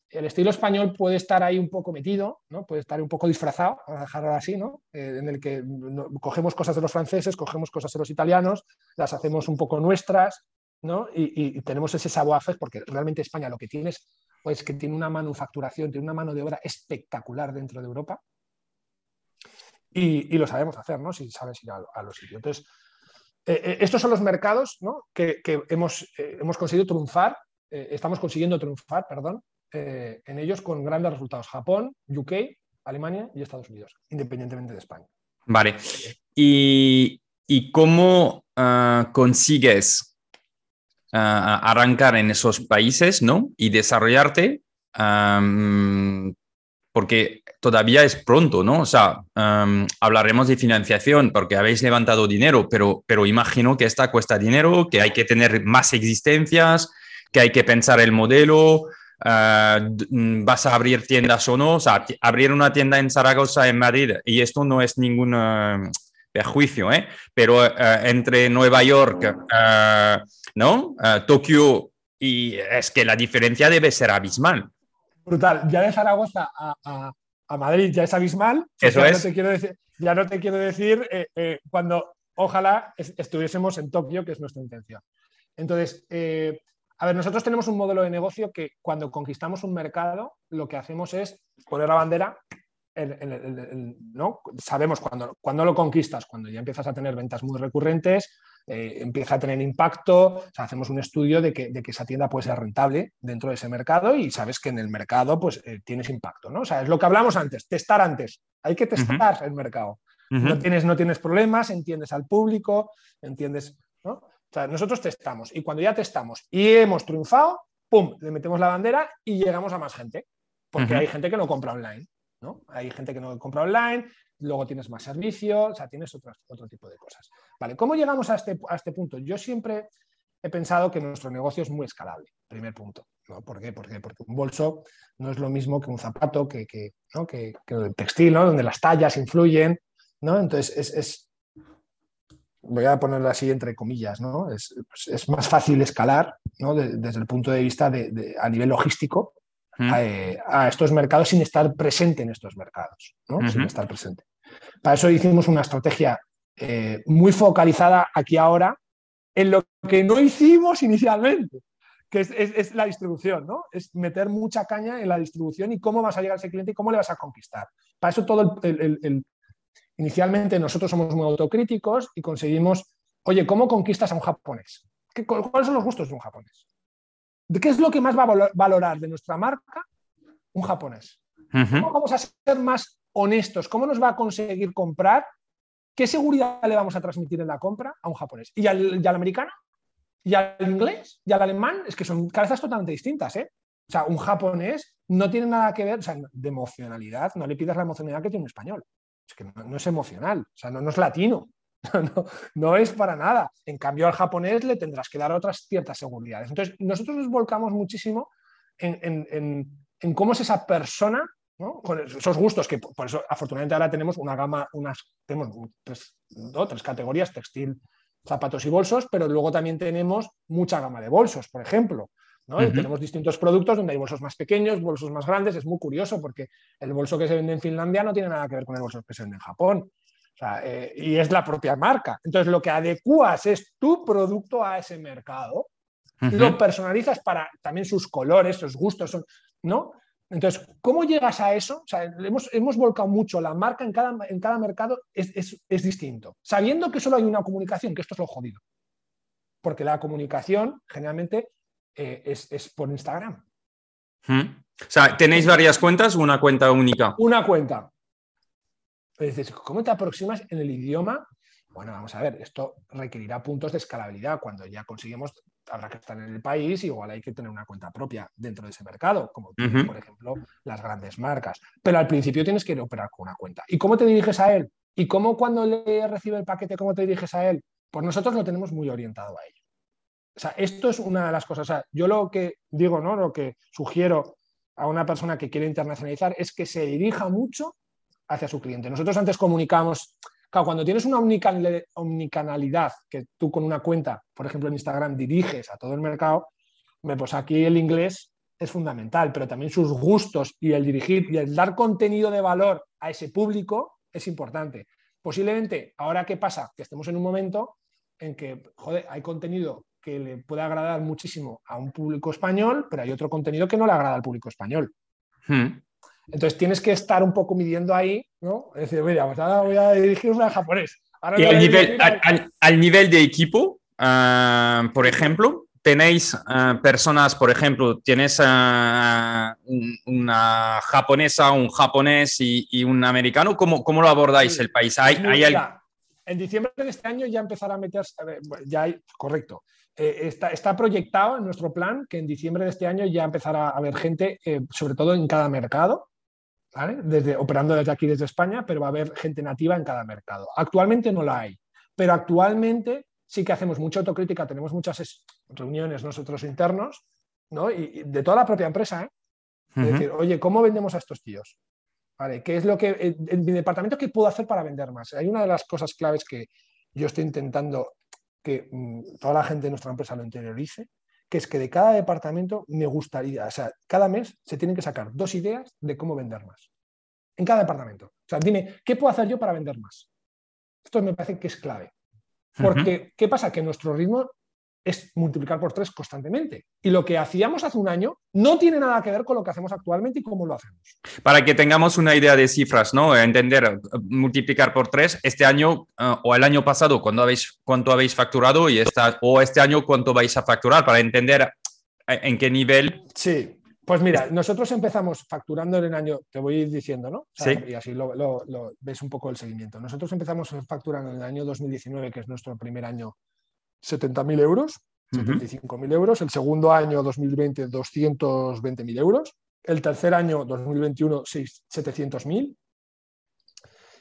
El estilo español puede estar ahí un poco metido, ¿no? puede estar un poco disfrazado, vamos a dejarlo así, ¿no? Eh, en el que cogemos cosas de los franceses, cogemos cosas de los italianos, las hacemos un poco nuestras, ¿no? y, tenemos ese savoir porque realmente España lo que tiene es pues que tiene una manufacturación, tiene una mano de obra espectacular dentro de Europa. Y, lo sabemos hacer, ¿no? Si sabes ir a, los sitios. Entonces, eh, eh, estos son los mercados que, hemos, eh, hemos, conseguido triunfar, estamos consiguiendo triunfar, perdón, en ellos con grandes resultados. Japón, UK, Alemania y Estados Unidos, independientemente de España. Vale. ¿Y, cómo ah, consigues arrancar en esos países, ¿no? Y desarrollarte, porque todavía es pronto, ¿no? O sea, hablaremos de financiación porque habéis levantado dinero, pero, pero imagino que esta cuesta dinero, que hay que tener más existencias, que hay que pensar el modelo, mm, vas a abrir tiendas o no, o sea, abrir una tienda en Zaragoza, en Madrid, y esto no es ningún perjuicio, ¿eh? Pero eh, entre Nueva York, eh, ¿no? Eh, Tokio, y es que la diferencia debe ser abismal. Brutal. Ya de Zaragoza a, Madrid ya es abismal. Eso ya es. No te quiero decir, ya no te quiero decir cuando ojalá estuviésemos en Tokio, que es nuestra intención. Entonces, a ver, nosotros tenemos un modelo de negocio que cuando conquistamos un mercado, lo que hacemos es poner la bandera ¿no? Sabemos cuando, cuando lo conquistas, cuando ya empiezas a tener ventas muy recurrentes, eh, empieza a tener impacto, hacemos un estudio de que, de que, esa tienda puede ser rentable dentro de ese mercado y sabes que en el mercado pues eh, tienes impacto, ¿no? O sea, es lo que hablamos antes, testar antes, hay que testar el mercado. no, tienes, no tienes problemas, entiendes al público, entiendes, ¿no? O sea, nosotros testamos y cuando ya testamos y hemos triunfado, ¡pum!, le metemos la bandera y llegamos a más gente, porque hay gente que no compra online. Hay gente que no compra online, luego tienes más servicios, o sea, tienes otro, otro tipo de cosas. Vale, ¿cómo llegamos a este, a este punto? Yo siempre he pensado que nuestro negocio es muy escalable, primer punto. ¿Por qué? Porque, porque un bolso no es lo mismo que un zapato, que, que, el textil, donde las tallas influyen. ¿no? Entonces, es, voy a ponerlo así entre comillas, ¿no? es, pues, más fácil escalar desde el punto de vista de, a nivel logístico eh, a, estos mercados sin estar presente en estos mercados, sin estar presente. Para eso hicimos una estrategia eh, muy focalizada aquí ahora en lo que no hicimos inicialmente, que es, la distribución, ¿no? Es meter mucha caña en la distribución y cómo vas a llegar a ese cliente y cómo le vas a conquistar. Para eso todo el, inicialmente nosotros somos muy autocríticos y conseguimos, oye, ¿cómo conquistas a un japonés? ¿Cuáles son los gustos de un japonés? Qué es lo que más va a valorar de nuestra marca un japonés? ¿Cómo vamos a ser más honestos? ¿Cómo nos va a conseguir comprar? ¿Qué seguridad le vamos a transmitir en la compra a un japonés? ¿Y al, americano? ¿Y al inglés? ¿Y al alemán? Es que son cabezas totalmente distintas, ¿eh? O sea, un japonés no tiene nada que ver, o sea, de emocionalidad, no le pidas la emocionalidad que tiene un español. Es que no, es emocional, o sea, no es latino. No, es para nada. En cambio, al japonés le tendrás que dar otras ciertas seguridades. Entonces, nosotros nos volcamos muchísimo en, cómo es esa persona con esos gustos, que por eso afortunadamente ahora tenemos una gama, unas, tenemos tres, tres categorías, textil, zapatos y bolsos, pero luego también tenemos mucha gama de bolsos, por ejemplo. Tenemos distintos productos donde hay bolsos más pequeños, bolsos más grandes. Es muy curioso porque el bolso que se vende en Finlandia no tiene nada que ver con el bolso que se vende en Japón. Eh, y es la propia marca. Entonces, lo que adecuas es tu producto a ese mercado, lo personalizas para también sus colores, sus gustos, ¿no? Entonces, ¿cómo llegas a eso? hemos, hemos, volcado mucho la marca en cada, en cada mercado, es, distinto, sabiendo que solo hay una comunicación, que esto es lo jodido. Porque la comunicación generalmente eh, es, por Instagram. O sea, ¿tenéis varias cuentas o una cuenta única? Una cuenta. Pero dices, ¿cómo te aproximas en el idioma Bueno, vamos a ver, esto requerirá puntos de escalabilidad. Cuando ya conseguimos, habrá que estar en el país, igual hay que tener una cuenta propia dentro de ese mercado, como por ejemplo las grandes marcas. Pero al principio tienes que operar con una cuenta. ¿Y cómo te diriges a él? ¿Y cómo cuando le recibe el paquete, cómo te diriges a él? Pues nosotros lo tenemos muy orientado a ello. O sea, esto es una de las cosas. O sea, yo lo que digo, ¿no? Lo que sugiero a una persona que quiere internacionalizar es que se dirija mucho hacia su cliente. Nosotros antes comunicamos, claro, cuando tienes una omnicanalidad, que tú con una cuenta, por ejemplo en Instagram, diriges a todo el mercado, pues aquí el inglés es fundamental, pero también sus gustos y el dirigir y el dar contenido de valor a ese público es importante. Posiblemente, ahora qué pasa, que estemos en un momento en que, hay contenido que le puede agradar muchísimo a un público español, pero hay otro contenido que no le agrada al público español. Hmm. Entonces tienes que estar un poco midiendo ahí, ¿no? Es decir, mira, pues ahora voy a dirigirme a japonés. y al nivel, al, nivel, de equipo, ah, por ejemplo, tenéis ah, personas, por ejemplo, tienes uh, una japonesa, un japonés y, un americano, ¿cómo, cómo lo abordáis el país? ¿Hay, En diciembre de este año ya empezará a meterse, ya hay, correcto, eh, está, proyectado en nuestro plan que en diciembre de este año ya empezará a haber gente, eh, sobre todo en cada mercado, desde, operando desde aquí, desde España, pero va a haber gente nativa en cada mercado. Actualmente no la hay, pero actualmente sí que hacemos mucha autocrítica, tenemos muchas reuniones nosotros internos, ¿no? y, de toda la propia empresa, ¿eh? decir, oye, ¿cómo vendemos a estos tíos? ¿Qué es lo que en mi departamento qué puedo hacer para vender más? Hay una de las cosas claves que yo estoy intentando que mm, toda la gente de nuestra empresa lo interiorice, que es que de cada departamento me gustaría, o sea, cada mes se tienen que sacar dos ideas de cómo vender más. En cada departamento. O sea, dime, ¿qué puedo hacer yo para vender más? Esto me parece que es clave. Porque, ¿qué pasa? Que nuestro ritmo es multiplicar por tres constantemente. Y lo que hacíamos hace un año no tiene nada que ver con lo que hacemos actualmente y cómo lo hacemos. Para que tengamos una idea de cifras, ¿no? Entender, multiplicar por tres, este año eh, o el año pasado, cuando habéis, cuánto habéis facturado y esta, o este año cuánto vais a facturar, para entender eh, en qué nivel. Sí, pues mira, nosotros empezamos facturando en el año, te voy diciendo, ¿no? sí. Y así lo, ves un poco el seguimiento. Nosotros empezamos facturando en el año 2019, que es nuestro primer año 70.000 euros, 75.000 euros. El segundo año, 2020, 220.000 euros. El tercer año, 2021, 700.000.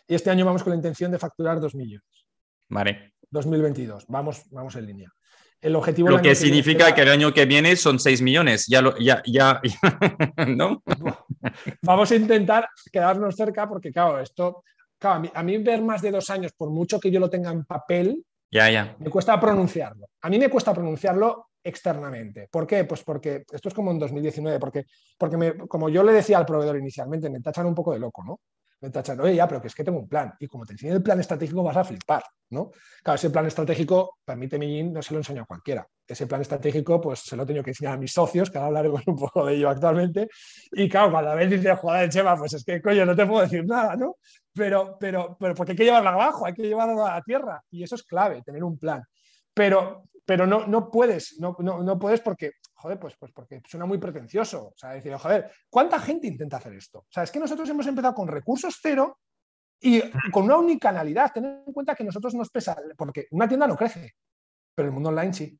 Y este año vamos con la intención de facturar 2 millones. Vale. 2022. Vamos, vamos en línea. El objetivo lo que significa que, el año que viene son 6 millones. Ya, lo, ya, ya, ¿no? Vamos a intentar quedarnos cerca porque, claro, esto, claro, a mí ver más de dos años, por mucho que yo lo tenga en papel, ya, ya. Me cuesta pronunciarlo. A mí me cuesta pronunciarlo externamente. ¿Por qué? Pues porque esto es como en 2019, porque, porque me, como yo le decía al proveedor inicialmente, me tachan un poco de loco, ¿no? Me tachan, oye, ya, pero que es que tengo un plan. Y como te enseñé el plan estratégico, vas a flipar, ¿no? Claro, ese plan estratégico, permíteme, no se lo enseño a cualquiera. Ese plan estratégico, pues se lo he tenido que enseñar a mis socios, que ahora hablaré un poco de ello actualmente. Y claro, cada vez dice, joder, Chema, pues es que, coño, no te puedo decir nada, ¿no? Pero, pero, pero porque hay que llevarla abajo, hay que llevarla a la tierra. Y eso es clave, tener un plan. Pero, pero no, no puedes, no, no, no puedes porque joder, pues, pues porque suena muy pretencioso. O sea, decir, joder, ¿cuánta gente intenta hacer esto? O sea, es que nosotros hemos empezado con recursos cero y con una unicanalidad. Ten en cuenta que nosotros nos pesa, porque una tienda no crece, pero el mundo online sí.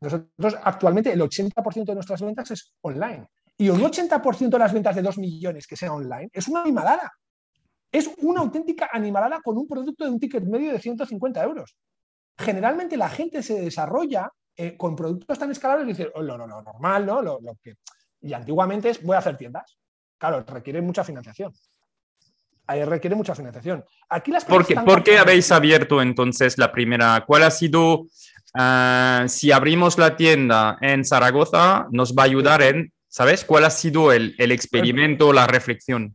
Nosotros actualmente el 80% de nuestras ventas es online. Y un 80% de las ventas de 2 millones que sea online es una animalada. Es una auténtica animalada con un producto de un ticket medio de 150 euros. Generalmente la gente se desarrolla eh, con productos tan escalables, dices, oh, lo, normal, ¿no? Lo, que... Y antiguamente es, voy a hacer tiendas. Claro, requiere mucha financiación. Ahí requiere mucha financiación. Aquí las ¿Por qué, ¿Por qué habéis abierto entonces la primera? ¿Cuál ha sido, ah, si abrimos la tienda en Zaragoza, nos va a ayudar en, ¿sabes? ¿Cuál ha sido el, el experimento, la reflexión?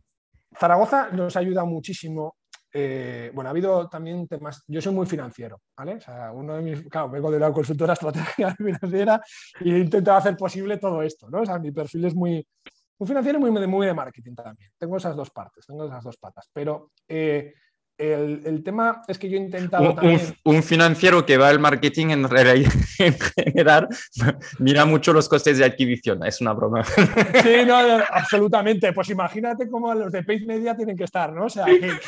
Zaragoza nos ayuda muchísimo eh, bueno, ha habido también temas, yo soy muy financiero, ¿vale? O sea, uno de mis, claro, vengo de la consultora estratégica financiera y he intentado hacer posible todo esto, ¿no? O sea, mi perfil es muy, muy financiero y muy, muy de marketing también. Tengo esas dos partes, tengo esas dos patas. Pero eh, el, tema es que yo he intentado. Un, financiero que va al marketing en, general mira mucho los costes de adquisición, es una broma. Sí, no, absolutamente. Pues imagínate cómo los de Paid Media tienen que estar, ¿no? O sea, tienen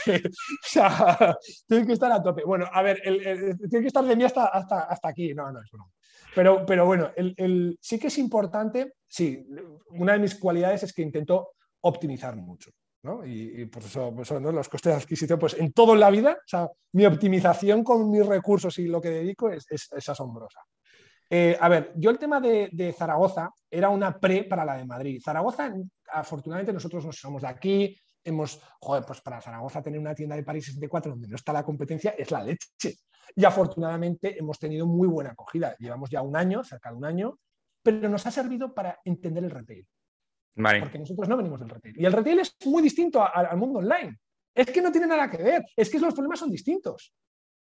que estar a tope. Bueno, a ver, tienen que estar de mí hasta, hasta, hasta aquí. No, no, es broma. Pero, pero bueno, el, sí que es importante, sí, una de mis cualidades es que intento optimizar mucho. Y, por eso, los costes de adquisición, pues en toda la vida, mi optimización con mis recursos y lo que dedico es, asombrosa. Eh, a ver, yo el tema de, Zaragoza era una pre para la de Madrid. Zaragoza, afortunadamente, nosotros no somos de aquí, hemos, joder, pues para Zaragoza tener una tienda de París 64 donde no está la competencia es la leche. Y afortunadamente hemos tenido muy buena acogida. Llevamos ya un año, cerca de un año, pero nos ha servido para entender el retail. Porque nosotros no venimos del retail. Y el retail es muy distinto al mundo online. Es que no tiene nada que ver. Es que los problemas son distintos.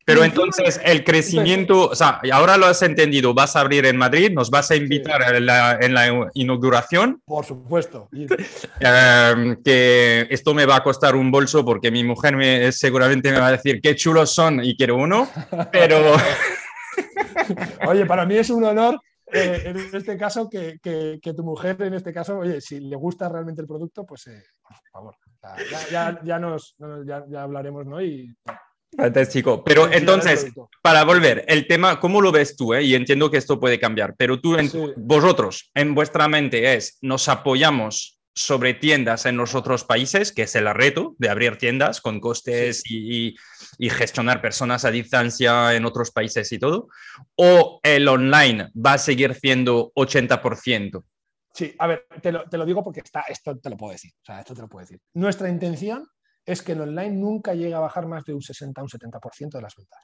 Pero entonces el crecimiento, o sea, ahora lo has entendido, vas a abrir en Madrid, nos vas a invitar en, la, inauguración. Por supuesto. Em, que esto me va a costar un bolso porque mi mujer me, seguramente me va a decir qué chulos son y quiero uno, pero... Oye, para mí es un honor eh, en este caso, que, tu mujer, en este caso, oye, si le gusta realmente el producto, pues eh, por favor, ya, nos, ya, hablaremos, ¿no? Y, Fantástico. Pero entonces, para volver, el tema, ¿cómo lo ves tú? Eh? Y entiendo que esto puede cambiar, pero tú, vosotros, en vuestra mente es, nos apoyamos sobre tiendas en los otros países, que es el reto de abrir tiendas con costes y, gestionar personas a distancia en otros países y todo, o el online va a seguir siendo 80%. Sí, a ver, te lo, digo porque está, esto te lo puedo decir, o sea, esto te lo puedo decir. Nuestra intención es que el online nunca llegue a bajar más de un 60 o un 70% de las ventas.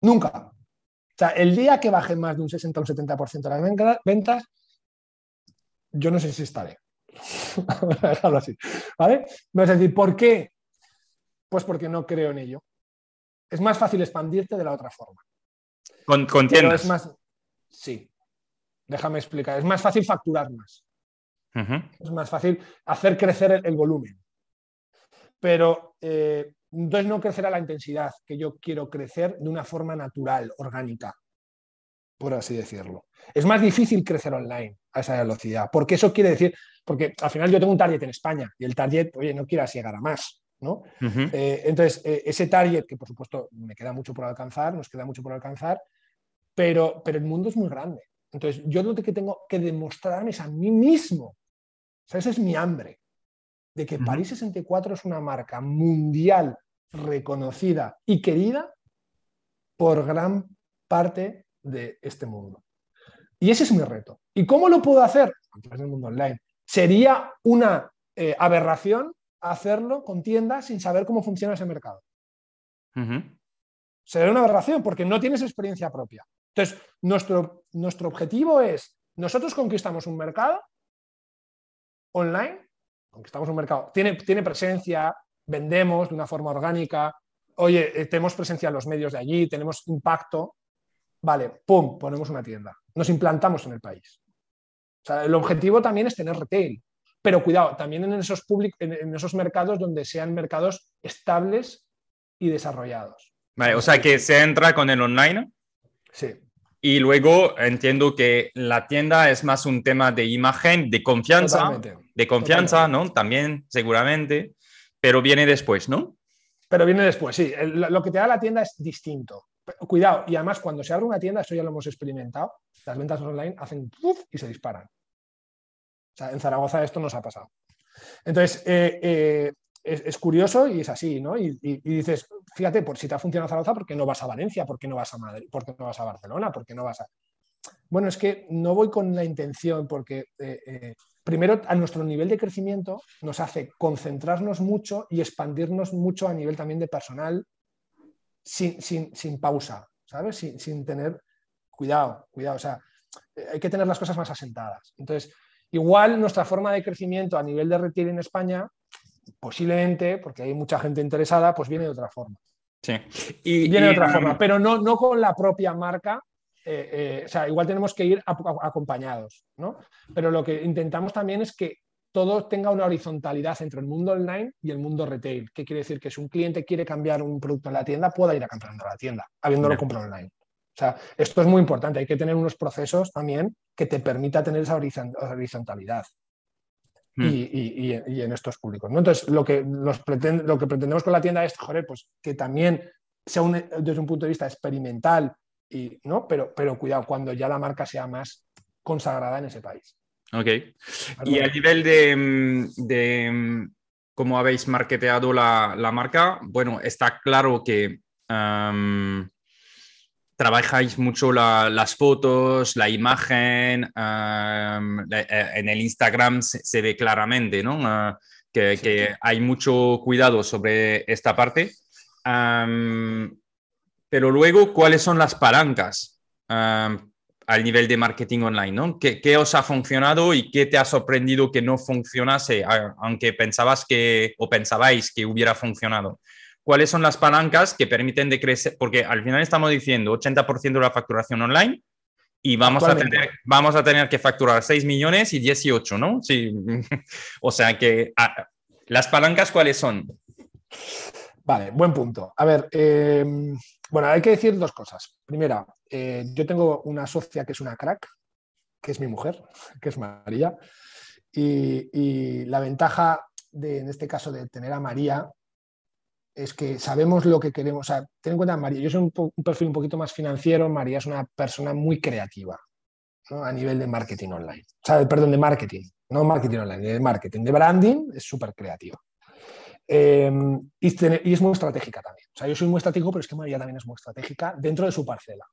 Nunca. O sea, el día que baje más de un 60 o un 70% de las ventas, yo no sé si estaré. así. ¿Vale? Es decir, ¿por qué? Pues porque no creo en ello. Es más fácil expandirte de la otra forma. Con, con Es más, sí. Déjame explicar. Es más fácil facturar más. Es más fácil hacer crecer el, volumen. Pero eh, entonces no crecerá la intensidad que yo quiero crecer de una forma natural, orgánica, por así decirlo. Es más difícil crecer online a esa velocidad, porque eso quiere decir porque al final yo tengo un target en España y el target, oye, no quieras llegar a más. ¿no? Eh, entonces, eh, ese target, que por supuesto me queda mucho por alcanzar, nos queda mucho por alcanzar, pero, pero el mundo es muy grande. Entonces, yo lo que tengo que demostrarme es a mí mismo. O sea, ese es mi hambre, de que París 64 es una marca mundial reconocida y querida por gran parte de este mundo. Y ese es mi reto. ¿Y cómo lo puedo hacer? A través del mundo online. Sería una eh, aberración hacerlo con tiendas sin saber cómo funciona ese mercado. Sería una aberración porque no tienes experiencia propia. Entonces, nuestro, nuestro objetivo es, nosotros conquistamos un mercado online, conquistamos un mercado, tiene, tiene presencia, vendemos de una forma orgánica, oye, eh, tenemos presencia en los medios de allí, tenemos impacto, vale, ¡pum!, ponemos una tienda, nos implantamos en el país el objetivo también es tener retail, pero cuidado, también en esos, en, esos mercados donde sean mercados estables y desarrollados. Vale, o sea que se entra con el online. Sí. Y luego entiendo que la tienda es más un tema de imagen, de confianza, de confianza, ¿no? También, seguramente, pero viene después, ¿no? Pero viene después, sí. Lo que te da la tienda es distinto. Cuidado, y además cuando se abre una tienda, eso ya lo hemos experimentado, las ventas online hacen puff y se disparan. O sea, en Zaragoza esto nos ha pasado. Entonces, eh, eh, es, curioso y es así, ¿no? Y, dices, fíjate, por si te ha funcionado Zaragoza, ¿por qué no vas a Valencia? ¿Por qué no vas a Madrid? ¿Por qué no vas a Barcelona? ¿Por qué no vas a...? Bueno, es que no voy con la intención porque eh, primero a nuestro nivel de crecimiento nos hace concentrarnos mucho y expandirnos mucho a nivel también de personal sin, sin pausa, ¿sabes? Sin, sin, tener cuidado, cuidado. O sea, hay que tener las cosas más asentadas. Entonces, Igual nuestra forma de crecimiento a nivel de retail en España, posiblemente, porque hay mucha gente interesada, pues viene de otra forma. Sí. Y, viene de otra forma, pero no, no con la propia marca. Eh, eh, o sea, igual tenemos que ir acompañados, ¿no? Pero lo que intentamos también es que todo tenga una horizontalidad entre el mundo online y el mundo retail. ¿Qué quiere decir? Que si un cliente quiere cambiar un producto en la tienda, pueda ir a cambiarlo a la tienda, habiéndolo comprado online. O sea, esto es muy importante. Hay que tener unos procesos también que te permita tener esa horizontalidad. Hmm. Y, en estos públicos. Entonces, lo que, lo que pretendemos con la tienda es, joder, pues que también sea desde un punto de vista experimental, y, ¿no? pero, pero cuidado, cuando ya la marca sea más consagrada en ese país. Ok. Y a nivel de, de cómo habéis marketeado la, la, marca, bueno, está claro que trabajáis mucho las fotos, la imagen, eh, en el Instagram se, ve claramente, ¿no? Ah, que, hay mucho cuidado sobre esta parte. pero luego, ¿cuáles son las palancas al nivel de marketing online? ¿no? ¿Qué, ¿Qué, os ha funcionado y qué te ha sorprendido que no funcionase, aunque pensabas que o pensabais que hubiera funcionado? cuáles son las palancas que permiten de crecer, porque al final estamos diciendo 80% de la facturación online y vamos a, tener, vamos a tener que facturar 6 millones y 18, ¿no? Sí. o sea que, ah, ¿las palancas cuáles son? Vale, buen punto. A ver, em, bueno, hay que decir dos cosas. Primera, eh, yo tengo una socia que es una crack, que es mi mujer, que es María, y, y la ventaja de, en este caso, de tener a María es que sabemos lo que queremos. O sea, ten en cuenta, María, yo soy un, perfil un poquito más financiero, María es una persona muy creativa a nivel de marketing online. O sea, perdón, de marketing, no marketing online, de marketing, de branding, es súper creativa. Em, y, es muy estratégica también. O sea, yo soy muy estratégico, pero es que María también es muy estratégica dentro de su parcela.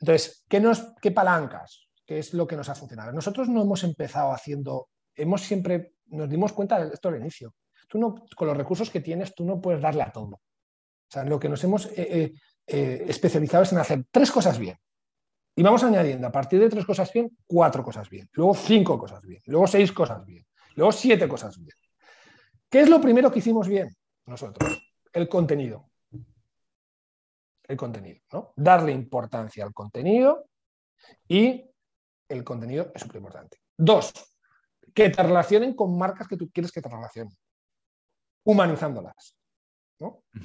Entonces, ¿qué, nos, qué palancas? ¿Qué es lo que nos ha funcionado? Nosotros no hemos empezado haciendo, hemos siempre, nos dimos cuenta de esto al inicio tú no, con los recursos que tienes, tú no puedes darle a todo. O sea, lo que nos hemos eh, eh, eh, especializado es en hacer tres cosas bien. Y vamos añadiendo a partir de tres cosas bien, cuatro cosas bien, luego cinco cosas bien, luego seis cosas bien, luego siete cosas bien. ¿Qué es lo primero que hicimos bien nosotros? El contenido. El contenido, ¿no? Darle importancia al contenido y el contenido es súper importante. Dos, que te relacionen con marcas que tú quieres que te relacionen humanizándolas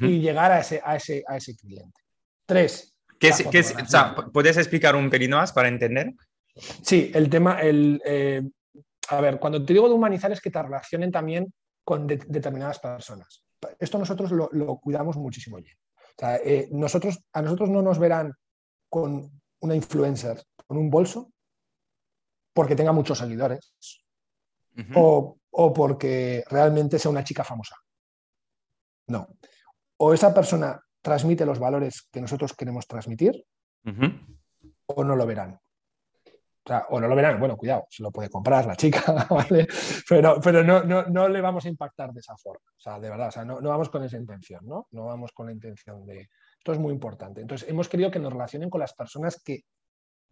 y llegar a ese, a, ese, a ese cliente. Tres. ¿Qué ¿Puedes explicar un pelín más para entender? Sí, el tema, el, eh, a ver, cuando te digo de humanizar es que te relacionen también con determinadas personas. Esto nosotros lo, cuidamos muchísimo ya. Eh, nosotros, a nosotros no nos verán con una influencer, con un bolso, porque tenga muchos seguidores o, o porque realmente sea una chica famosa. No. O esa persona transmite los valores que nosotros queremos transmitir o no lo verán. O, sea, o no lo verán, bueno, cuidado, se lo puede comprar la chica, ¿vale? pero, pero no, no, le vamos a impactar de esa forma. O sea, de verdad, o sea, no, vamos con esa intención, ¿no? No vamos con la intención de... Esto es muy importante. Entonces, hemos querido que nos relacionen con las personas que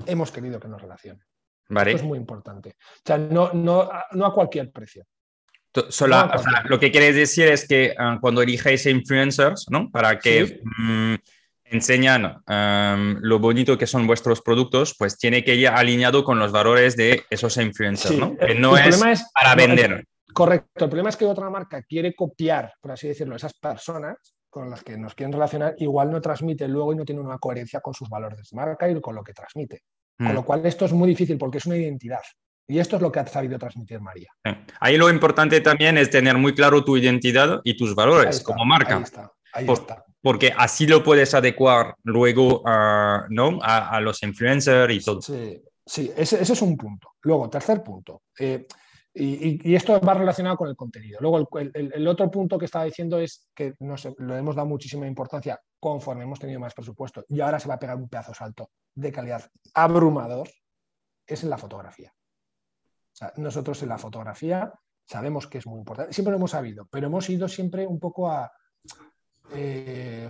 hemos querido que nos relacionen. Vale. Esto es muy importante. O sea, no, no, no a cualquier precio lo que quieres decir es que ah, cuando eliges influencers, ¿no? Para que mm, enseñan lo bonito que son vuestros productos, pues tiene que ir alineado con los valores de esos influencers, ¿no? Que no es, para vender. correcto. El problema es que otra marca quiere copiar, por así decirlo, esas personas con las que nos quieren relacionar, igual no transmite luego y no tiene una coherencia con sus valores de marca y con lo que transmite. Con mm. lo cual esto es muy difícil porque es una identidad. Y esto es lo que ha sabido transmitir María. Ahí lo importante también es tener muy claro tu identidad y tus valores como marca. Ahí está, ahí está. Porque así lo puedes adecuar luego a, ¿no? a, los influencers y todo. Sí, sí ese, es un punto. Luego, tercer punto. Eh, y, esto va relacionado con el contenido. Luego, el, otro punto que estaba diciendo es que nos, lo hemos dado muchísima importancia conforme hemos tenido más presupuesto y ahora se va a pegar un pedazo salto de calidad abrumador, es en la fotografía nosotros en la fotografía sabemos que es muy importante, siempre lo hemos sabido, pero hemos ido siempre un poco a, eh,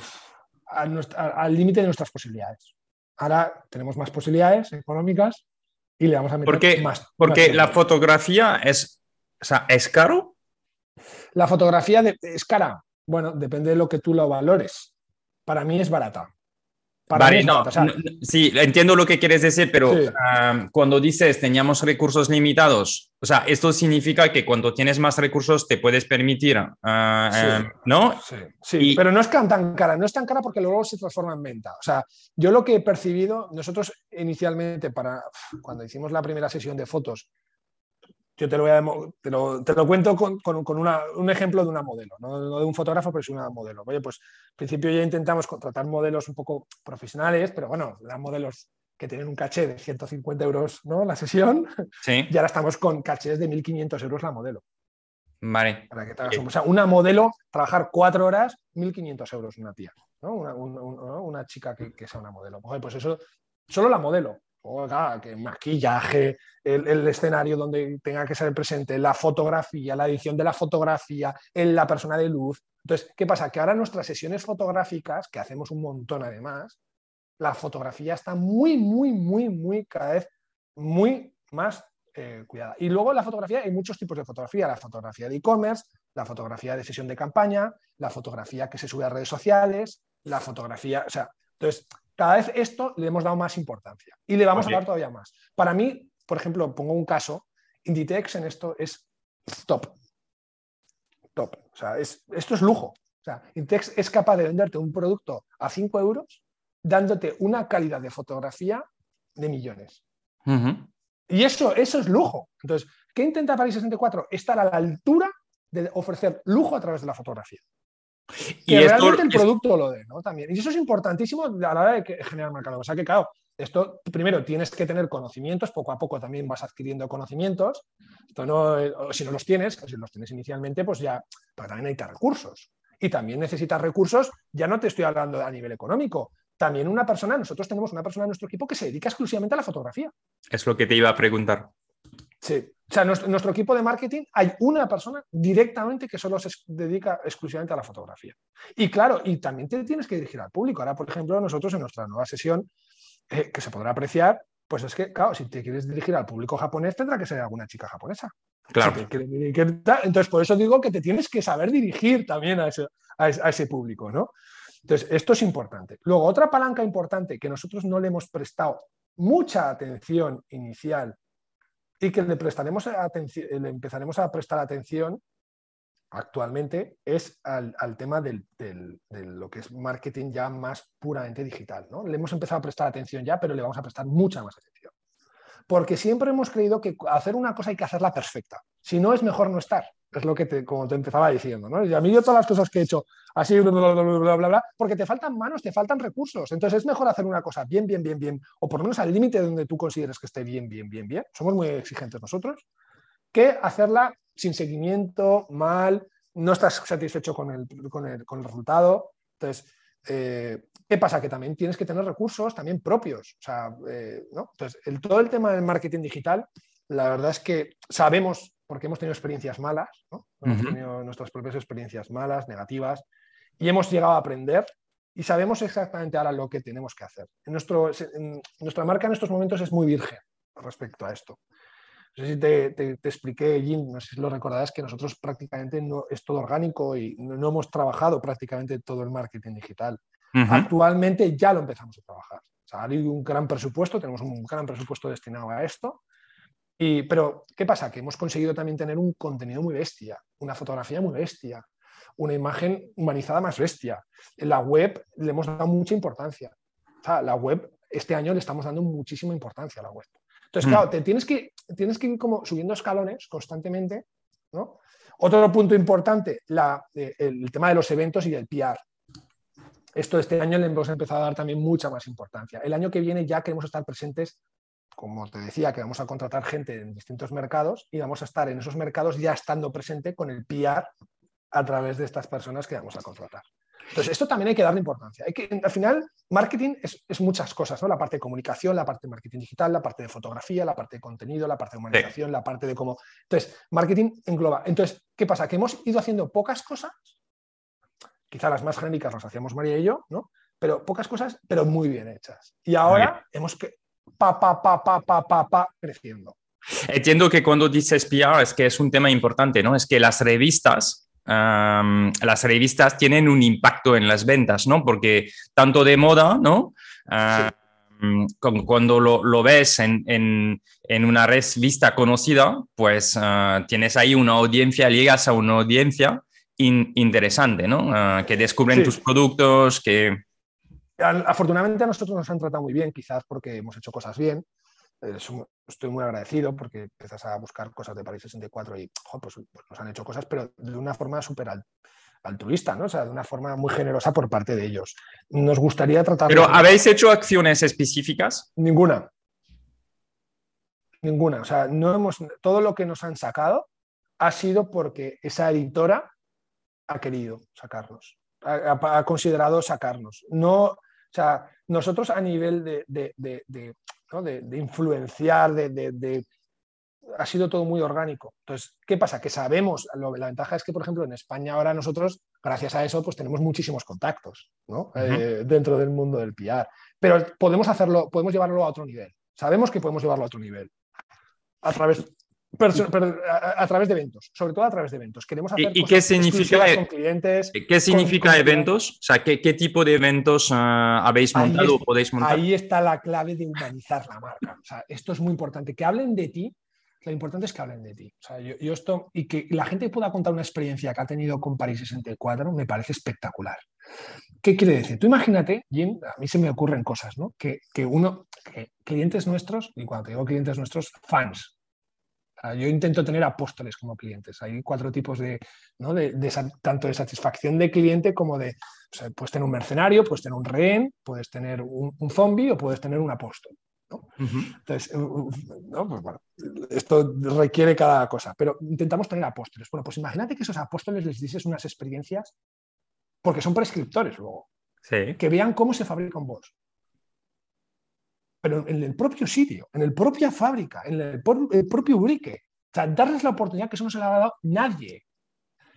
al límite de nuestras posibilidades. Ahora tenemos más posibilidades económicas y le vamos a meter más. Porque la fotografía es, ¿es caro? La fotografía es cara. Bueno, depende de lo que tú lo valores. Para mí es barata. Vale, no, sí, entiendo lo que quieres decir, pero ah, cuando dices teníamos recursos limitados, o sea, esto significa que cuando tienes más recursos te puedes permitir, ah, em, ¿no? Sí, sí. pero no es tan cara, no es tan cara porque luego se transforma en venta. O sea, yo lo que he percibido, nosotros inicialmente, para cuando hicimos la primera sesión de fotos, yo te lo, voy a, te lo, te lo cuento con, con, una, un ejemplo de una modelo, ¿no? de un fotógrafo, pero es una modelo. Oye, pues al principio ya intentamos contratar modelos un poco profesionales, pero bueno, eran modelos que tienen un caché de 150 euros ¿no? la sesión, sí. y ahora estamos con cachés de 1.500 euros la modelo. Vale. Para que te O sea, una modelo, trabajar cuatro horas, 1.500 euros una tía, ¿no? una, una, chica que, que, sea una modelo. Oye, pues eso, solo la modelo que maquillaje, el, escenario donde tenga que ser presente, la fotografía, la edición de la fotografía, en la persona de luz. Entonces, ¿qué pasa? Que ahora nuestras sesiones fotográficas, que hacemos un montón además, la fotografía está muy, muy, muy, muy, cada vez muy más eh, cuidada. Y luego la fotografía, hay muchos tipos de fotografía, la fotografía de e-commerce, la fotografía de sesión de campaña, la fotografía que se sube a redes sociales, la fotografía, o sea, entonces cada vez esto le hemos dado más importancia y le vamos a dar todavía más. Para mí, por ejemplo, pongo un caso, Inditex en esto es top. Top. O sea, esto es lujo. O sea, Inditex es capaz de venderte un producto a 5 euros dándote una calidad de fotografía de millones. Y eso, eso es lujo. Entonces, ¿qué intenta París 64? Estar a la altura de ofrecer lujo a través de la fotografía. Que y realmente el producto lo dé, ¿no? También. Y eso es importantísimo a la hora de generar mercado. O sea que, claro, esto primero tienes que tener conocimientos, poco a poco también vas adquiriendo conocimientos. Esto no, eh, si no los tienes, si los tienes inicialmente, pues ya, pero también necesitas recursos. Y también necesitas recursos, ya no te estoy hablando a nivel económico, también una persona, nosotros tenemos una persona en nuestro equipo que se dedica exclusivamente a la fotografía. Es lo que te iba a preguntar. Sí, o sea, nuestro, nuestro, equipo de marketing hay una persona directamente que solo se dedica exclusivamente a la fotografía. Y claro, y también te tienes que dirigir al público. Ahora, por ejemplo, nosotros en nuestra nueva sesión, eh, que se podrá apreciar, pues es que, claro, si te quieres dirigir al público japonés, tendrá que ser alguna chica japonesa. Claro. entonces, por eso digo que te tienes que saber dirigir también a ese, a ese público, ¿no? Entonces, esto es importante. Luego, otra palanca importante que nosotros no le hemos prestado mucha atención inicial y que le, prestaremos le empezaremos a prestar atención actualmente es al, tema de lo que es marketing ya más puramente digital. ¿no? Le hemos empezado a prestar atención ya, pero le vamos a prestar mucha más atención. Porque siempre hemos creído que hacer una cosa hay que hacerla perfecta. Si no, es mejor no estar. Es lo que te, como te empezaba diciendo. ¿no? Y a mí yo todas las cosas que he hecho así, bla, bla, bla, bla, bla, porque te faltan manos, te faltan recursos. Entonces es mejor hacer una cosa bien, bien, bien, bien, o por lo menos al límite donde tú consideres que esté bien, bien, bien, bien. Somos muy exigentes nosotros, que hacerla sin seguimiento, mal, no estás satisfecho con el, con el, con el resultado. Entonces, eh, ¿qué pasa? Que también tienes que tener recursos también propios. O sea, eh, ¿no? Entonces, el, todo el tema del marketing digital, la verdad es que sabemos porque hemos tenido experiencias malas, hemos tenido nuestras propias experiencias malas, negativas, y hemos llegado a aprender y sabemos exactamente ahora lo que tenemos que hacer. En nuestro, nuestra marca en estos momentos es muy virgen respecto a esto. No sé si te, expliqué, Jim, no sé si lo recordarás, que nosotros prácticamente no, es todo orgánico y no, hemos trabajado prácticamente todo el marketing digital. Actualmente ya lo empezamos a trabajar. O sea, hay un gran presupuesto, tenemos un gran presupuesto destinado a esto pero, ¿qué pasa? Que hemos conseguido también tener un contenido muy bestia, una fotografía muy bestia, una imagen humanizada más bestia. En la web le hemos dado mucha importancia. O sea, la web, este año le estamos dando muchísima importancia a la web. Entonces, mm. claro, te tienes que, tienes que ir como subiendo escalones constantemente, ¿no? Otro punto importante, eh, el tema de los eventos y del PR. Esto este año le hemos empezado a dar también mucha más importancia. El año que viene ya queremos estar presentes como te decía, que vamos a contratar gente en distintos mercados y vamos a estar en esos mercados ya estando presente con el PR a través de estas personas que vamos a contratar. Entonces, esto también hay que darle importancia. Hay que, al final, marketing es, muchas cosas, ¿no? La parte de comunicación, la parte de marketing digital, la parte de fotografía, la parte de contenido, la parte de humanización, la parte de cómo... Entonces, marketing engloba. Entonces, ¿qué pasa? Que hemos ido haciendo pocas cosas, quizá las más genéricas las hacíamos María y yo, ¿no? Pero pocas cosas, pero muy bien hechas. Y ahora hemos, que, pa, pa, pa, pa, pa, pa, pa, creciendo. Entiendo que cuando dices PR es que es un tema importante, ¿no? Es que las revistas, las revistas tienen un impacto en las ventas, ¿no? Porque tanto de moda, ¿no? cuando lo, ves en, en, una revista conocida, pues tienes ahí una audiencia, llegas a una audiencia interesante, ¿no? que descubren tus productos, que... Afortunadamente a nosotros nos han tratado muy bien, quizás porque hemos hecho cosas bien, estoy muy agradecido porque empiezas a buscar cosas de París 64 y pues, pues, nos han hecho cosas, pero de una forma súper altruista, ¿no? O sea, de una forma muy generosa por parte de ellos. Nos gustaría tratar... ¿Pero habéis hecho acciones específicas? Ninguna. Ninguna. O sea, no hemos... Todo lo que nos han sacado ha sido porque esa editora ha querido sacarnos, ha, considerado sacarnos. No, o sea, nosotros a nivel de, de, influenciar, de, ha sido todo muy orgánico. Entonces, ¿qué pasa? Que sabemos, la ventaja es que, por ejemplo, en España ahora nosotros, gracias a eso, pues tenemos muchísimos contactos eh, dentro del mundo del PR. Pero podemos hacerlo, podemos llevarlo a otro nivel. Sabemos que podemos llevarlo a otro nivel. A través, a, través de eventos, sobre todo a través de eventos. Queremos hacer ¿Y, qué significa, con clientes. ¿Qué significa eventos? O sea, ¿qué, tipo de eventos ah, habéis montado o podéis montar? Ahí está la clave de humanizar la marca. O sea, esto es muy importante. Que hablen de ti, lo importante es que hablen de ti. O sea, yo, esto, y que la gente pueda contar una experiencia que ha tenido con París 64 me parece espectacular. ¿Qué quiere decir? Tú imagínate, Jim, a mí se me ocurren cosas, ¿no? Que, que uno, que clientes nuestros, y cuando te digo clientes nuestros, fans, yo intento tener apóstoles como clientes. Hay cuatro tipos de, tanto de satisfacción de cliente como de, puedes tener un mercenario, puedes tener un rehén, puedes tener un, zombie o puedes tener un apóstol. Entonces, pues esto requiere cada cosa, pero intentamos tener apóstoles. Bueno, pues imagínate que esos apóstoles les dices unas experiencias, porque son prescriptores luego, que vean cómo se fabrica un boss pero en el propio sitio, en la propia fábrica, en el, propio brique. O sea, darles la oportunidad que eso no se le ha dado nadie.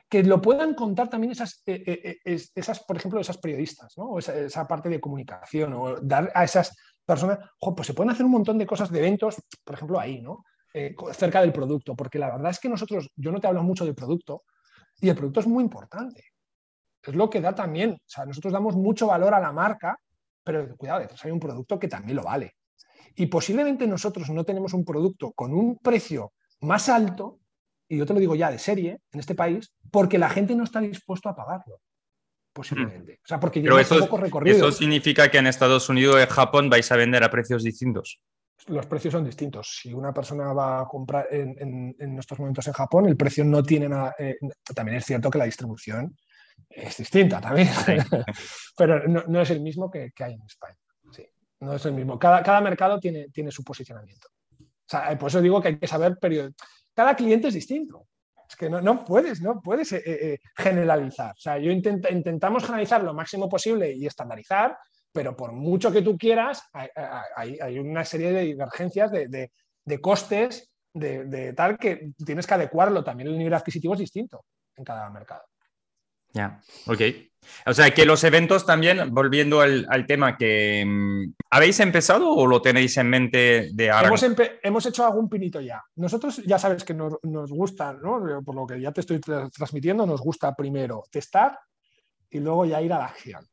Que lo puedan contar también esas, eh, eh, eh, esas por ejemplo, esas periodistas, ¿no? O esa, parte de comunicación, o dar a esas personas, pues se pueden hacer un montón de cosas, de eventos, por ejemplo, ahí, ¿no? cerca del producto, porque la verdad es que nosotros, yo no te hablo mucho del producto, y el producto es muy importante. Es lo que da también, o sea, nosotros damos mucho valor a la marca, pero cuidado, detrás hay un producto que también lo vale. Y posiblemente nosotros no tenemos un producto con un precio más alto, y yo te lo digo ya de serie, en este país, porque la gente no está dispuesto a pagarlo. Posiblemente. O sea, porque Pero eso, poco recorrido. Eso significa que en Estados Unidos y en Japón vais a vender a precios distintos. Los precios son distintos. Si una persona va a comprar en, estos momentos en Japón, el precio no tiene nada. Eh, también es cierto que la distribución es distinta también, pero no, es el mismo que, hay en España. Sí, no es el mismo. Cada, cada mercado tiene, tiene su posicionamiento. O sea, por eso digo que hay que saber, cada cliente es distinto. Es que no, no puedes, no puedes eh, eh, generalizar. O sea, yo intentamos generalizar lo máximo posible y estandarizar, pero por mucho que tú quieras, hay, hay, una serie de divergencias de, de, de costes, de, de, tal que tienes que adecuarlo. También el nivel adquisitivo es distinto en cada mercado. Ya, ok. O sea que los eventos también, volviendo al, tema que mm, habéis empezado o lo tenéis en mente de ahora. Hemos, hecho algún pinito ya. Nosotros ya sabes que nos, gusta, ¿no? por lo que ya te estoy transmitiendo, nos gusta primero testar y luego ya ir a la acción.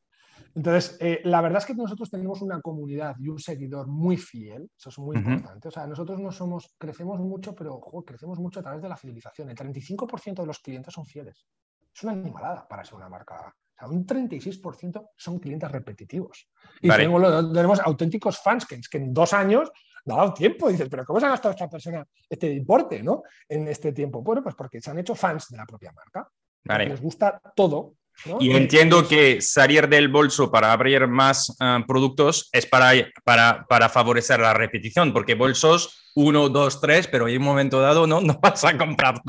Entonces, eh, la verdad es que nosotros tenemos una comunidad y un seguidor muy fiel, eso es muy importante. O sea, nosotros no somos, crecemos mucho, pero crecemos mucho a través de la fidelización. El 35% de los clientes son fieles. Es una animalada para ser una marca. O sea, un 36% son clientes repetitivos. Y tenemos, auténticos fans que, que en dos años no ha dado tiempo. Dices, pero ¿cómo se ha gastado esta persona este importe ¿no? en este tiempo? Bueno, pues porque se han hecho fans de la propia marca. Les gusta todo y entiendo que salir del bolso para abrir más eh, productos es para, para, para, favorecer la repetición, porque bolsos uno, dos, tres, pero en un momento dado no, no vas a comprar.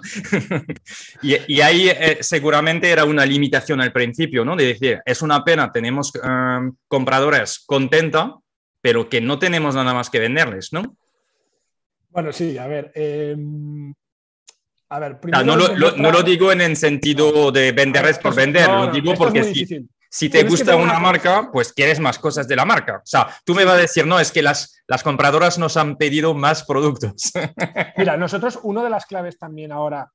y, y, ahí eh, seguramente era una limitación al principio, ¿no? De decir, es una pena, tenemos eh, compradores contenta, pero que no tenemos nada más que venderles, ¿no? Bueno, sí, a ver, em, no, lo, digo en el sentido de venderles por vender, lo digo porque si, si te gusta una marca, pues quieres más cosas de la marca. O sea, tú me vas a decir, no, es que las, las compradoras nos han pedido más productos. Mira, nosotros, una de las claves también ahora,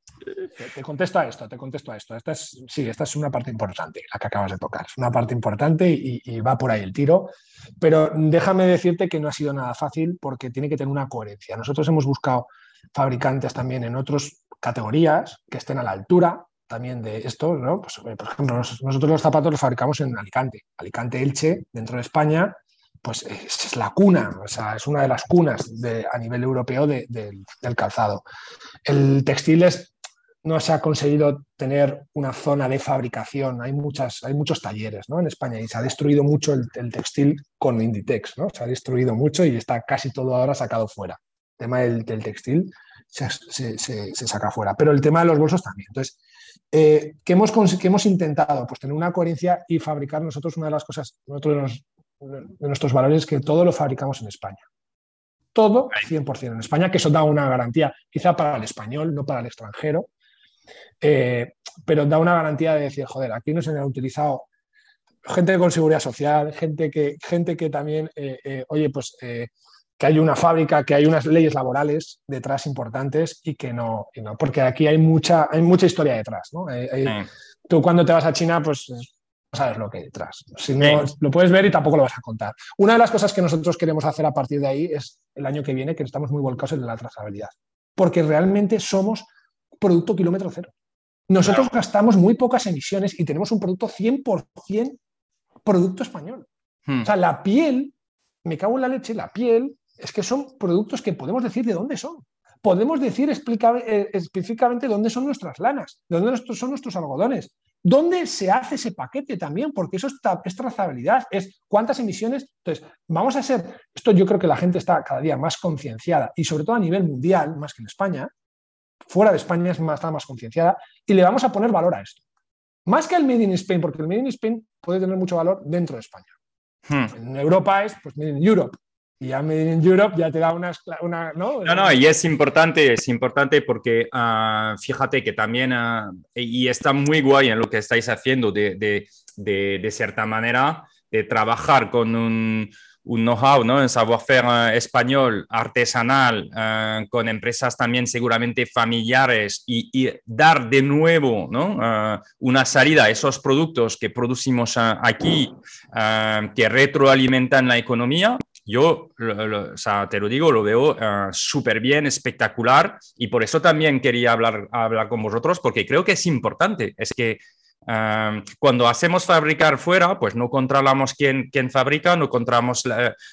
te, contesto a esto, te contesto a esto. Esta es, sí, esta es una parte importante, la que acabas de tocar. Es una parte importante y, y va por ahí el tiro. Pero déjame decirte que no ha sido nada fácil porque tiene que tener una coherencia. Nosotros hemos buscado fabricantes también en otras categorías que estén a la altura también de esto, ¿no? Pues, eh, por ejemplo, nosotros los zapatos los fabricamos en Alicante, Alicante Elche, dentro de España, pues es, la cuna, o sea, es una de las cunas de, a nivel europeo del calzado. El textil es, no se ha conseguido tener una zona de fabricación, hay, muchas, hay muchos talleres ¿no? en España y se ha destruido mucho el, textil con Inditex, ¿no? se ha destruido mucho y está casi todo ahora sacado fuera. El tema del, textil se, se, saca fuera, pero el tema de los bolsos también. Entonces, eh, ¿qué, hemos, hemos intentado? Pues tener una coherencia y fabricar nosotros una de las cosas, nosotros de, nuestros valores es que todo lo fabricamos en España. Todo 100% en España, que eso da una garantía, quizá para el español, no para el extranjero, eh, pero da una garantía de decir, joder, aquí no se han utilizado gente con seguridad social, gente que, gente que también, eh, oye, pues que hay una fábrica, que hay unas leyes laborales detrás importantes y que no, porque aquí hay mucha, hay mucha historia detrás. ¿no? Tú cuando te vas a China, pues no sabes lo que hay detrás. Si no, lo puedes ver y tampoco lo vas a contar. Una de las cosas que nosotros queremos hacer a partir de ahí es el año que viene, que estamos muy volcados en la trazabilidad, porque realmente somos producto kilómetro cero. Nosotros gastamos muy pocas emisiones y tenemos un producto 100% producto español. Hmm. O sea, la piel, me cago en la leche, la piel es que son productos que podemos decir de dónde son. Podemos decir eh, específicamente dónde son nuestras lanas, de dónde son nuestros algodones, dónde se hace ese paquete también, porque eso es trazabilidad, es cuántas emisiones. Entonces, vamos a ser, esto yo creo que la gente está cada día más concienciada y sobre todo a nivel mundial, más que en España, fuera de España es más, está más concienciada y le vamos a poner valor a esto. Más que el Made in Spain, porque el Made in Spain puede tener mucho valor dentro de España. Hmm. En Europa es pues Made in Europe, y ya Made in Europe ya te da una, una ¿no? No, y es importante, es importante porque uh, fíjate que también, uh, y está muy guay en lo que estáis haciendo de, de, de, de cierta manera, de trabajar con un, un know-how, ¿no? un savoir-faire uh, español, artesanal, con empresas también seguramente familiares y, dar de nuevo ¿no? Una salida a esos productos que producimos aquí, que retroalimentan la economía, yo, te lo digo, lo veo uh, súper bien, espectacular, y por eso también quería hablar, hablar con vosotros, porque creo que es importante. Es que uh, cuando hacemos fabricar fuera, pues no controlamos quién, quién fabrica, no controlamos,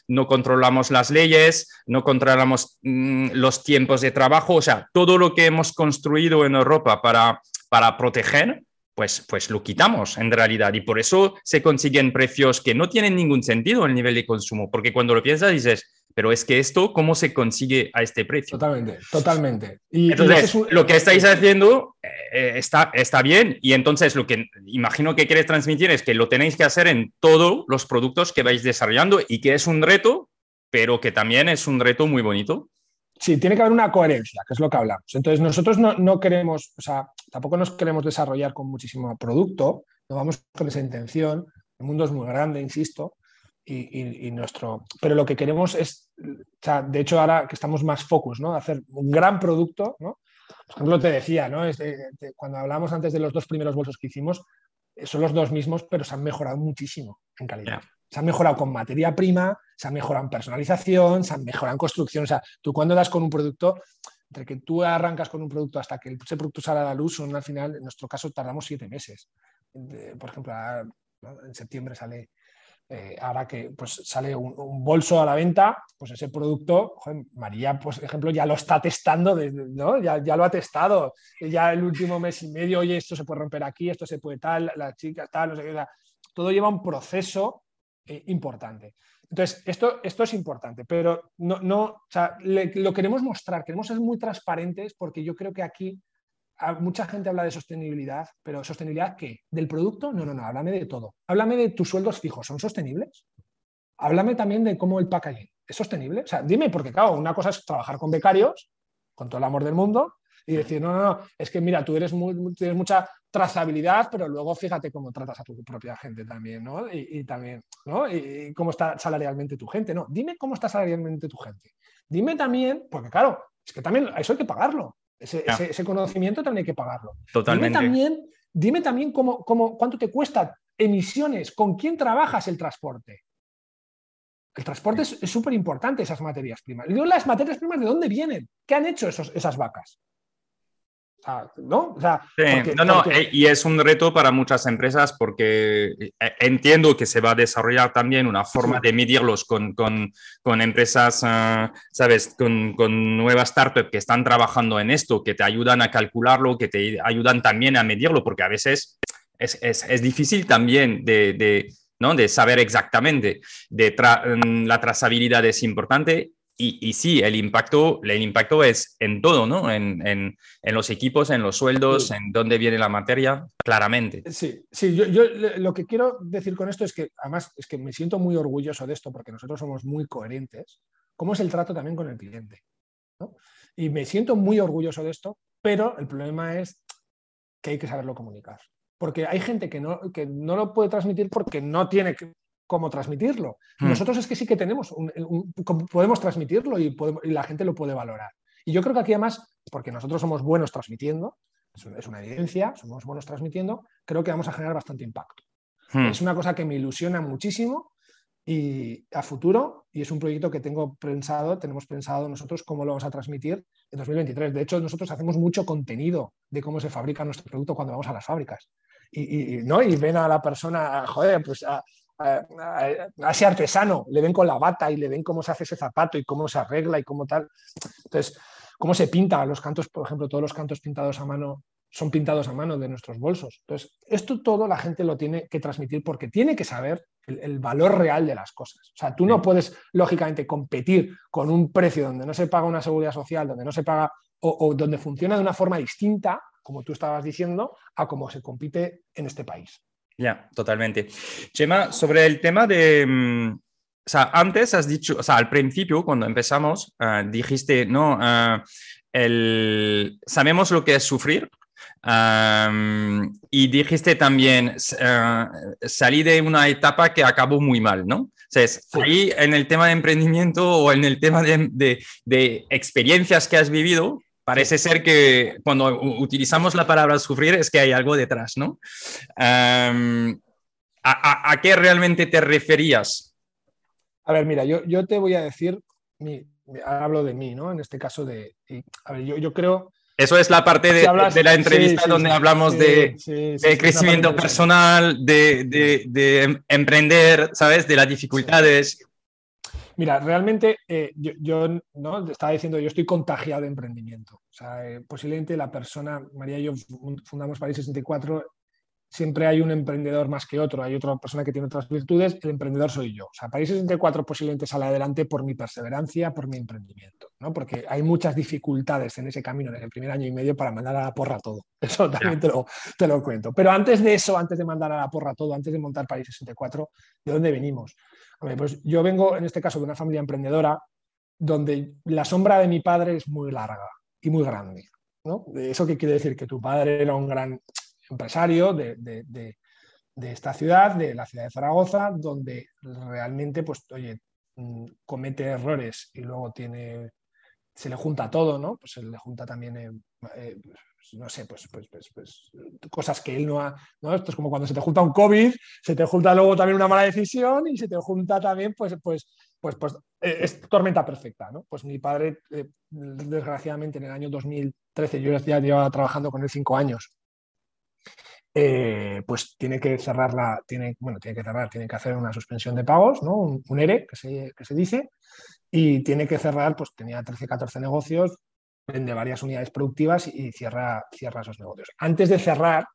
no controlamos las leyes, no controlamos mm, los tiempos de trabajo, o sea, todo lo que hemos construido en Europa para, para proteger, pues, pues lo quitamos en realidad. Y por eso se consiguen precios que no tienen ningún sentido en el nivel de consumo, porque cuando lo piensas dices, pero es que esto, ¿cómo se consigue a este precio? Totalmente, totalmente. Y, entonces, lo que estáis haciendo eh, está, está bien y entonces lo que imagino que quieres transmitir es que lo tenéis que hacer en todos los productos que vais desarrollando y que es un reto, pero que también es un reto muy bonito. Sí, tiene que haber una coherencia, que es lo que hablamos. Entonces, nosotros no, queremos, o sea, tampoco nos queremos desarrollar con muchísimo producto, no vamos con esa intención. El mundo es muy grande, insisto, y, nuestro. Pero lo que queremos es, o sea, de hecho, ahora que estamos más focus, ¿no? Hacer un gran producto, ¿no? Por ejemplo, te decía, ¿no? cuando hablamos antes de los dos primeros bolsos que hicimos, son los dos mismos, pero se han mejorado muchísimo en calidad. Se han mejorado con materia prima, se han mejorado en personalización, se han mejorado construcción. O sea, tú cuando das con un producto, entre que tú arrancas con un producto hasta que ese producto sale a la luz, son al final, en nuestro caso, tardamos siete meses. Por ejemplo, en septiembre sale, eh, ahora que pues, sale un, bolso a la venta, pues ese producto, María, pues, por ejemplo, ya lo está testando, ¿no? ya, ya, lo ha testado. Ya el último mes y medio, oye, esto se puede romper aquí, esto se puede tal, la chica tal, no sé qué. Todo lleva un proceso eh, importante. Entonces, esto, esto es importante, pero no, no lo queremos mostrar, queremos ser muy transparentes porque yo creo que aquí mucha gente habla de sostenibilidad, pero ¿sostenibilidad qué? ¿Del producto? No, no, no, háblame de todo. Háblame de tus sueldos fijos, ¿son sostenibles? Háblame también de cómo el packaging, ¿es sostenible? O sea, dime, porque claro, una cosa es trabajar con becarios, con todo el amor del mundo, y decir, no, no, no, es que mira, tú eres muy, tienes mucha trazabilidad, pero luego fíjate cómo tratas a tu propia gente también, ¿no? Y, también, ¿no? Y, cómo está salarialmente tu gente, ¿no? Dime cómo está salarialmente tu gente. Dime también, porque claro, es que también eso hay que pagarlo. Ese, conocimiento también hay que pagarlo. Totalmente. Dime también, dime también cómo, cómo, cuánto te cuesta emisiones, con quién trabajas el transporte. El transporte es súper importante, esas materias primas. Y digo, las materias primas, ¿de dónde vienen? ¿Qué han hecho esos, esas vacas? ¿No? no, no, eh, y es un reto para muchas empresas porque eh, entiendo que se va a desarrollar también una forma de medirlos con, con, con empresas, ah, ¿sabes? Con, con, nuevas startups que están trabajando en esto, que te ayudan a calcularlo, que te ayudan también a medirlo, porque a veces es, es, es difícil también de, de ¿no? de saber exactamente. De mm, la trazabilidad es importante y, y, sí, el impacto, el impacto es en todo, ¿no? En, en, en los equipos, en los sueldos, en dónde viene la materia, claramente. Sí, sí, yo, yo, lo que quiero decir con esto es que, además, es que me siento muy orgulloso de esto porque nosotros somos muy coherentes. ¿Cómo es el trato también con el cliente? ¿no? Y me siento muy orgulloso de esto, pero el problema es que hay que saberlo comunicar porque hay gente que no, que no lo puede transmitir porque no tiene cómo transmitirlo. Hmm. Nosotros es que sí que tenemos, podemos transmitirlo y, y, la gente lo puede valorar. Y yo creo que aquí además, porque nosotros somos buenos transmitiendo, es una evidencia, somos buenos transmitiendo, creo que vamos a generar bastante impacto. Hmm. Es una cosa que me ilusiona muchísimo y a futuro, y es un proyecto que tengo pensado, tenemos pensado nosotros cómo lo vamos a transmitir en 2023. De hecho, nosotros hacemos mucho contenido de cómo se fabrica nuestro producto cuando vamos a las fábricas y, ¿no? y ven a la persona, joder, pues a, ese artesano, le ven con la bata y le ven cómo se hace ese zapato y cómo se arregla y cómo tal. Entonces, cómo se pinta los cantos, por ejemplo, todos los cantos pintados a mano son pintados a mano de nuestros bolsos. Entonces, esto todo la gente lo tiene que transmitir porque tiene que saber el, valor real de las cosas. O sea, tú no puedes, lógicamente, competir con un precio donde no se paga una seguridad social, donde no se paga o donde funciona de una forma distinta como tú estabas diciendo, a cómo se compite en este país. Ya, totalmente. Chema, sobre el tema de... Mm, o sea, antes has dicho, o sea, al principio, cuando empezamos, ah, dijiste, no, ah, el, sabemos lo que es sufrir, y dijiste también, uh, salí de una etapa que acabó muy mal, ¿no? O sea, ahí en el tema de emprendimiento o en el tema de, de, de, experiencias que has vivido, Parece ser que cuando utilizamos la palabra sufrir es que hay algo detrás, ¿no? ¿a, qué realmente te referías? A ver, mira, yo, yo te voy a decir, hablo de mí, ¿no? En este caso de... a ver, yo, yo creo... Eso es la parte de, de la entrevista donde hablamos de, de crecimiento personal, de, de, emprender, ¿sabes? De las dificultades. Mira, realmente eh, yo, ¿no? estaba diciendo, yo estoy contagiado de emprendimiento. O sea, eh, posiblemente la persona, María y yo fundamos París 64, siempre hay un emprendedor más que otro, hay otra persona que tiene otras virtudes, el emprendedor soy yo. O sea, París 64 posiblemente sale adelante por mi perseverancia, por mi emprendimiento, ¿no? porque hay muchas dificultades en ese camino en el primer año y medio para mandar a la porra todo. Eso también te lo, te lo cuento. Pero antes de eso, antes de mandar a la porra todo, antes de montar París 64, ¿de dónde venimos? Pues yo vengo en este caso de una familia emprendedora donde la sombra de mi padre es muy larga y muy grande. ¿no? ¿Eso qué quiere decir? Que tu padre era un gran empresario de, esta ciudad, de la ciudad de Zaragoza, donde realmente, pues, oye, mm, comete errores y luego tiene, se le junta todo, ¿no? Pues se le junta también eh, eh, no sé, pues, pues, pues, pues, cosas que él no ha. ¿no? Esto es como cuando se te junta un COVID, se te junta luego también una mala decisión y se te junta también, pues, pues, pues, pues eh, es tormenta perfecta. ¿no? Pues mi padre, eh, desgraciadamente, en el año 2013, yo ya llevaba trabajando con él cinco años. Eh, pues tiene que cerrar la, tiene, bueno, tiene que cerrar, tiene que hacer una suspensión de pagos, ¿no? un, ERE que se, que se, dice, y tiene que cerrar, pues tenía 13, 14 negocios, vende varias unidades productivas y cierra, cierra esos negocios. Antes de cerrar,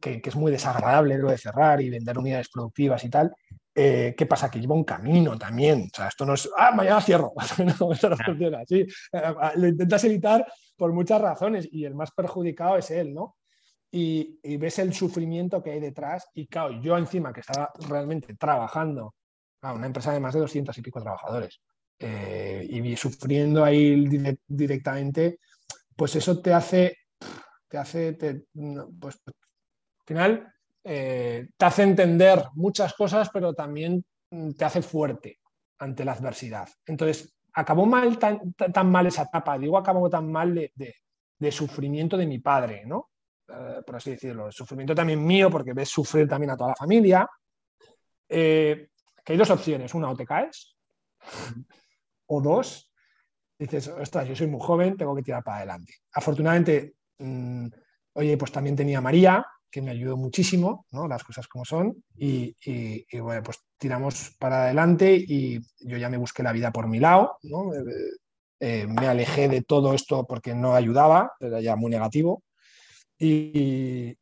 que, es muy desagradable lo de cerrar y vender unidades productivas y tal, eh, ¿qué pasa? Que lleva un camino también. O sea, esto no es, ah, mañana cierro. no, eso no funciona así. Eh, lo intentas evitar por muchas razones y el más perjudicado es él, ¿no? Y, ves el sufrimiento que hay detrás y claro, yo encima que estaba realmente trabajando, a una empresa de más de 200 y pico trabajadores, eh, y sufriendo ahí directamente, pues eso te hace, te hace, pues, al final, eh, te hace entender muchas cosas, pero también te hace fuerte ante la adversidad. Entonces, acabó mal tan, tan mal esa etapa, digo, acabó tan mal de, sufrimiento de mi padre, ¿no? Eh, por así decirlo, el sufrimiento también mío, porque ves sufrir también a toda la familia. Que hay dos opciones, una o te caes, o dos, dices, ostras, yo soy muy joven, tengo que tirar para adelante. Afortunadamente, mm, oye, pues también tenía María, que me ayudó muchísimo, ¿no? las cosas como son, y, bueno, pues tiramos para adelante y yo ya me busqué la vida por mi lado, ¿no? Eh, eh, me alejé de todo esto porque no ayudaba, era ya muy negativo, y,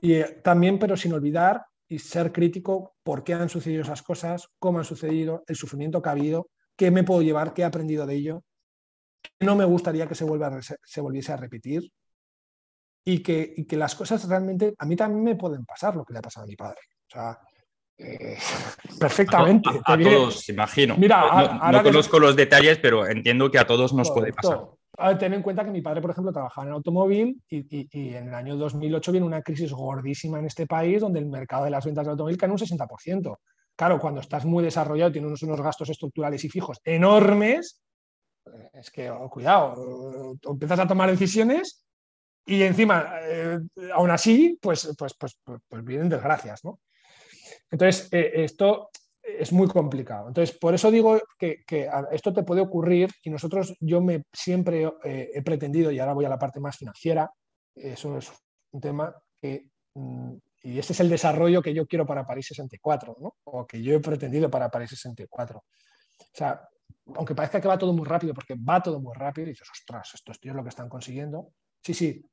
y también, pero sin olvidar y ser crítico por qué han sucedido esas cosas, cómo han sucedido, el sufrimiento que ha habido, qué me puedo llevar, qué he aprendido de ello. No me gustaría que se, vuelva se volviese a repetir, y que, que, las cosas realmente a mí también me pueden pasar lo que le ha pasado a mi padre. O sea, eh, perfectamente. A, todos, imagino. Mira, no, conozco los detalles, pero entiendo que a todos nos puede pasar. ten en cuenta que mi padre, por ejemplo, trabajaba en el automóvil y, y, en el año 2008 viene una crisis gordísima en este país donde el mercado de las ventas de automóvil cae un 60%. Claro, cuando estás muy desarrollado, tienes unos, gastos estructurales y fijos enormes, es que, oh, cuidado, empiezas a tomar decisiones y encima, eh, aún así, pues, pues, pues, pues, vienen desgracias, ¿no? Entonces, eh, esto es muy complicado. Entonces, por eso digo que, esto te puede ocurrir y nosotros, yo me siempre eh, he pretendido, y ahora voy a la parte más financiera, eso es un tema que, mm, y este es el desarrollo que yo quiero para París 64, ¿no? O que yo he pretendido para París 64. O sea, aunque parezca que va todo muy rápido, porque va todo muy rápido, y dices, ostras, estos tíos lo que están consiguiendo. Sí, sí,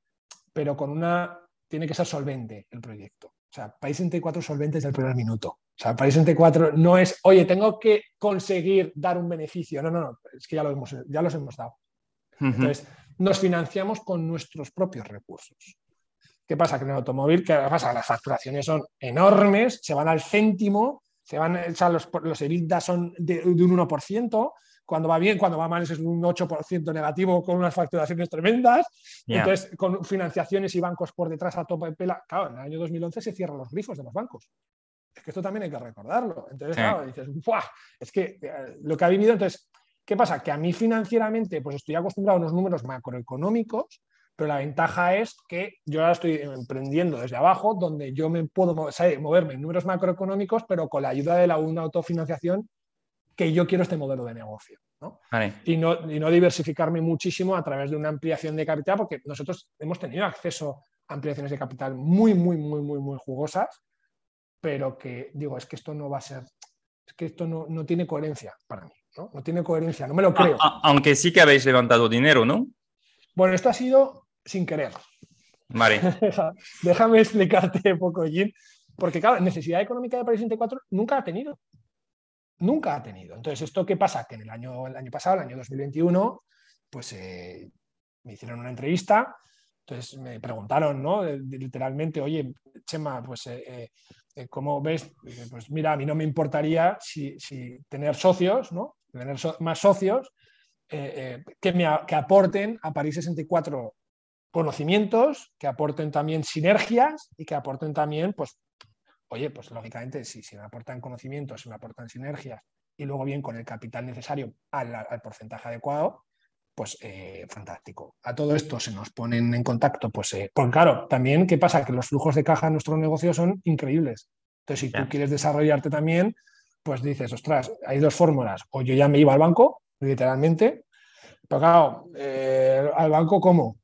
pero con una, tiene que ser solvente el proyecto. O sea, País 64 solvente desde el primer minuto. O sea, País 64 no es, oye, tengo que conseguir dar un beneficio. No, no, no, es que ya, lo hemos, ya los hemos dado. Entonces, nos financiamos con nuestros propios recursos. ¿Qué pasa? Que en el automóvil, ¿qué pasa? Las facturaciones son enormes, se van al céntimo, se van, o sea, los, los EBITDA son de, de un 1%, cuando va bien, cuando va mal es un 8% negativo con unas facturaciones tremendas. Entonces, con financiaciones y bancos por detrás a tope de pela. Claro, en el año 2011 se cierran los grifos de los bancos. Es que esto también hay que recordarlo. Entonces, claro, dices, ¡buah! Es que eh, lo que ha vivido, entonces, ¿qué pasa? Que a mí financieramente, pues estoy acostumbrado a unos números macroeconómicos, pero la ventaja es que yo ahora estoy emprendiendo desde abajo, donde yo me puedo moverme en números macroeconómicos, pero con la ayuda de la una autofinanciación que yo quiero este modelo de negocio. ¿no? Y, ¿no? y no diversificarme muchísimo a través de una ampliación de capital, porque nosotros hemos tenido acceso a ampliaciones de capital muy, muy, muy, muy, muy jugosas, pero que digo, es que esto no va a ser, es que esto no, no tiene coherencia para mí, ¿no? No tiene coherencia, no me lo creo. aunque sí que habéis levantado dinero, ¿no? Bueno, esto ha sido sin querer. Vale. Déjame explicarte un poco, Jim, porque claro, necesidad económica de París 24 nunca ha tenido nunca ha tenido. Entonces, ¿esto qué pasa? Que en el año, el año pasado, el año 2021, pues eh, me hicieron una entrevista, entonces me preguntaron, ¿no? Literalmente, oye, Chema, pues, eh, eh, ¿cómo ves? Pues mira, a mí no me importaría si, tener socios, ¿no? Tener más socios que, me, que aporten a París 64 conocimientos, que aporten también sinergias y que aporten también, pues, oye, pues lógicamente, si, si me aportan conocimientos, si me aportan sinergias y luego bien con el capital necesario al, porcentaje adecuado, pues eh, fantástico. A todo esto se nos ponen en contacto, pues, eh, pues claro, también, ¿qué pasa? Que los flujos de caja en nuestro negocio son increíbles. Entonces, si tú quieres desarrollarte también, pues dices, ostras, hay dos fórmulas. O yo ya me iba al banco, literalmente, pero claro, eh, ¿al banco cómo?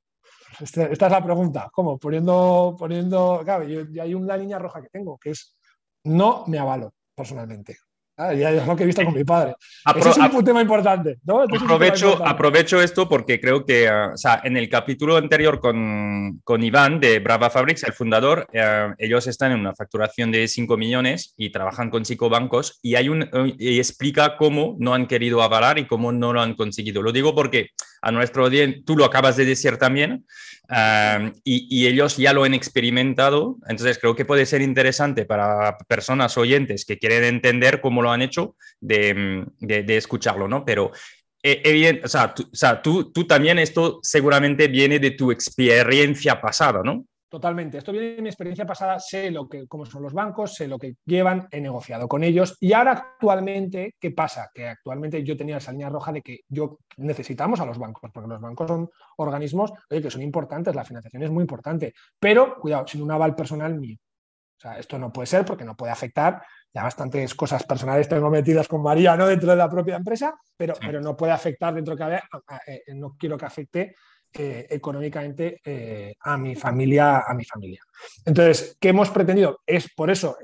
Este, esta, es la pregunta. ¿Cómo? Poniendo, poniendo, claro, yo, hay una línea roja que tengo, que es no me avalo personalmente. Ah, ya es lo que he visto con mi padre. Ese es un tema importante. aprovecho, aprovecho esto porque creo que ah, o sea, en el capítulo anterior con, con Iván de Brava Fabrics, el fundador, eh, ellos están en una facturación de 5 millones y trabajan con cinco bancos y, hay un, y explica cómo no han querido avalar y cómo no lo han conseguido. Lo digo porque a nuestro audiencia, tú lo acabas de decir también, y, ellos ya lo han experimentado, entonces creo que puede ser interesante para personas oyentes que quieren entender cómo lo han hecho de, escucharlo, ¿no? Pero tú, o sea tú, tú también esto seguramente viene de tu experiencia pasada, ¿no? Totalmente. Esto viene de mi experiencia pasada, sé lo que, cómo son los bancos, sé lo que llevan, he negociado con ellos. Y ahora actualmente, ¿qué pasa? Que actualmente yo tenía esa línea roja de que yo necesitamos a los bancos, porque los bancos son organismos que son importantes, la financiación es muy importante, pero cuidado, sin un aval personal mío. O sea, esto no puede ser porque no puede afectar, ya bastantes cosas personales tengo metidas con María ¿no? dentro de la propia empresa, pero, pero no puede afectar dentro que eh, no quiero que afecte eh, económicamente eh, a mi familia, a mi familia. Entonces, ¿qué hemos pretendido? Es por eso,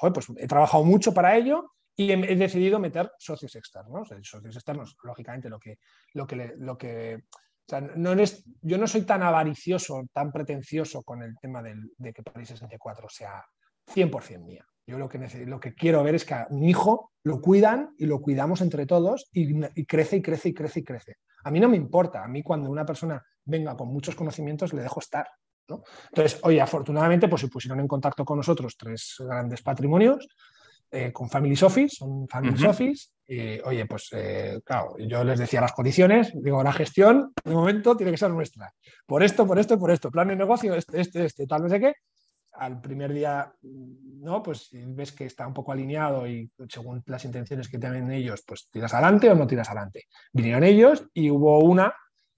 pues he trabajado mucho para ello y he, decidido meter socios externos. Socios externos, lógicamente, lo que, lo que, lo que no yo no soy tan avaricioso, tan pretencioso con el tema de que París Esencia 4 sea 100% mía. Yo lo que, lo que quiero ver es que a mi hijo lo cuidan y lo cuidamos entre todos y, crece y crece y crece y crece. A mí no me importa, a mí cuando una persona venga con muchos conocimientos le dejo estar. Entonces, oye, afortunadamente pues se pusieron en contacto con nosotros tres grandes patrimonios eh, con Family Office, son Family Office, y oye, pues eh, claro, yo les decía las condiciones, digo, la gestión de momento tiene que ser nuestra, por esto, por esto, por esto, plan de negocio, este, este, este, tal, no sé qué. Al primer día, ¿no? Pues ves que está un poco alineado y según las intenciones que tienen ellos, pues tiras adelante o no tiras adelante. Vinieron ellos y hubo una,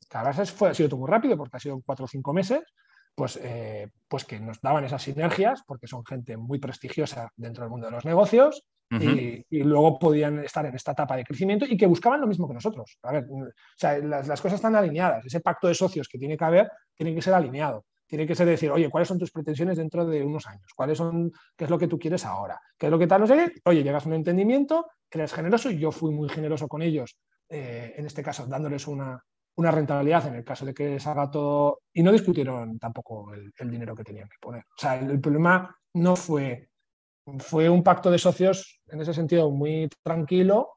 que a veces fue, ha sido todo muy rápido porque ha sido cuatro o cinco meses, pues, eh, pues que nos daban esas sinergias, porque son gente muy prestigiosa dentro del mundo de los negocios, y, luego podían estar en esta etapa de crecimiento y que buscaban lo mismo que nosotros. A ver, o sea, las, cosas están alineadas. Ese pacto de socios que tiene que haber tiene que ser alineado. Tiene que ser decir, oye, ¿cuáles son tus pretensiones dentro de unos años? ¿Cuáles son, qué es lo que tú quieres ahora? ¿Qué es lo que tal? No sé. Oye, llegas a un entendimiento, eres generoso y yo fui muy generoso con ellos, eh, en este caso, dándoles una, una rentabilidad en el caso de que salga todo. Y no discutieron tampoco el, dinero que tenían que poner. O sea, el, problema no fue. Fue un pacto de socios en ese sentido muy tranquilo,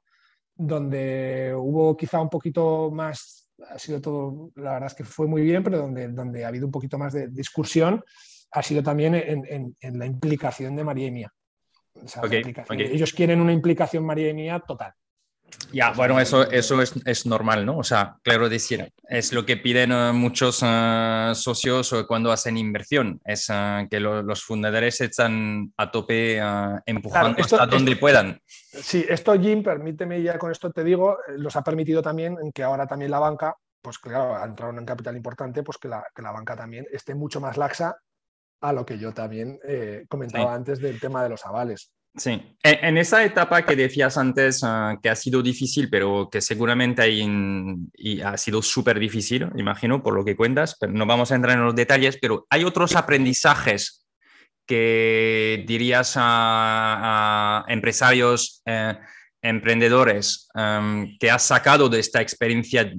donde hubo quizá un poquito más. Ha sido todo, la verdad es que fue muy bien, pero donde, donde ha habido un poquito más de discusión ha sido también en, la implicación de María y mía. Ellos quieren una implicación María y mía total. Ya, bueno, eso, eso es, es, normal, ¿no? O sea, claro decir, es lo que piden eh, muchos uh, socios cuando hacen inversión, es uh, que lo, los fundadores están a tope uh, empujando hasta donde puedan. Sí, esto Jim, permíteme ya con esto te digo, eh, los ha permitido también que ahora también la banca, pues claro, ha entrado en capital importante, pues que la, que la banca también esté mucho más laxa a lo que yo también eh, comentaba antes del tema de los avales. Sí, en esa etapa que decías antes ah, que ha sido difícil, pero que seguramente y ha sido súper difícil, imagino, por lo que cuentas, pero no vamos a entrar en los detalles, pero hay otros aprendizajes que dirías a, empresarios, eh, emprendedores, em, que has sacado de esta experiencia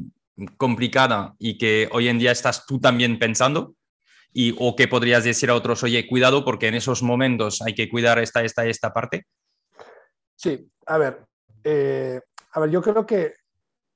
complicada y que hoy en día estás tú también pensando? O qué podrías decir a otros, oye, cuidado porque en esos momentos hay que cuidar esta, esta, esta parte? Sí, a ver, eh, a ver, yo creo que,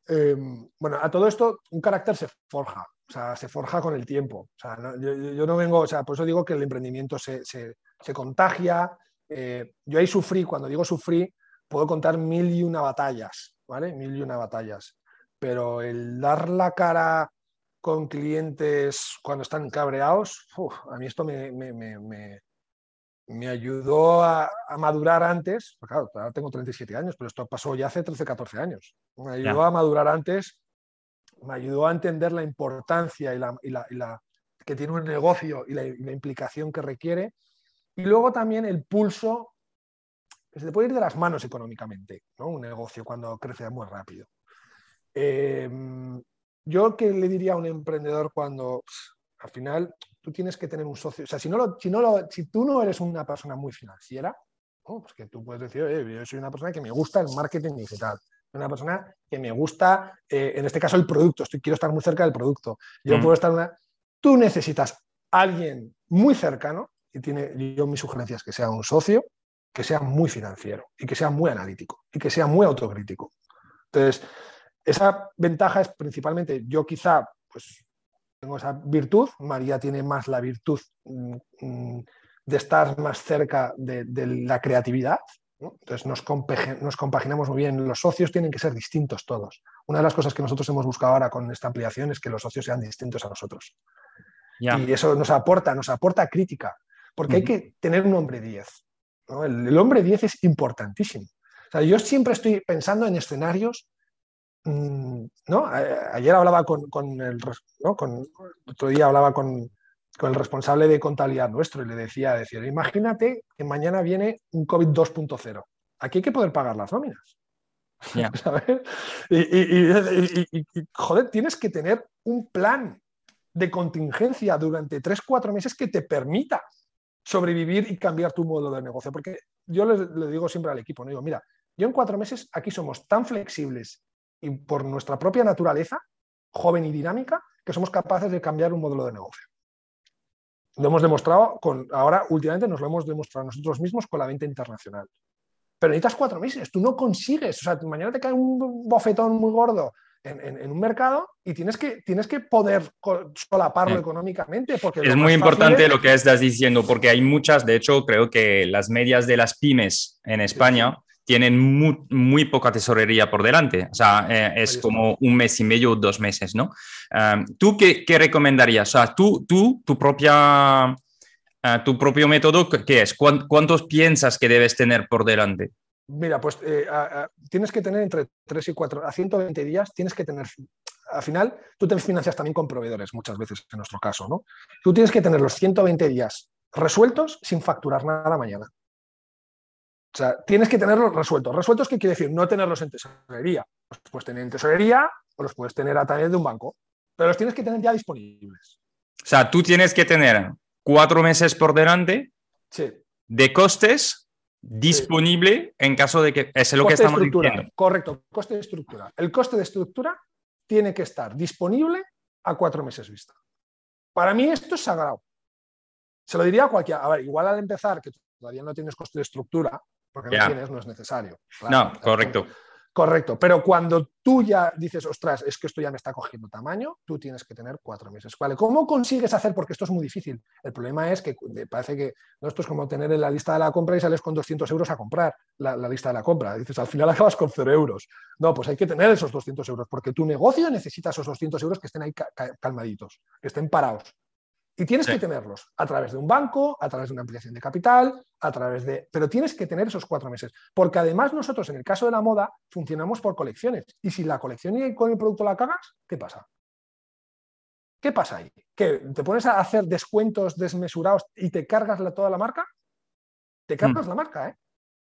em, bueno, a todo esto un carácter se forja, o sea, se forja con el tiempo. O sea, yo, no vengo, o sea, por eso digo que el emprendimiento se, se, contagia. Eh, yo ahí sufrí, cuando digo sufrí, puedo contar mil y una batallas, ¿vale? Mil y una batallas. Pero el dar la cara con clientes cuando están cabreados, a mí esto me, me, ayudó a, madurar antes, claro, ahora tengo 37 años, pero esto pasó ya hace 13, 14 años. Me ayudó a madurar antes, me ayudó a entender la importancia y la, y la, que tiene un negocio y la, implicación que requiere. Y luego también el pulso, que se puede ir de las manos económicamente, ¿no? un negocio cuando crece muy rápido. Eh, yo qué le diría a un emprendedor cuando al final tú tienes que tener un socio, o sea, si, no lo, si, no lo, si tú no eres una persona muy financiera, pues que tú puedes decir, Oye, yo soy una persona que me gusta el marketing digital, una persona que me gusta, eh, en este caso, el producto, estoy, quiero estar muy cerca del producto, yo mm. puedo estar una... Tú necesitas alguien muy cercano, y tiene yo mis sugerencias, que sea un socio, que sea muy financiero y que sea muy analítico y que sea muy autocrítico. Entonces, esa ventaja es principalmente, yo quizá pues tengo esa virtud, María tiene más la virtud mm, mm, de estar más cerca de, la creatividad, Entonces nos, nos, compaginamos muy bien. Los socios tienen que ser distintos todos. Una de las cosas que nosotros hemos buscado ahora con esta ampliación es que los socios sean distintos a nosotros. Y eso nos aporta, nos aporta crítica, porque hay que tener un hombre 10. El, hombre 10 es importantísimo. yo siempre estoy pensando en escenarios. Mm, ¿no? Ayer hablaba con, el. otro día hablaba con, el responsable de contabilidad nuestro y le decía, decir, imagínate que mañana viene un COVID 2.0. Aquí hay que poder pagar las nóminas. y, joder, tienes que tener un plan de contingencia durante 3-4 meses que te permita sobrevivir y cambiar tu modelo de negocio. Porque yo le, digo siempre al equipo, no digo, mira, yo en cuatro meses aquí somos tan flexibles y por nuestra propia naturaleza, joven y dinámica, que somos capaces de cambiar un modelo de negocio. Lo hemos demostrado con, ahora últimamente nos lo hemos demostrado nosotros mismos con la venta internacional. Pero necesitas cuatro meses, tú no consigues, o sea, mañana te cae un bofetón muy gordo en, un mercado y tienes que, tienes que poder solaparlo económicamente. Porque es muy importante lo que estás diciendo, porque hay muchas, de hecho, creo que las medias de las pymes en España tienen muy, poca tesorería por delante. O sea, eh, es como un mes y medio o dos meses, ¿no? ¿Tú qué, qué, recomendarías? O sea, tú, tú tu propia... Uh, tu propio método, ¿qué es? ¿Cuántos piensas que debes tener por delante? Mira, pues eh, tienes que tener entre 3 y 4, a 120 días tienes que tener, al final tú te financias también con proveedores muchas veces en nuestro caso, ¿no? Tú tienes que tener los 120 días resueltos sin facturar nada mañana. O sea, tienes que tenerlos resueltos. ¿Resueltos qué quiere decir? No tenerlos en tesorería. Los puedes tener en tesorería o los puedes tener a través de un banco, pero los tienes que tener ya disponibles. O sea, tú tienes que tener cuatro meses por delante de costes disponible en caso de que es lo que estamos diciendo. Correcto, coste de estructura. El coste de estructura tiene que estar disponible a cuatro meses vista. Para mí esto es sagrado. Se lo diría a cualquiera. A ver, igual al empezar, que todavía no tienes coste de estructura, porque no tienes, no es necesario. no, correcto. Correcto, pero cuando tú ya dices, ostras, es que esto ya me está cogiendo tamaño, tú tienes que tener cuatro meses. Vale, ¿cómo consigues hacer? Porque esto es muy difícil. El problema es que parece que no, esto es como tener en la lista de la compra y sales con 200 euros a comprar la, lista de la compra. Dices, al final acabas con cero euros. No, pues hay que tener esos 200 euros, porque tu negocio necesita esos 200 euros que estén ahí calmaditos, que estén parados. Y tienes que tenerlos a través de un banco, a través de una ampliación de capital, a través de... Pero tienes que tener esos cuatro meses. Porque además nosotros, en el caso de la moda, funcionamos por colecciones. Y si la colección y con el producto la cagas, ¿qué pasa? ¿Qué pasa ahí? ¿Que te pones a hacer descuentos desmesurados y te cargas toda la marca? Te cargas mm. la marca, ¿eh?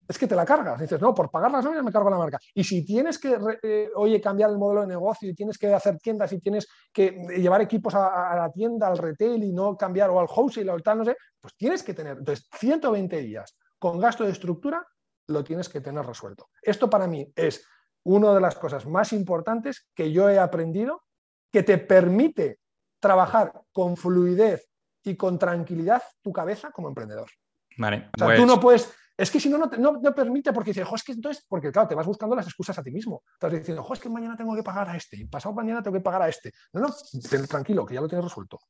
Es que te la cargas. Dices, no, por pagar las nóminas me cargo la marca. Y si tienes que, eh, oye, cambiar el modelo de negocio y tienes que hacer tiendas y tienes que llevar equipos a, la tienda, al retail y no cambiar o al wholesale o tal, no sé, pues tienes que tener. Entonces, 120 días con gasto de estructura lo tienes que tener resuelto. Esto para mí es una de las cosas más importantes que yo he aprendido que te permite trabajar con fluidez y con tranquilidad tu cabeza como emprendedor. Vale, o sea, tú pues no puedes es que si no, no, no, permite, porque dices, es que entonces, porque claro, te vas buscando las excusas a ti mismo. Estás diciendo, es que mañana tengo que pagar a este, y pasado mañana tengo que pagar a este. No, no, tranquilo, que ya lo tienes resuelto.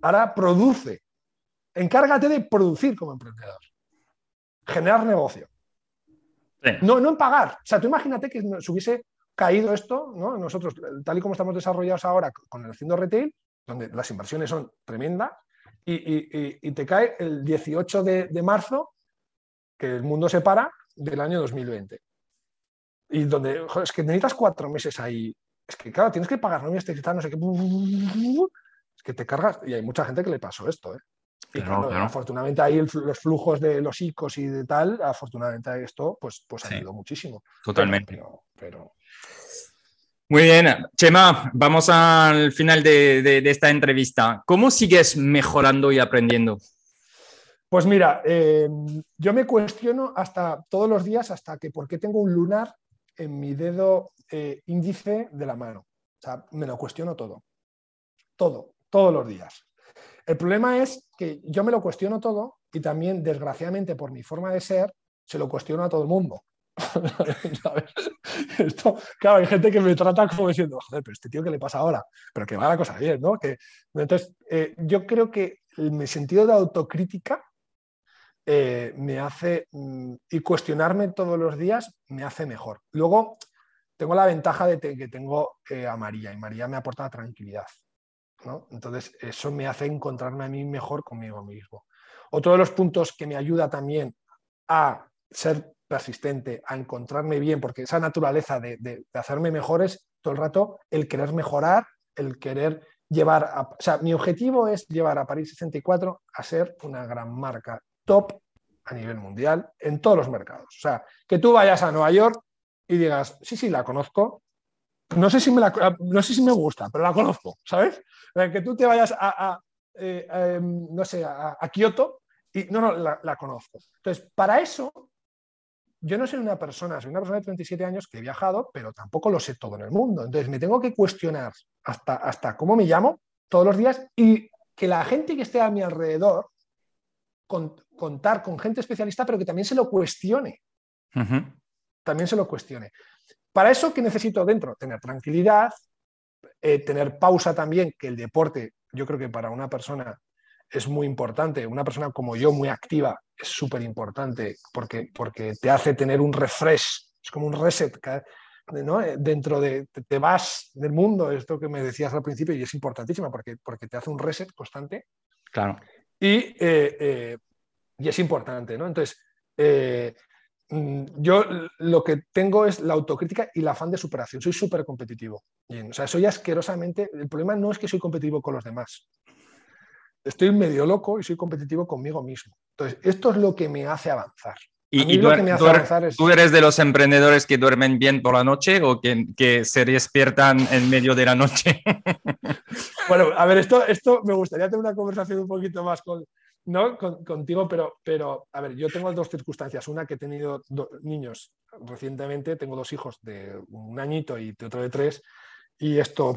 Ahora produce. Encárgate de producir como emprendedor. Generar negocio. No, no en pagar. O sea, tú imagínate que nos hubiese caído esto, ¿no? Nosotros, tal y como estamos desarrollados ahora con el haciendo retail, donde las inversiones son tremendas, y, te cae el 18 de marzo que el mundo se para del año 2020. Y donde, es que necesitas cuatro meses ahí. Es que, claro, tienes que pagar nóminas, no sé qué. Es que te cargas. Y hay mucha gente que le pasó esto, ¿eh? Y claro, afortunadamente ahí los flujos de los ICOs y de tal, afortunadamente esto pues, pues ha ayudado muchísimo. Totalmente. Pero, Muy bien, Chema, vamos al final de, de, esta entrevista. ¿Cómo sigues mejorando y aprendiendo? Pues mira, eh, yo me cuestiono hasta todos los días hasta que por qué tengo un lunar en mi dedo eh, índice de la mano. O sea, me lo cuestiono todo. Todo, todos los días. El problema es que yo me lo cuestiono todo y también, desgraciadamente, por mi forma de ser, se lo cuestiono a todo el mundo. Esto, claro, hay gente que me trata como diciendo, joder, pero este tío, ¿qué le pasa ahora? Pero que va la cosa bien, ¿no? Entonces, eh, yo creo que mi sentido de autocrítica eh, me hace, mm, y cuestionarme todos los días me hace mejor. Luego, tengo la ventaja de que tengo eh, a María y María me aporta tranquilidad. Entonces, eso me hace encontrarme a mí mejor conmigo mismo. Otro de los puntos que me ayuda también a ser persistente, a encontrarme bien, porque esa naturaleza de, hacerme mejor es todo el rato el querer mejorar, el querer llevar a... O sea, mi objetivo es llevar a París 64 a ser una gran marca top a nivel mundial en todos los mercados. O sea, que tú vayas a Nueva York y digas, sí, sí, la conozco. No sé si me, no sé si me gusta, pero la conozco, ¿sabes? Que tú te vayas a, eh, em, no sé, a, Kioto y no, no, la, conozco. Entonces, para eso, yo no soy una persona, soy una persona de 37 años que he viajado, pero tampoco lo sé todo en el mundo. Entonces, me tengo que cuestionar hasta, hasta cómo me llamo todos los días y que la gente que esté a mi alrededor contar con gente especialista, pero que también se lo cuestione. También se lo cuestione. Para eso, ¿qué necesito dentro? Tener tranquilidad, eh, tener pausa también, que el deporte, yo creo que para una persona es muy importante. Una persona como yo, muy activa, es súper importante porque, porque te hace tener un refresh, es como un reset. ¿no? Eh, dentro de, te, vas del mundo, esto que me decías al principio, y es importantísimo porque, porque te hace un reset constante. Claro. Y, eh, eh, y es importante, ¿no? Entonces, eh, mm, yo lo que tengo es la autocrítica y el afán de superación. Soy súper competitivo. O sea, soy asquerosamente. El problema no es que soy competitivo con los demás. Estoy medio loco y soy competitivo conmigo mismo. Entonces, esto es lo que me hace avanzar. ¿Y, tú, er, tú, eres de los emprendedores que duermen bien por la noche o que, que se despiertan en medio de la noche? bueno, a ver, esto, esto me gustaría tener una conversación un poquito más con, ¿no? contigo, pero, pero, a ver, yo tengo dos circunstancias. Una que he tenido niños recientemente, tengo dos hijos de un añito y otro de tres, y esto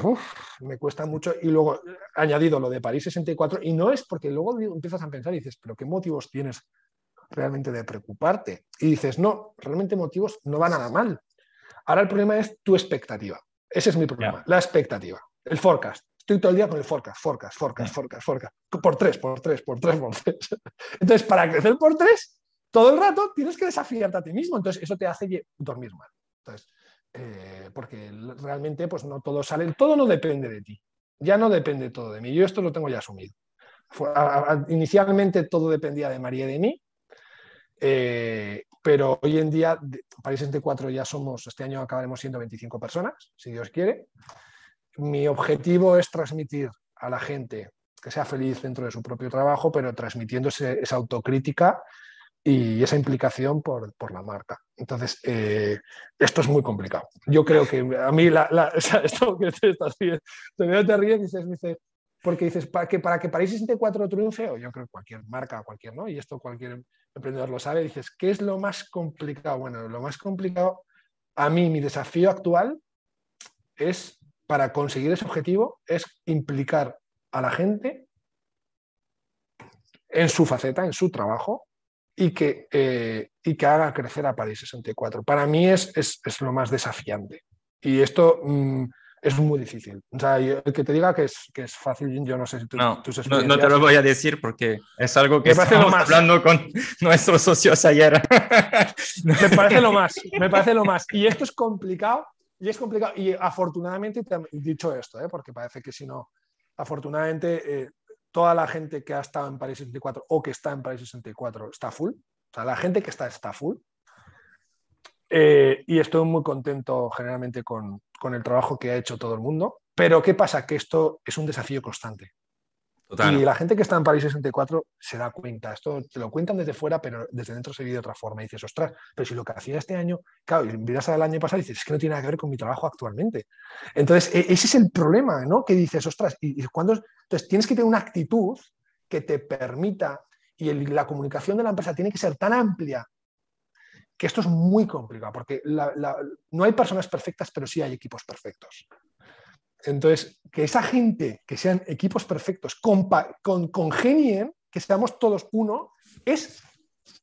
me cuesta mucho. Y luego añadido lo de París 64, y no es porque luego empiezas a pensar y dices, pero ¿qué motivos tienes realmente de preocuparte. Y dices, no, realmente motivos no va nada mal. Ahora el problema es tu expectativa. Ese es mi problema, la expectativa, el forecast. Estoy todo el día con el forecast, forecast, forecast, forecast, forecast. Por tres, por tres, por tres, por tres. Entonces, para crecer por tres, todo el rato tienes que desafiarte a ti mismo. Entonces, eso te hace dormir mal. Entonces, eh, porque realmente pues no todo sale, todo no depende de ti. Ya no depende todo de mí. Yo esto lo tengo ya asumido. inicialmente todo dependía de María y de mí, eh, pero hoy en día, París 64 ya somos, este año acabaremos siendo 25 personas, si Dios quiere. Mi objetivo es transmitir a la gente que sea feliz dentro de su propio trabajo, pero transmitiendo esa autocrítica y esa implicación por, la marca. Entonces, eh, esto es muy complicado. Yo creo que a mí, la, esto que te estás te ríes y dices porque dices, para que, para que París 64 triunfe, o yo creo que cualquier marca, cualquier, ¿no? Y esto cualquier emprendedor lo sabe, dices, ¿qué es lo más complicado? Bueno, lo más complicado, a mí mi desafío actual es, para conseguir ese objetivo, es implicar a la gente en su faceta, en su trabajo, y que, eh, y que haga crecer a París 64. Para mí es, es, lo más desafiante. Y esto... Mm, es muy difícil. O sea, el que te diga que es, que es fácil, yo no sé si tú, no, no, te lo voy a decir porque es algo que estamos hablando con nuestros socios ayer. me parece lo más, me parece lo más. Y esto es complicado, y es complicado. Y afortunadamente, te he dicho esto, ¿eh? porque parece que si no, afortunadamente, eh, toda la gente que ha estado en París 64 o que está en París 64 está full. O sea, la gente que está está full. Eh, y estoy muy contento generalmente con, con el trabajo que ha hecho todo el mundo. Pero ¿qué pasa? Que esto es un desafío constante. Y la gente que está en París 64 se da cuenta. Esto te lo cuentan desde fuera, pero desde dentro se vive de otra forma. Y dices, ostras, pero si lo que hacía este año, claro, y miras al año pasado y dices, es que no tiene nada que ver con mi trabajo actualmente. Entonces, e-, ese es el problema, ¿no? Que dices, ostras, y, cuando. Entonces, tienes que tener una actitud que te permita, y la comunicación de la empresa tiene que ser tan amplia que esto es muy complicado, porque no hay personas perfectas, pero sí hay equipos perfectos. Entonces, que esa gente, que sean equipos perfectos, con, congenien, que seamos todos uno, es,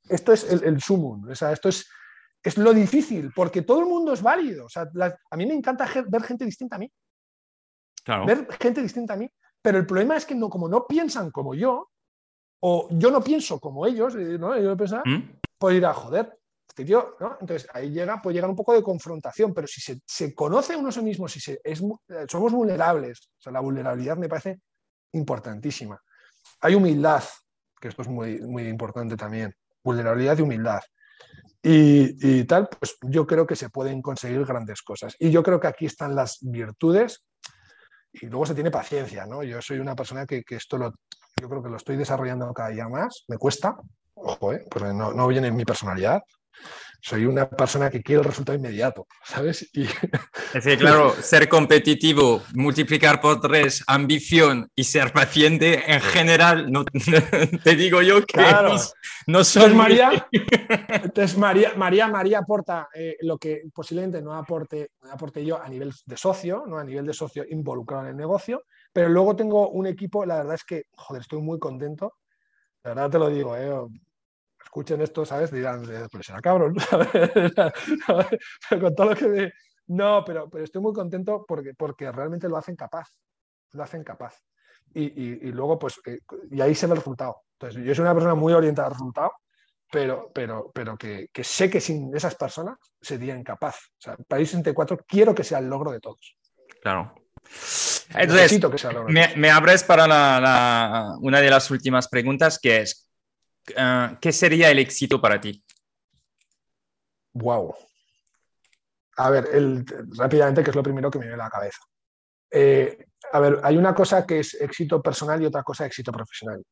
esto es el, el sumum, o sea, esto es, es lo difícil, porque todo el mundo es válido. O sea, a mí me encanta ver gente distinta a mí. Ver gente distinta a mí, pero el problema es que no, como no piensan como yo, o yo no pienso como ellos, ¿no? Yo pensaba, ¿Mm? pues ir a joder, Entonces ahí llega, puede llegar un poco de confrontación, pero si se, conoce a uno mismo, si se, es, somos vulnerables, o sea, la vulnerabilidad me parece importantísima. Hay humildad, que esto es muy, muy importante también, vulnerabilidad y humildad. Y, tal, pues yo creo que se pueden conseguir grandes cosas. Y yo creo que aquí están las virtudes y luego se tiene paciencia, ¿no? Yo soy una persona que, que esto lo, yo creo que lo estoy desarrollando cada día más, me cuesta, ojo, ¿eh? pues no, no viene en mi personalidad, soy una persona que quiere el resultado inmediato, ¿sabes? Y... Es decir, claro, ser competitivo, multiplicar por tres, ambición y ser paciente, en general, no, te digo yo que no, son... María, entonces María, María, María aporta eh, lo que posiblemente no aporte, aporte yo a nivel de socio, ¿no? a nivel de socio involucrado en el negocio, pero luego tengo un equipo, la verdad es que, joder, estoy muy contento, la verdad te lo digo, ¿eh? Escuchen esto, ¿sabes? Dirán, pues será cabrón, con todo lo que... No, pero, pero estoy muy contento porque, porque realmente lo hacen capaz, lo hacen capaz. Y, luego, pues, eh, y ahí se ve el resultado. Entonces, yo soy una persona muy orientada al resultado, pero, pero, pero que, sé que sin esas personas sería incapaz. O sea, País 64 quiero que sea el logro de todos. Claro. Entonces, me, me, abres para una de las últimas preguntas, que es, Ah, ¿qué sería el éxito para ti? Wow. A ver, rápidamente, ¿qué es lo primero que me viene a la cabeza? Eh, a ver, hay una cosa que es éxito personal y otra cosa éxito profesional.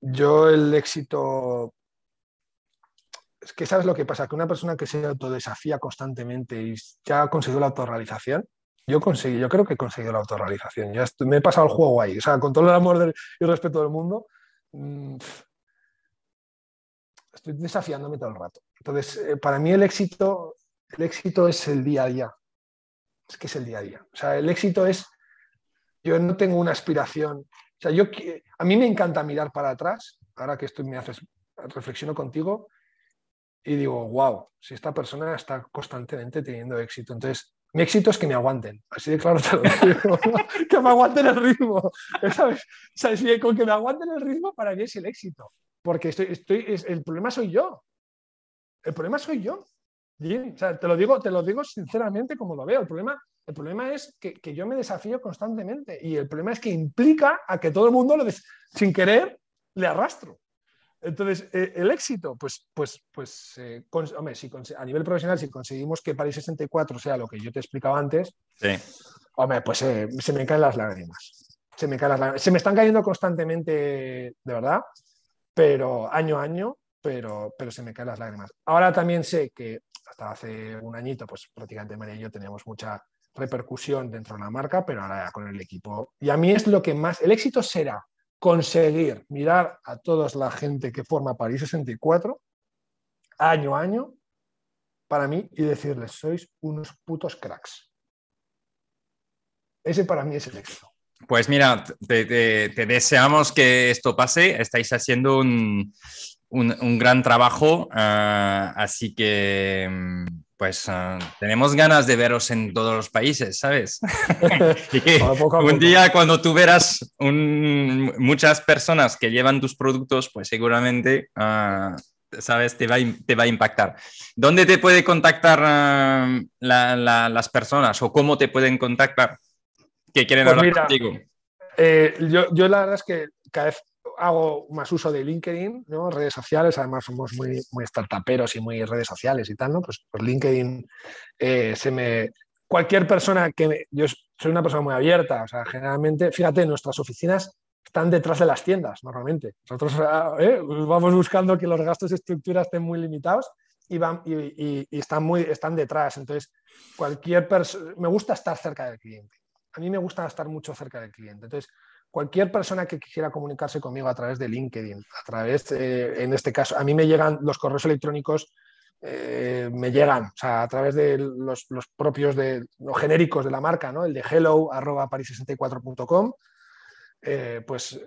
Yo el éxito... Es que sabes lo que pasa, que una persona que se autodesafía constantemente y ya ha conseguido la autorrealización, yo conseguí, yo creo que he conseguido la autorrealización. Ya me he pasado el juego ahí. O sea, con todo el amor y el respeto del mundo, mm, estoy desafiándome todo el rato. Entonces, eh, para mí el éxito, el éxito es el día a día. Es que es el día a día. O sea, el éxito es, yo no tengo una aspiración. O sea, yo, a mí me encanta mirar para atrás, ahora que estoy, me haces, reflexiono contigo y digo, wow, si esta persona está constantemente teniendo éxito. Entonces, mi éxito es que me aguanten. Así de claro te lo digo. que me aguanten el ritmo. ¿Sabes? O con que me aguanten el ritmo para mí es el éxito. Porque estoy, estoy, el problema soy yo. El problema soy yo. te, lo digo, te lo digo sinceramente como lo veo. El problema, el problema es que, yo me desafío constantemente y el problema es que implica a que todo el mundo, lo sin querer, le arrastro. Entonces, eh, el éxito, pues, pues, pues eh, hombre, si, a nivel profesional, si conseguimos que París 64 sea lo que yo te explicaba antes, hombre, pues eh, se me caen las lágrimas. Se me, caen las lágrimas. se me están cayendo constantemente, de verdad pero año a año, pero, pero se me caen las lágrimas. Ahora también sé que hasta hace un añito, pues prácticamente María y yo teníamos mucha repercusión dentro de la marca, pero ahora con el equipo. Y a mí es lo que más, el éxito será conseguir mirar a toda la gente que forma París 64 año a año para mí y decirles, sois unos putos cracks. Ese para mí es el éxito. Pues mira, te, deseamos que esto pase. Estáis haciendo un, gran trabajo, ah, así que mm, pues ah, tenemos ganas de veros en todos los países, ¿sabes? un día cuando tú verás muchas personas que llevan tus productos, pues seguramente, ah, ¿sabes? Te va, te va, a impactar. ¿Dónde te puede contactar las personas o cómo te pueden contactar? Que quieren pues hablar contigo? Eh, yo, la verdad es que cada vez hago más uso de LinkedIn, ¿no? redes sociales, además somos muy, muy startuperos y muy redes sociales y tal, ¿no? Pues, pues LinkedIn eh, se me... Cualquier persona que... yo soy una persona muy abierta, o sea, generalmente, fíjate, nuestras oficinas están detrás de las tiendas normalmente. Nosotros ah, ¿eh? vamos buscando que los gastos de estructura estén muy limitados y, van, y, y están, muy, están detrás. Entonces, cualquier persona... Me gusta estar cerca del cliente a mí me gusta estar mucho cerca del cliente. Entonces, cualquier persona que quisiera comunicarse conmigo a través de LinkedIn, a través, eh, en este caso, a mí me llegan los correos electrónicos, eh, me llegan, o sea, a través de los, propios, de los genéricos de la marca, ¿no? El de hello arroba paris64.com, eh, pues,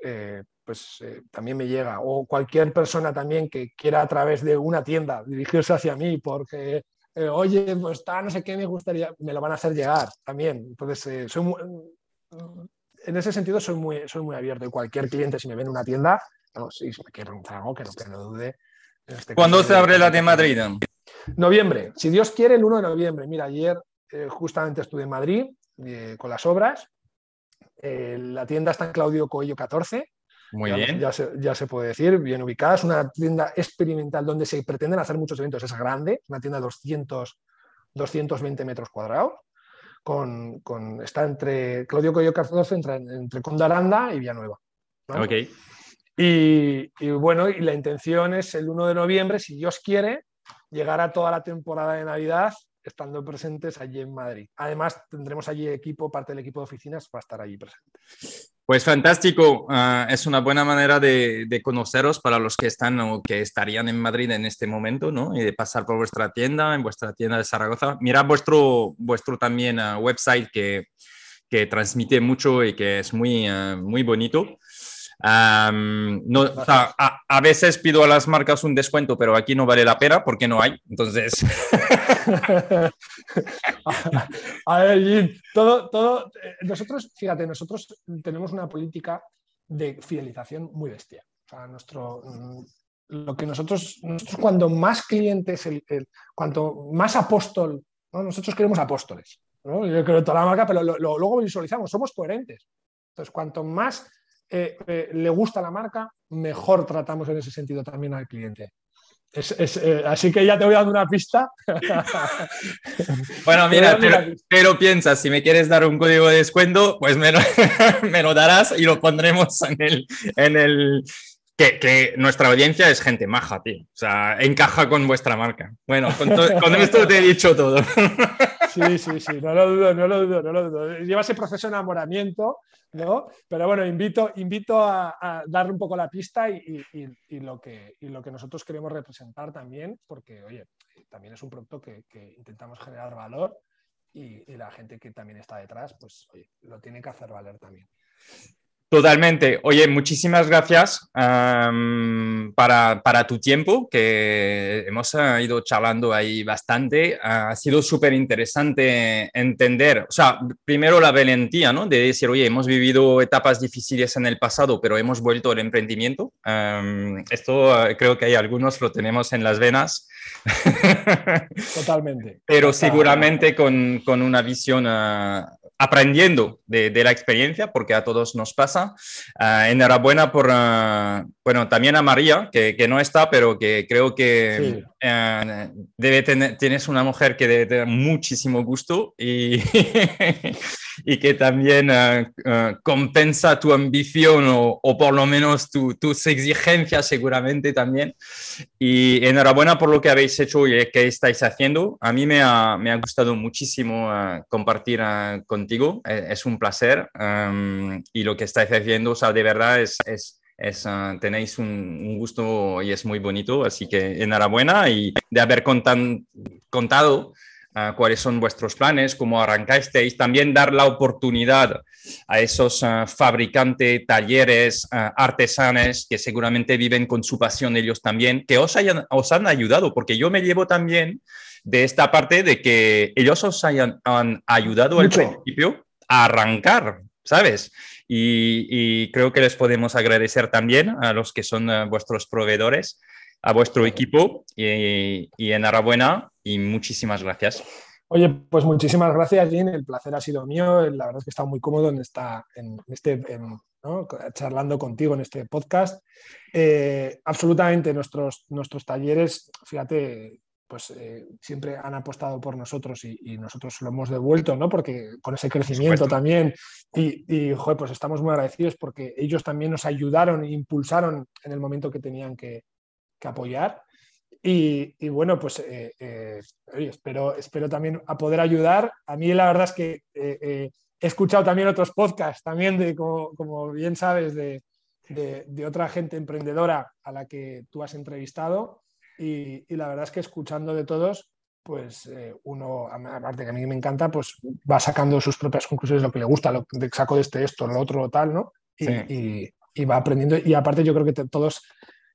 pues también me llega. O cualquier persona también que quiera a través de una tienda dirigirse hacia mí porque eh, oye, pues está, no sé qué me gustaría, me lo van a hacer llegar también. Entonces, eh, soy en ese sentido soy muy, soy muy abierto y cualquier cliente, si me ve en una tienda, No, si me quiere preguntar algo, que no, que no dude. Este ¿Cuándo se abre la de Madrid? Noviembre, si Dios quiere, el 1 de noviembre. Mira, ayer eh, justamente estuve en Madrid con las obras. La tienda está en Claudio Coello 14. Muy bien. Ya se, ya se, puede decir, bien ubicada. Es una tienda experimental donde se pretenden hacer muchos eventos. Es grande, una tienda de 200, 220 metros cuadrados. Con, con, está entre Claudio Coello 14, entre, entre Condaranda y Villanueva. Ok. Y, y, bueno, y la intención es el 1 de noviembre, si Dios quiere, llegar a toda la temporada de Navidad estando presentes allí en Madrid. Además, tendremos allí equipo, parte del equipo de oficinas va a estar allí presente. Pues fantástico, uh, es una buena manera de, conoceros para los que están o que estarían en Madrid en este momento, ¿no? Y de pasar por vuestra tienda, en vuestra tienda de Zaragoza. Mirad vuestro, vuestro también uh, website que, que, transmite mucho y que es muy, uh, muy bonito. No, a, veces pido a las marcas un descuento, pero aquí no vale la pena porque no hay. Entonces. a ver, Jim, todo, todo. Eh, nosotros, fíjate, nosotros tenemos una política de fidelización muy bestia. O sea, nuestro, mm, lo que nosotros, nosotros cuando más clientes, el, cuanto más apóstol, ¿no? nosotros queremos apóstoles. Yo creo toda la marca, pero luego visualizamos, somos coherentes. Entonces, cuanto más eh, eh, le gusta la marca, mejor tratamos en ese sentido también al cliente. Es, es, eh, así que ya te voy dando una pista. bueno, mira, pero, pero, piensa, si me quieres dar un código de descuento, pues me lo, me lo darás y lo pondremos en el, en el, que, que, nuestra audiencia es gente maja, tío. O sea, encaja con vuestra marca. Bueno, con, con esto te he dicho todo. Sí, sí, sí, no lo dudo, no lo dudo, no lo dudo. Lleva ese proceso de enamoramiento, ¿no? Pero bueno, invito, invito a, a darle un poco la pista y, y, y, lo que, y lo que nosotros queremos representar también, porque, oye, también es un producto que, que intentamos generar valor y, la gente que también está detrás, pues, oye, lo tiene que hacer valer también. Totalmente. Oye, muchísimas gracias um, para, para, tu tiempo, que hemos uh, ido charlando ahí bastante. Uh, ha sido súper interesante entender, o sea, primero la valentía, ¿no? De decir, oye, hemos vivido etapas difíciles en el pasado, pero hemos vuelto al emprendimiento. Um, esto uh, creo que hay algunos lo tenemos en las venas. Totalmente. pero seguramente con, con una visión aprendiendo de, de, la experiencia, porque a todos nos pasa. Uh, enhorabuena por, uh, bueno, también a María, que, que, no está, pero que creo que sí. uh, debe tener, tienes una mujer que debe tener muchísimo gusto y, y que también compensa tu ambición o, o por lo menos tu, tus exigencias seguramente también. Y enhorabuena por lo que habéis hecho y que estáis haciendo. A mí me ha, me ha gustado muchísimo compartir con contigo. Eh, es un placer um, y lo que estáis haciendo, o sea, de verdad es, es, es uh, tenéis un, un, gusto y es muy bonito. Así que enhorabuena y de haber contan, contado uh, cuáles son vuestros planes, cómo arrancasteis. También dar la oportunidad a esos uh, fabricantes, talleres, artesanes que seguramente viven con su pasión ellos también, que os, hayan, os han ayudado, porque yo me llevo también de esta parte de que ellos os hayan han ayudado Mucho. al principio a arrancar, ¿sabes? Y, y, creo que les podemos agradecer también a los que son uh, vuestros proveedores, a vuestro equipo y, y, enhorabuena y muchísimas gracias. Oye, pues muchísimas gracias, Jean. El placer ha sido mío. La verdad es que he estado muy cómodo en, esta, en este, en, ¿no? charlando contigo en este podcast. Eh, absolutamente, nuestros, nuestros talleres, fíjate, pues eh, siempre han apostado por nosotros y, y, nosotros lo hemos devuelto, ¿no? Porque con ese crecimiento también y, y joder, pues estamos muy agradecidos porque ellos también nos ayudaron e impulsaron en el momento que tenían que, que apoyar. Y, y, bueno, pues eh, eh, espero, espero también a poder ayudar. A mí la verdad es que eh, he escuchado también otros podcasts, también de, como, como bien sabes, de, de, de otra gente emprendedora a la que tú has entrevistado y, y, la verdad es que escuchando de todos, pues uno, aparte que a mí me encanta, pues va sacando sus propias conclusiones, lo que le gusta, lo que saco de este, esto, lo otro, tal, ¿no? Y, sí. y, y va aprendiendo. Y aparte yo creo que te, todos,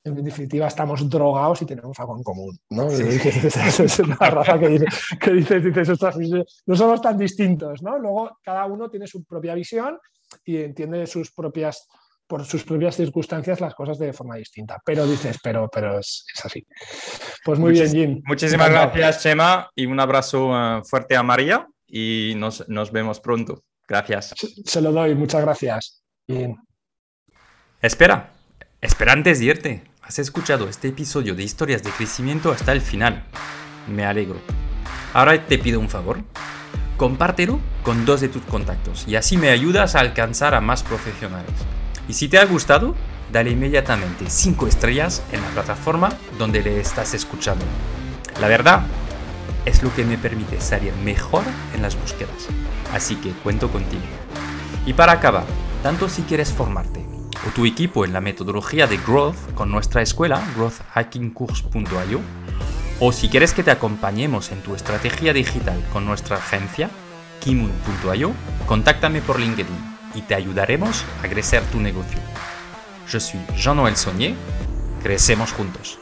en definitiva, estamos drogados y tenemos algo en común, ¿no? Sí. Es una raza que, dice, que dices, dices, no somos tan distintos, ¿no? Luego cada uno tiene su propia visión y entiende sus propias por sus propias circunstancias las cosas de forma distinta. Pero dices, pero, pero es, así. Pues muy bien, Jim. Muchísimas gracias, Chema, y un abrazo eh, fuerte a María y nos, nos vemos pronto. Gracias. Se, lo doy, muchas gracias. Bien. Espera, espera antes de irte. Has escuchado este episodio de historias de crecimiento hasta el final. Me alegro. Ahora te pido un favor. Compártelo con dos de tus contactos y así me ayudas a alcanzar a más profesionales. Y si te ha gustado, dale inmediatamente 5 estrellas en la plataforma donde le estás escuchando. La verdad es lo que me permite salir mejor en las búsquedas. Así que cuento contigo. Y para acabar, tanto si quieres formarte o tu equipo en la metodología de Growth con nuestra escuela, growthhackingcourse.io, o si quieres que te acompañemos en tu estrategia digital con nuestra agencia, kimun.io, contáctame por LinkedIn y te ayudaremos a crecer tu negocio. Yo soy Jean-Noël Saunier, crecemos juntos.